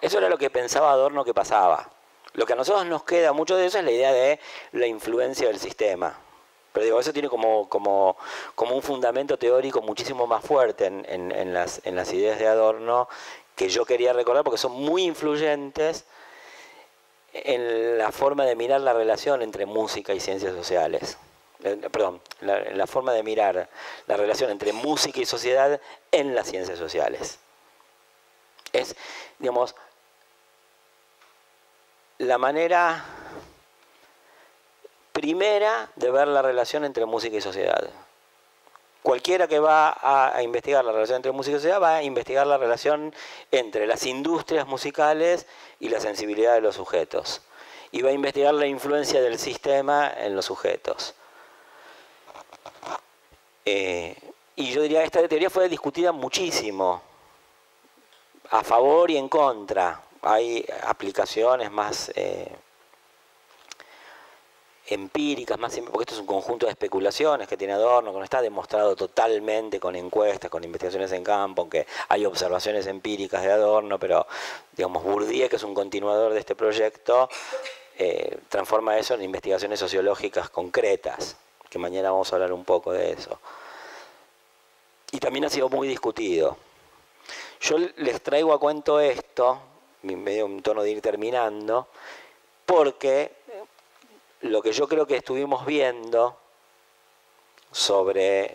Eso era lo que pensaba Adorno que pasaba. Lo que a nosotros nos queda mucho de eso es la idea de la influencia del sistema. Pero digo, eso tiene como, un fundamento teórico muchísimo más fuerte en las ideas de Adorno que yo quería recordar porque son muy influyentes en la forma de mirar la relación entre música y ciencias sociales. Eh, perdón, la, la forma de mirar la relación entre música y sociedad en las ciencias sociales. Es, digamos, la manera primera de ver la relación entre música y sociedad. Cualquiera que va a, investigar la relación entre música y sociedad va a investigar la relación entre las industrias musicales y la sensibilidad de los sujetos. Y va a investigar la influencia del sistema en los sujetos. Eh, y yo diría, esta teoría fue discutida muchísimo, a favor y en contra. Hay aplicaciones más... Eh, empíricas, más porque esto es un conjunto de especulaciones que tiene Adorno, que no está demostrado totalmente con encuestas, con investigaciones en campo, aunque hay observaciones empíricas de Adorno, pero digamos Bourdieu, que es un continuador de este proyecto, eh, transforma eso en investigaciones sociológicas concretas, que mañana vamos a hablar un poco de eso. Y también ha sido muy discutido. Yo les traigo a cuento esto, medio un tono de ir terminando, porque lo que yo creo que estuvimos viendo sobre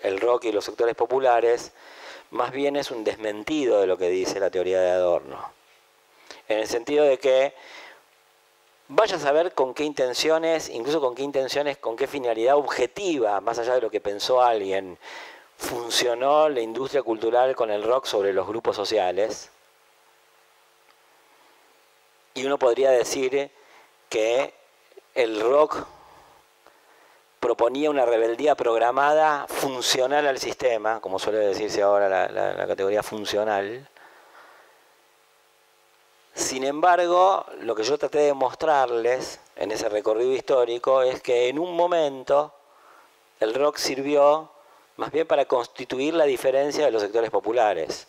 el rock y los sectores populares, más bien es un desmentido de lo que dice la teoría de Adorno. En el sentido de que vaya a saber con qué intenciones, incluso con qué intenciones, con qué finalidad objetiva, más allá de lo que pensó alguien, funcionó la industria cultural con el rock sobre los grupos sociales. Y uno podría decir que el rock proponía una rebeldía programada funcional al sistema, como suele decirse ahora la, categoría funcional. Sin embargo, lo que yo traté de mostrarles en ese recorrido histórico es que en un momento el rock sirvió más bien para constituir la diferencia de los sectores populares.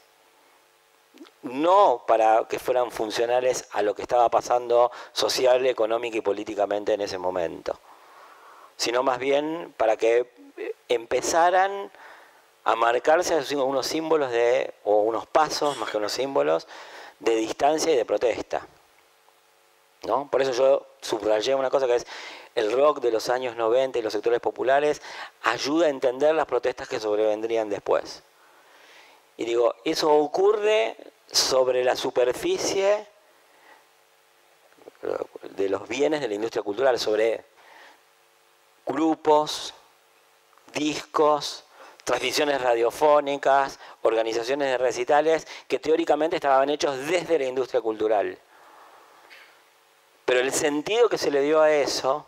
No para que fueran funcionales a lo que estaba pasando social, económica y políticamente en ese momento, sino más bien para que empezaran a marcarse unos símbolos de, o unos pasos, más que unos símbolos, de distancia y de protesta. ¿no? Por eso yo subrayé una cosa que es el rock de los años 90 y los sectores populares ayuda a entender las protestas que sobrevendrían después. Y digo, eso ocurre sobre la superficie de los bienes de la industria cultural, sobre grupos, discos, transmisiones radiofónicas, organizaciones de recitales que teóricamente estaban hechos desde la industria cultural. Pero el sentido que se le dio a eso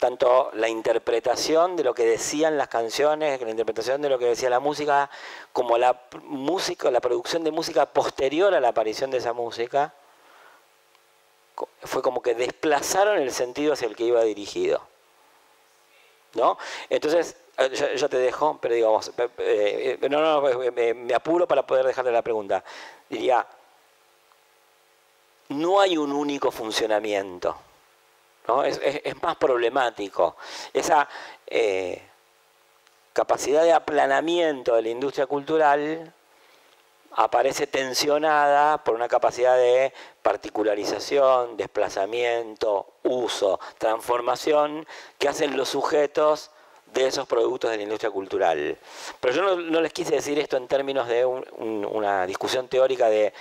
tanto la interpretación de lo que decían las canciones, la interpretación de lo que decía la música, como la música, la producción de música posterior a la aparición de esa música, fue como que desplazaron el sentido hacia el que iba dirigido. ¿No? Entonces, eh, ya, te dejo, pero digamos, eh, eh, no, no, me apuro para poder dejarte la pregunta. Diría, no hay un único funcionamiento es, más problemático. Esa eh, capacidad de aplanamiento de la industria cultural aparece tensionada por una capacidad de particularización, desplazamiento, uso, transformación que hacen los sujetos de esos productos de la industria cultural. Pero yo no, les quise decir esto en términos de una discusión teórica de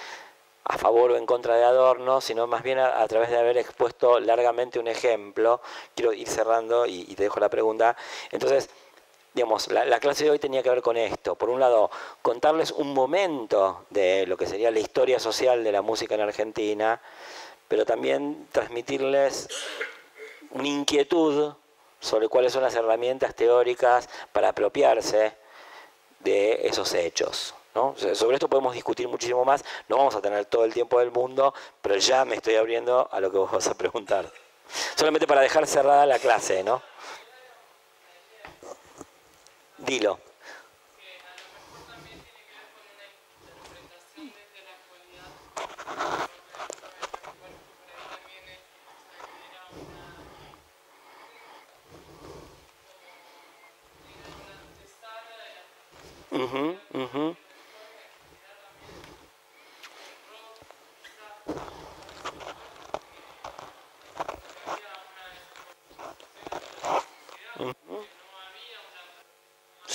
a favor o en contra de Adorno, sino más bien a, través de haber expuesto largamente un ejemplo. Quiero ir cerrando y, te dejo la pregunta. Entonces, digamos, la, clase de hoy tenía que ver con esto. Por un lado, contarles un momento de lo que sería la historia social de la música en Argentina, pero también transmitirles una inquietud sobre cuáles son las herramientas teóricas para apropiarse de esos hechos sobre esto podemos discutir muchísimo más, no vamos a tener todo el tiempo del mundo, pero ya me estoy abriendo a lo que vos vas a preguntar. Solamente para dejar cerrada la clase, ¿no? Dilo. lo mejor también tiene que ver con una interpretación desde la actualidad. Porque me parece que por ahí también es, era una, como, era una antesala de la Ujú, ujú.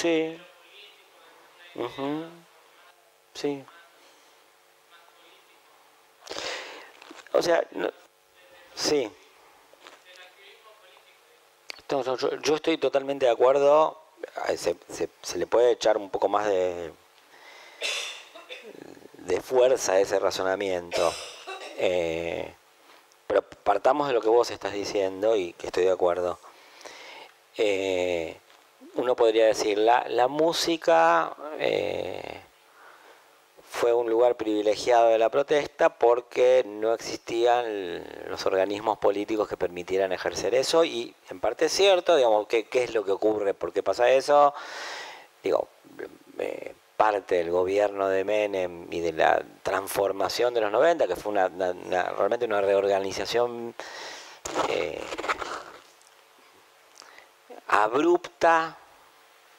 Sí. Ujú. Sí. O sea, sí. No, yo, estoy totalmente de acuerdo. Se le puede echar un poco más de, de fuerza a ese razonamiento. Eh, pero partamos de lo que vos estás diciendo y que estoy de acuerdo. Eh, uno podría decir, la, la música eh, fue un lugar privilegiado de la protesta porque no existían los organismos políticos que permitieran ejercer eso y en parte es cierto, digamos, ¿qué, qué es lo que ocurre? ¿Por qué pasa eso? Digo, eh, parte del gobierno de Menem y de la transformación de los 90, que fue una, realmente una reorganización eh, abrupta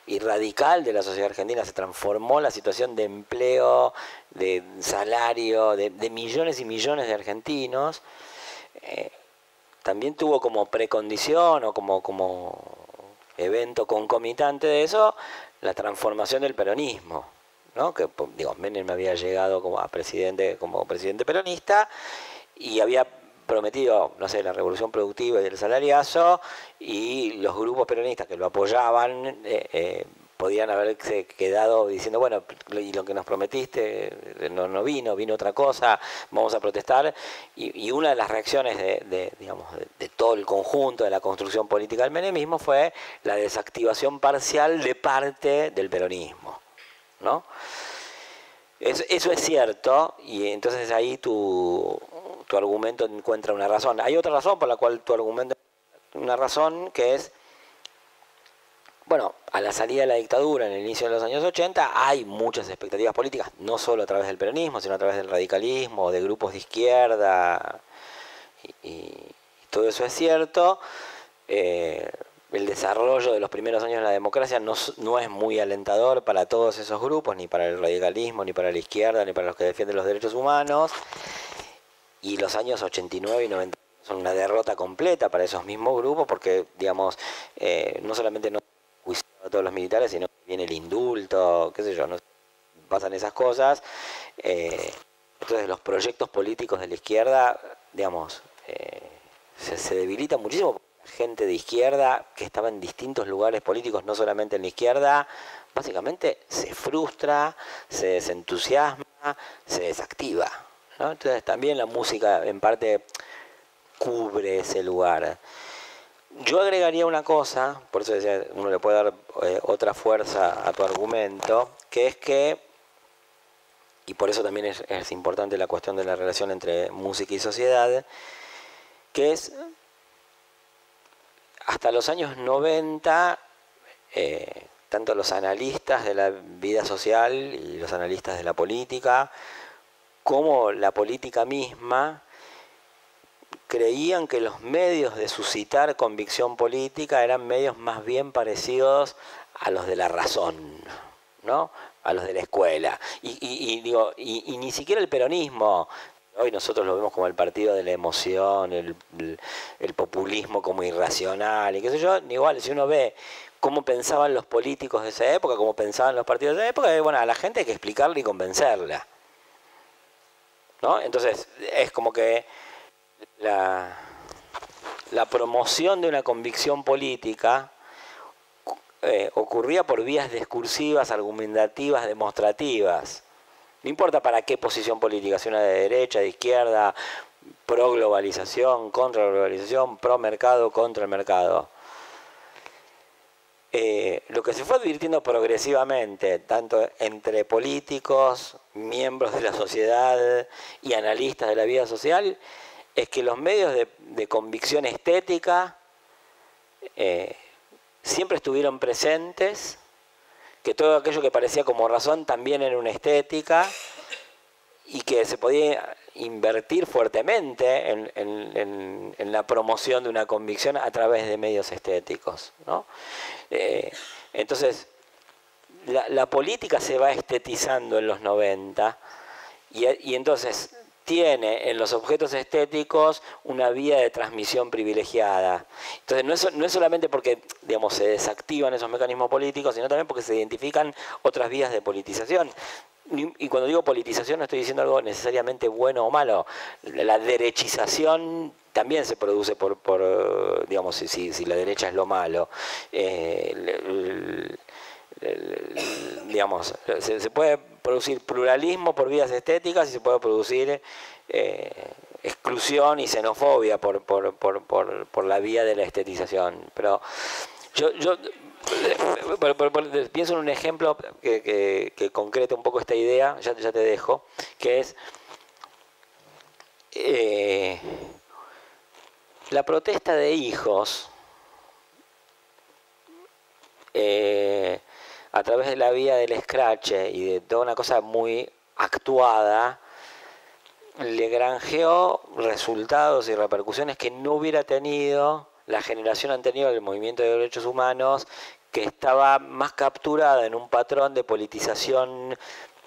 y radical de la sociedad argentina. Se transformó la situación de empleo, de salario, de, millones y millones de argentinos. Eh, también tuvo como precondición o como, como evento concomitante de eso la transformación del peronismo. ¿no? Que digo, Menem había llegado como a presidente, como presidente peronista y había prometido, no sé, la revolución productiva y el salariazo, y los grupos peronistas que lo apoyaban eh, eh, podían haberse quedado diciendo, bueno, y lo que nos prometiste eh, no, no vino, vino otra cosa, vamos a protestar. Y, una de las reacciones de, digamos, de todo el conjunto de la construcción política del menemismo fue la desactivación parcial de parte del peronismo. ¿no? Eso, eso es cierto, y entonces ahí tu, tu argumento encuentra una razón. Hay otra razón por la cual tu argumento, una razón que es, bueno, a la salida de la dictadura en el inicio de los años 80 hay muchas expectativas políticas, no solo a través del peronismo, sino a través del radicalismo, de grupos de izquierda, y, todo eso es cierto. Eh, el desarrollo de los primeros años de la democracia no es muy alentador para todos esos grupos, ni para el radicalismo, ni para la izquierda, ni para los que defienden los derechos humanos. Y los años 89 y 90 son una derrota completa para esos mismos grupos, porque, digamos, eh, no solamente no a todos los militares, sino que viene el indulto, qué sé yo, no pasan esas cosas. Eh, entonces los proyectos políticos de la izquierda, digamos, eh, se, se debilitan muchísimo. Gente de izquierda que estaba en distintos lugares políticos, no solamente en la izquierda, básicamente se frustra, se desentusiasma, se desactiva. Entonces también la música en parte cubre ese lugar. Yo agregaría una cosa, por eso decía, uno le puede dar eh, otra fuerza a tu argumento, que es que, y por eso también es, es importante la cuestión de la relación entre música y sociedad, que es hasta los años 90, eh, tanto los analistas de la vida social y los analistas de la política, como la política misma, creían que los medios de suscitar convicción política eran medios más bien parecidos a los de la razón, ¿no? a los de la escuela. Y, y- y digo, y, y ni siquiera el peronismo, hoy nosotros lo vemos como el partido de la emoción, el, populismo como irracional, y qué sé yo, igual si uno ve cómo pensaban los políticos de esa época, cómo pensaban los partidos de esa época, bueno, a la gente hay que explicarle y convencerla. ¿No? Entonces, es como que la, promoción de una convicción política eh, ocurría por vías discursivas, argumentativas, demostrativas. No importa para qué posición política, si una de derecha, de izquierda, pro globalización, contra globalización, pro mercado, contra el mercado. Eh, lo que se fue advirtiendo progresivamente, tanto entre políticos, miembros de la sociedad y analistas de la vida social, es que los medios de, convicción estética eh, siempre estuvieron presentes, que todo aquello que parecía como razón también era una estética y que se podía invertir fuertemente en, la promoción de una convicción a través de medios estéticos. Eh, entonces, la, política se va estetizando en los 90 y, y entonces tiene en los objetos estéticos una vía de transmisión privilegiada. Entonces, no es, no es, solamente porque digamos, se desactivan esos mecanismos políticos, sino también porque se identifican otras vías de politización. Y cuando digo politización no estoy diciendo algo necesariamente bueno o malo. La derechización también se produce por, por digamos, si, si, la derecha es lo malo. Eh, digamos, se, puede producir pluralismo por vías estéticas y se puede producir eh, exclusión y xenofobia por, por, por, por, la vía de la estetización. Pero yo, yo pienso en un ejemplo que, que, concreta un poco esta idea, ya, te dejo, que es eh, la protesta de hijos. Eh, a través de la vía del scratch y de toda una cosa muy actuada, le granjeó resultados y repercusiones que no hubiera tenido la generación anterior del movimiento de derechos humanos, que estaba más capturada en un patrón de politización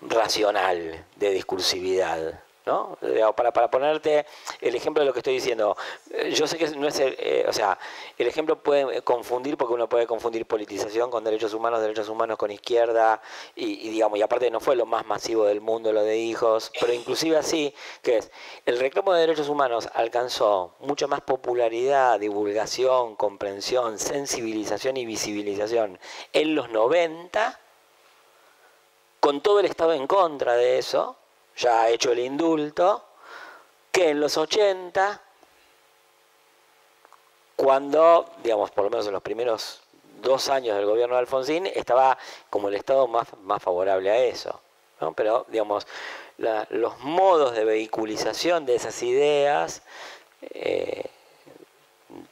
racional, de discursividad. ¿No? Para, ponerte el ejemplo de lo que estoy diciendo, eh, yo sé que no es, el, eh, o sea, el ejemplo puede confundir porque uno puede confundir politización con derechos humanos, derechos humanos con izquierda y, digamos, y aparte no fue lo más masivo del mundo lo de hijos, pero inclusive así, que es, el reclamo de derechos humanos alcanzó mucha más popularidad, divulgación, comprensión, sensibilización y visibilización en los 90 con todo el Estado en contra de eso, ya ha hecho el indulto, que en los 80, cuando, digamos, por lo menos en los primeros dos años del gobierno de Alfonsín, estaba como el Estado más, más favorable a eso. Pero, digamos, los modos de vehiculización de esas ideas, eh,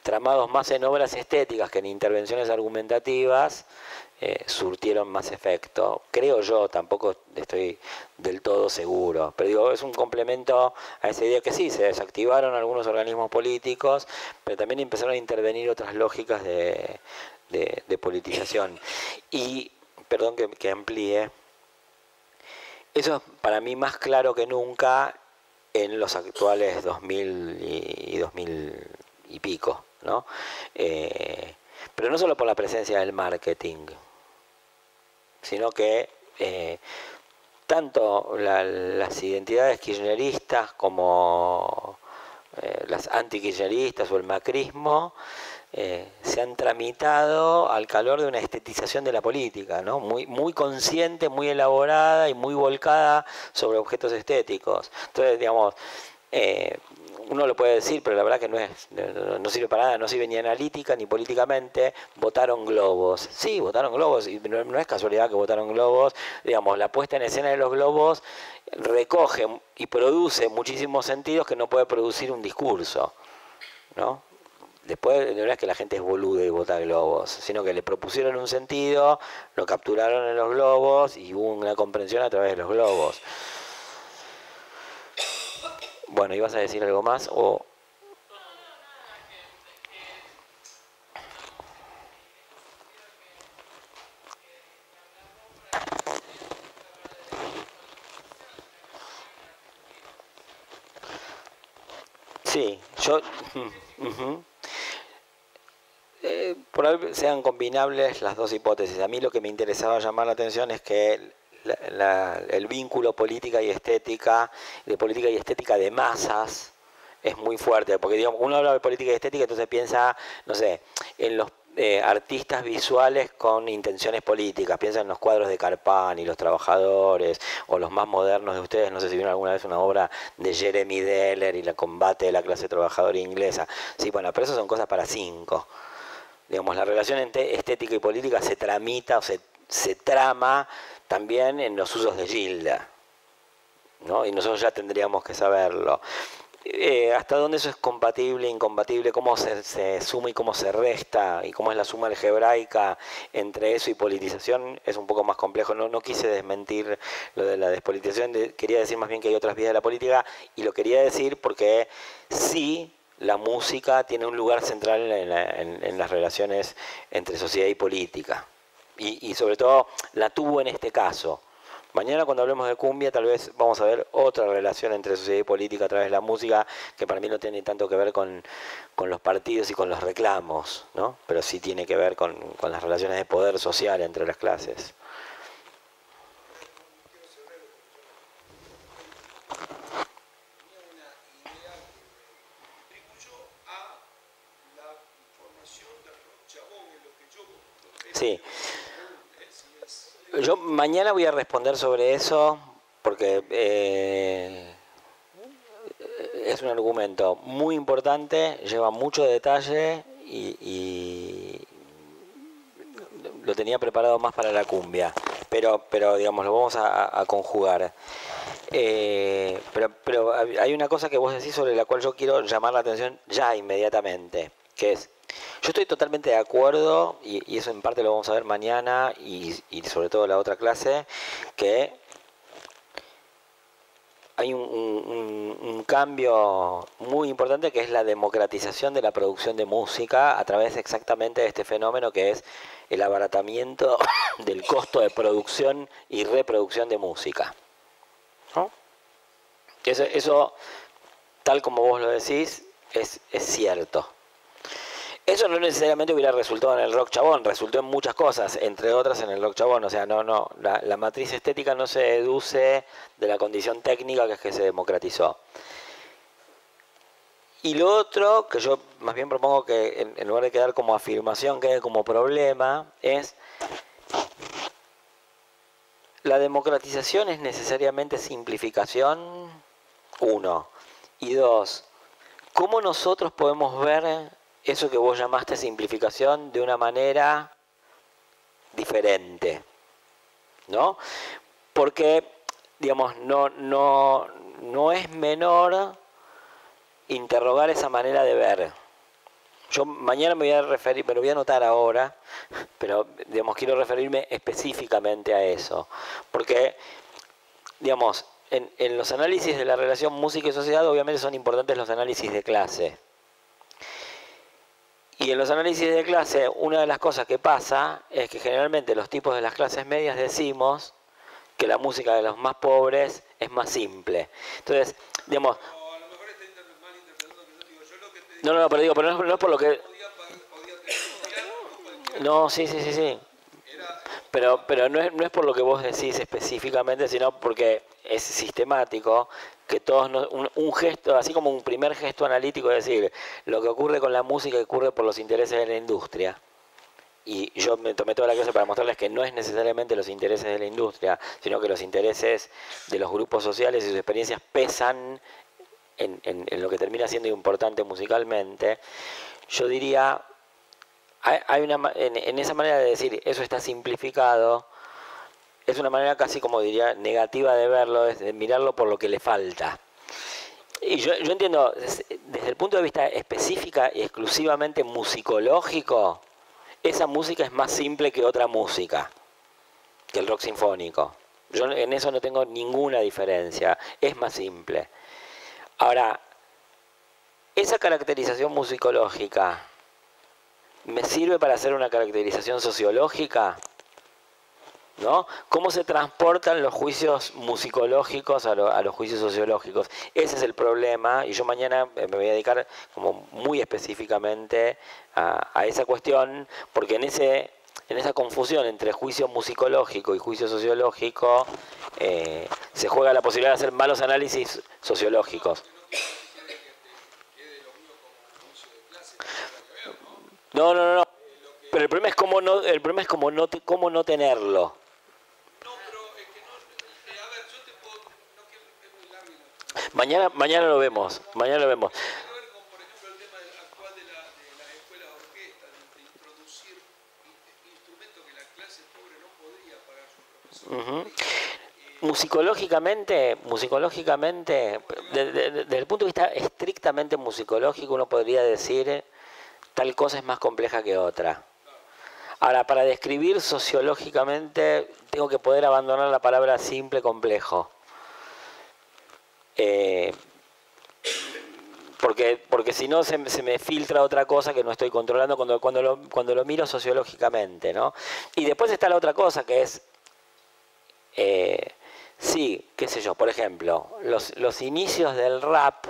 tramados más en obras estéticas que en intervenciones argumentativas, eh, surtieron más efecto. Creo yo, tampoco estoy del todo seguro, pero digo, es un complemento a esa idea que sí, se desactivaron algunos organismos políticos, pero también empezaron a intervenir otras lógicas de, politización. Y, perdón que, amplíe, eso es para mí más claro que nunca en los actuales 2000 y, 2000 y pico, ¿no? Eh, pero no solo por la presencia del marketing, sino que eh, tanto las identidades kirchneristas como eh, las antikirchneristas o el macrismo eh, se han tramitado al calor de una estetización de la política, ¿no? muy, muy consciente, muy elaborada y muy volcada sobre objetos estéticos. Entonces, digamos, uno lo puede decir, pero la verdad que no es, no sirve para nada, no sirve ni analítica ni políticamente, votaron globos. Sí, votaron globos, y no, es casualidad que votaron globos, digamos, la puesta en escena de los globos recoge y produce muchísimos sentidos que no puede producir un discurso, ¿no? Después no es que la gente es boluda y vota globos, sino que le propusieron un sentido, lo capturaron en los globos y hubo una comprensión a través de los globos. Bueno, ¿ibas a decir algo más o...? Sí, yo... Eh, por ahí sean combinables las dos hipótesis. A mí lo que me interesaba llamar la atención es que el vínculo política y estética, de política y estética de masas, es muy fuerte, porque digamos, uno habla de política y estética, entonces piensa, no sé, en los eh, artistas visuales con intenciones políticas, piensa en los cuadros de Carpani, los trabajadores, o los más modernos de ustedes, no sé si vieron alguna vez una obra de Jeremy Deller y la combate de la clase trabajadora inglesa. Sí, bueno, pero eso son cosas para cinco. Digamos, la relación entre estética y política se tramita o se, se trama también en los usos de Gilda. ¿no? Y nosotros ya tendríamos que saberlo. eh, hasta dónde eso es compatible, incompatible, cómo se, suma y cómo se resta, y cómo es la suma algebraica entre eso y politización, es un poco más complejo. No, quise desmentir lo de la despolitización, quería decir más bien que hay otras vías de la política, y lo quería decir porque sí la música tiene un lugar central en, en, las relaciones entre sociedad y política. Y, sobre todo la tuvo en este caso Mañana cuando hablemos de cumbia tal vez vamos a ver otra relación entre sociedad y política a través de la música que para mí no tiene tanto que ver con, los partidos y con los reclamos, ¿no? pero sí tiene que ver con, con las relaciones de poder social entre las clases. Sí. Yo mañana voy a responder sobre eso porque eh, es un argumento muy importante, lleva mucho detalle y, lo tenía preparado más para la cumbia, pero, pero digamos, lo vamos a, conjugar. Eh, pero, pero hay una cosa que vos decís sobre la cual yo quiero llamar la atención ya inmediatamente, que es yo estoy totalmente de acuerdo, y, eso en parte lo vamos a ver mañana y, sobre todo la otra clase, que hay un, cambio muy importante que es la democratización de la producción de música a través exactamente de este fenómeno que es el abaratamiento del costo de producción y reproducción de música. Eso, eso, tal como vos lo decís, es, es cierto. Eso no necesariamente hubiera resultado en el rock chabón, resultó en muchas cosas, entre otras en el rock chabón. O sea, no, no, la, matriz estética no se deduce de la condición técnica que es que se democratizó. Y lo otro, que yo más bien propongo que en, lugar de quedar como afirmación, quede como problema, es la democratización es necesariamente simplificación, uno. Y dos, ¿cómo nosotros podemos ver eso que vos llamaste simplificación de una manera diferente. ¿No? Porque, digamos, no, no, no es menor interrogar esa manera de ver. Yo mañana me voy a referir, me lo voy a anotar ahora, pero digamos, quiero referirme específicamente a eso. Porque, digamos, en, en los análisis de la relación música y sociedad, obviamente son importantes los análisis de clase. Y en los análisis de clase, una de las cosas que pasa es que generalmente los tipos de las clases medias decimos que la música de los más pobres es más simple. Entonces, digamos... No, no, no, pero digo, pero no, es por lo que... No, sí, sí, sí, sí. Pero, pero no, es, no es por lo que vos decís específicamente, sino porque es sistemático que todos un, gesto, así como un primer gesto analítico, es decir, lo que ocurre con la música ocurre por los intereses de la industria. Y yo me tomé toda la clase para mostrarles que no es necesariamente los intereses de la industria, sino que los intereses de los grupos sociales y sus experiencias pesan en, en, lo que termina siendo importante musicalmente. Yo diría, hay, una, en, en esa manera de decir, eso está simplificado, es una manera casi como diría negativa de verlo, de mirarlo por lo que le falta. Y yo, entiendo, desde el punto de vista específica y exclusivamente musicológico, esa música es más simple que otra música, que el rock sinfónico. Yo en eso no tengo ninguna diferencia, es más simple. Ahora, esa caracterización musicológica me sirve para hacer una caracterización sociológica. ¿No? ¿Cómo se transportan los juicios musicológicos a, los juicios sociológicos? Ese es el problema y yo mañana me voy a dedicar como muy específicamente a, esa cuestión porque en ese en esa confusión entre juicio musicológico y juicio sociológico eh, se juega la posibilidad de hacer malos análisis sociológicos. No, no, no, Pero el problema es cómo no, el problema es cómo no, cómo no tenerlo. Mañana, mañana lo vemos, mañana lo vemos. musicológicamente, musicológicamente, de- de- de- desde el punto de vista estrictamente musicológico, uno podría decir tal cosa es más compleja que otra. Ahora, para describir sociológicamente, tengo que poder abandonar la palabra simple, complejo. Eh, porque, porque si no se, se me filtra otra cosa que no estoy controlando cuando, cuando, lo, cuando lo miro sociológicamente, ¿no? Y después está la otra cosa que es, eh, sí, qué sé yo, por ejemplo, los, los inicios del rap,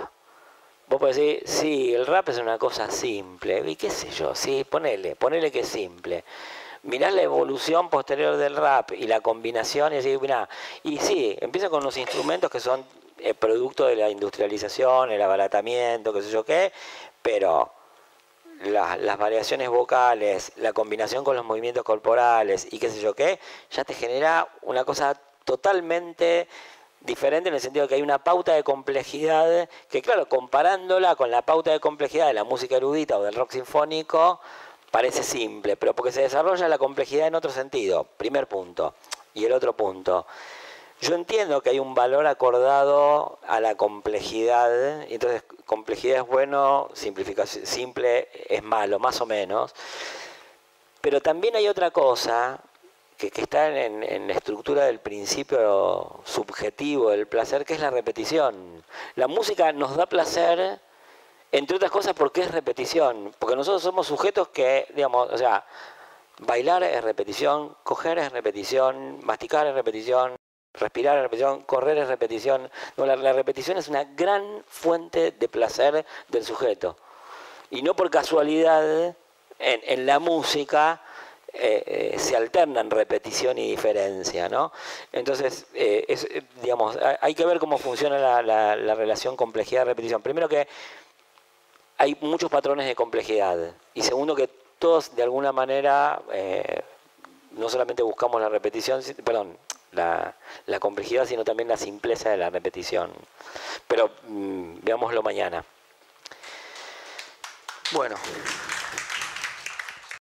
vos podés decir, sí, el rap es una cosa simple, y qué sé yo, sí, ponele, ponele que es simple. Mirás la evolución posterior del rap y la combinación y decís, mirá, y sí, empieza con unos instrumentos que son eh, producto de la industrialización, el abaratamiento, qué sé yo qué, pero la- las variaciones vocales, la combinación con los movimientos corporales y qué sé yo qué, ya te genera una cosa totalmente diferente en el sentido de que hay una pauta de complejidad que, claro, comparándola con la pauta de complejidad de la música erudita o del rock sinfónico, parece simple, pero porque se desarrolla la complejidad en otro sentido, primer punto. Y el otro punto, yo entiendo que hay un valor acordado a la complejidad, y entonces complejidad es bueno, simple es malo, más o menos. Pero también hay otra cosa que, está en la estructura del principio subjetivo del placer, que es la repetición. La música nos da placer, entre otras cosas, porque es repetición. Porque nosotros somos sujetos que, digamos, o sea, bailar es repetición, coger es repetición, masticar es repetición, respirar es repetición, correr es repetición. No, la, repetición es una gran fuente de placer del sujeto. Y no por casualidad, en, en la música eh, eh, se alternan repetición y diferencia, ¿no? Entonces, eh, digamos, hay- que ver cómo funciona la, la- la relación complejidad-repetición. Primero que hay muchos patrones de complejidad. Y segundo que todos, de alguna manera, no solamente buscamos la repetición, perdón, la, complejidad, sino también la simpleza de la repetición. Pero mm, veámoslo mañana. Bueno.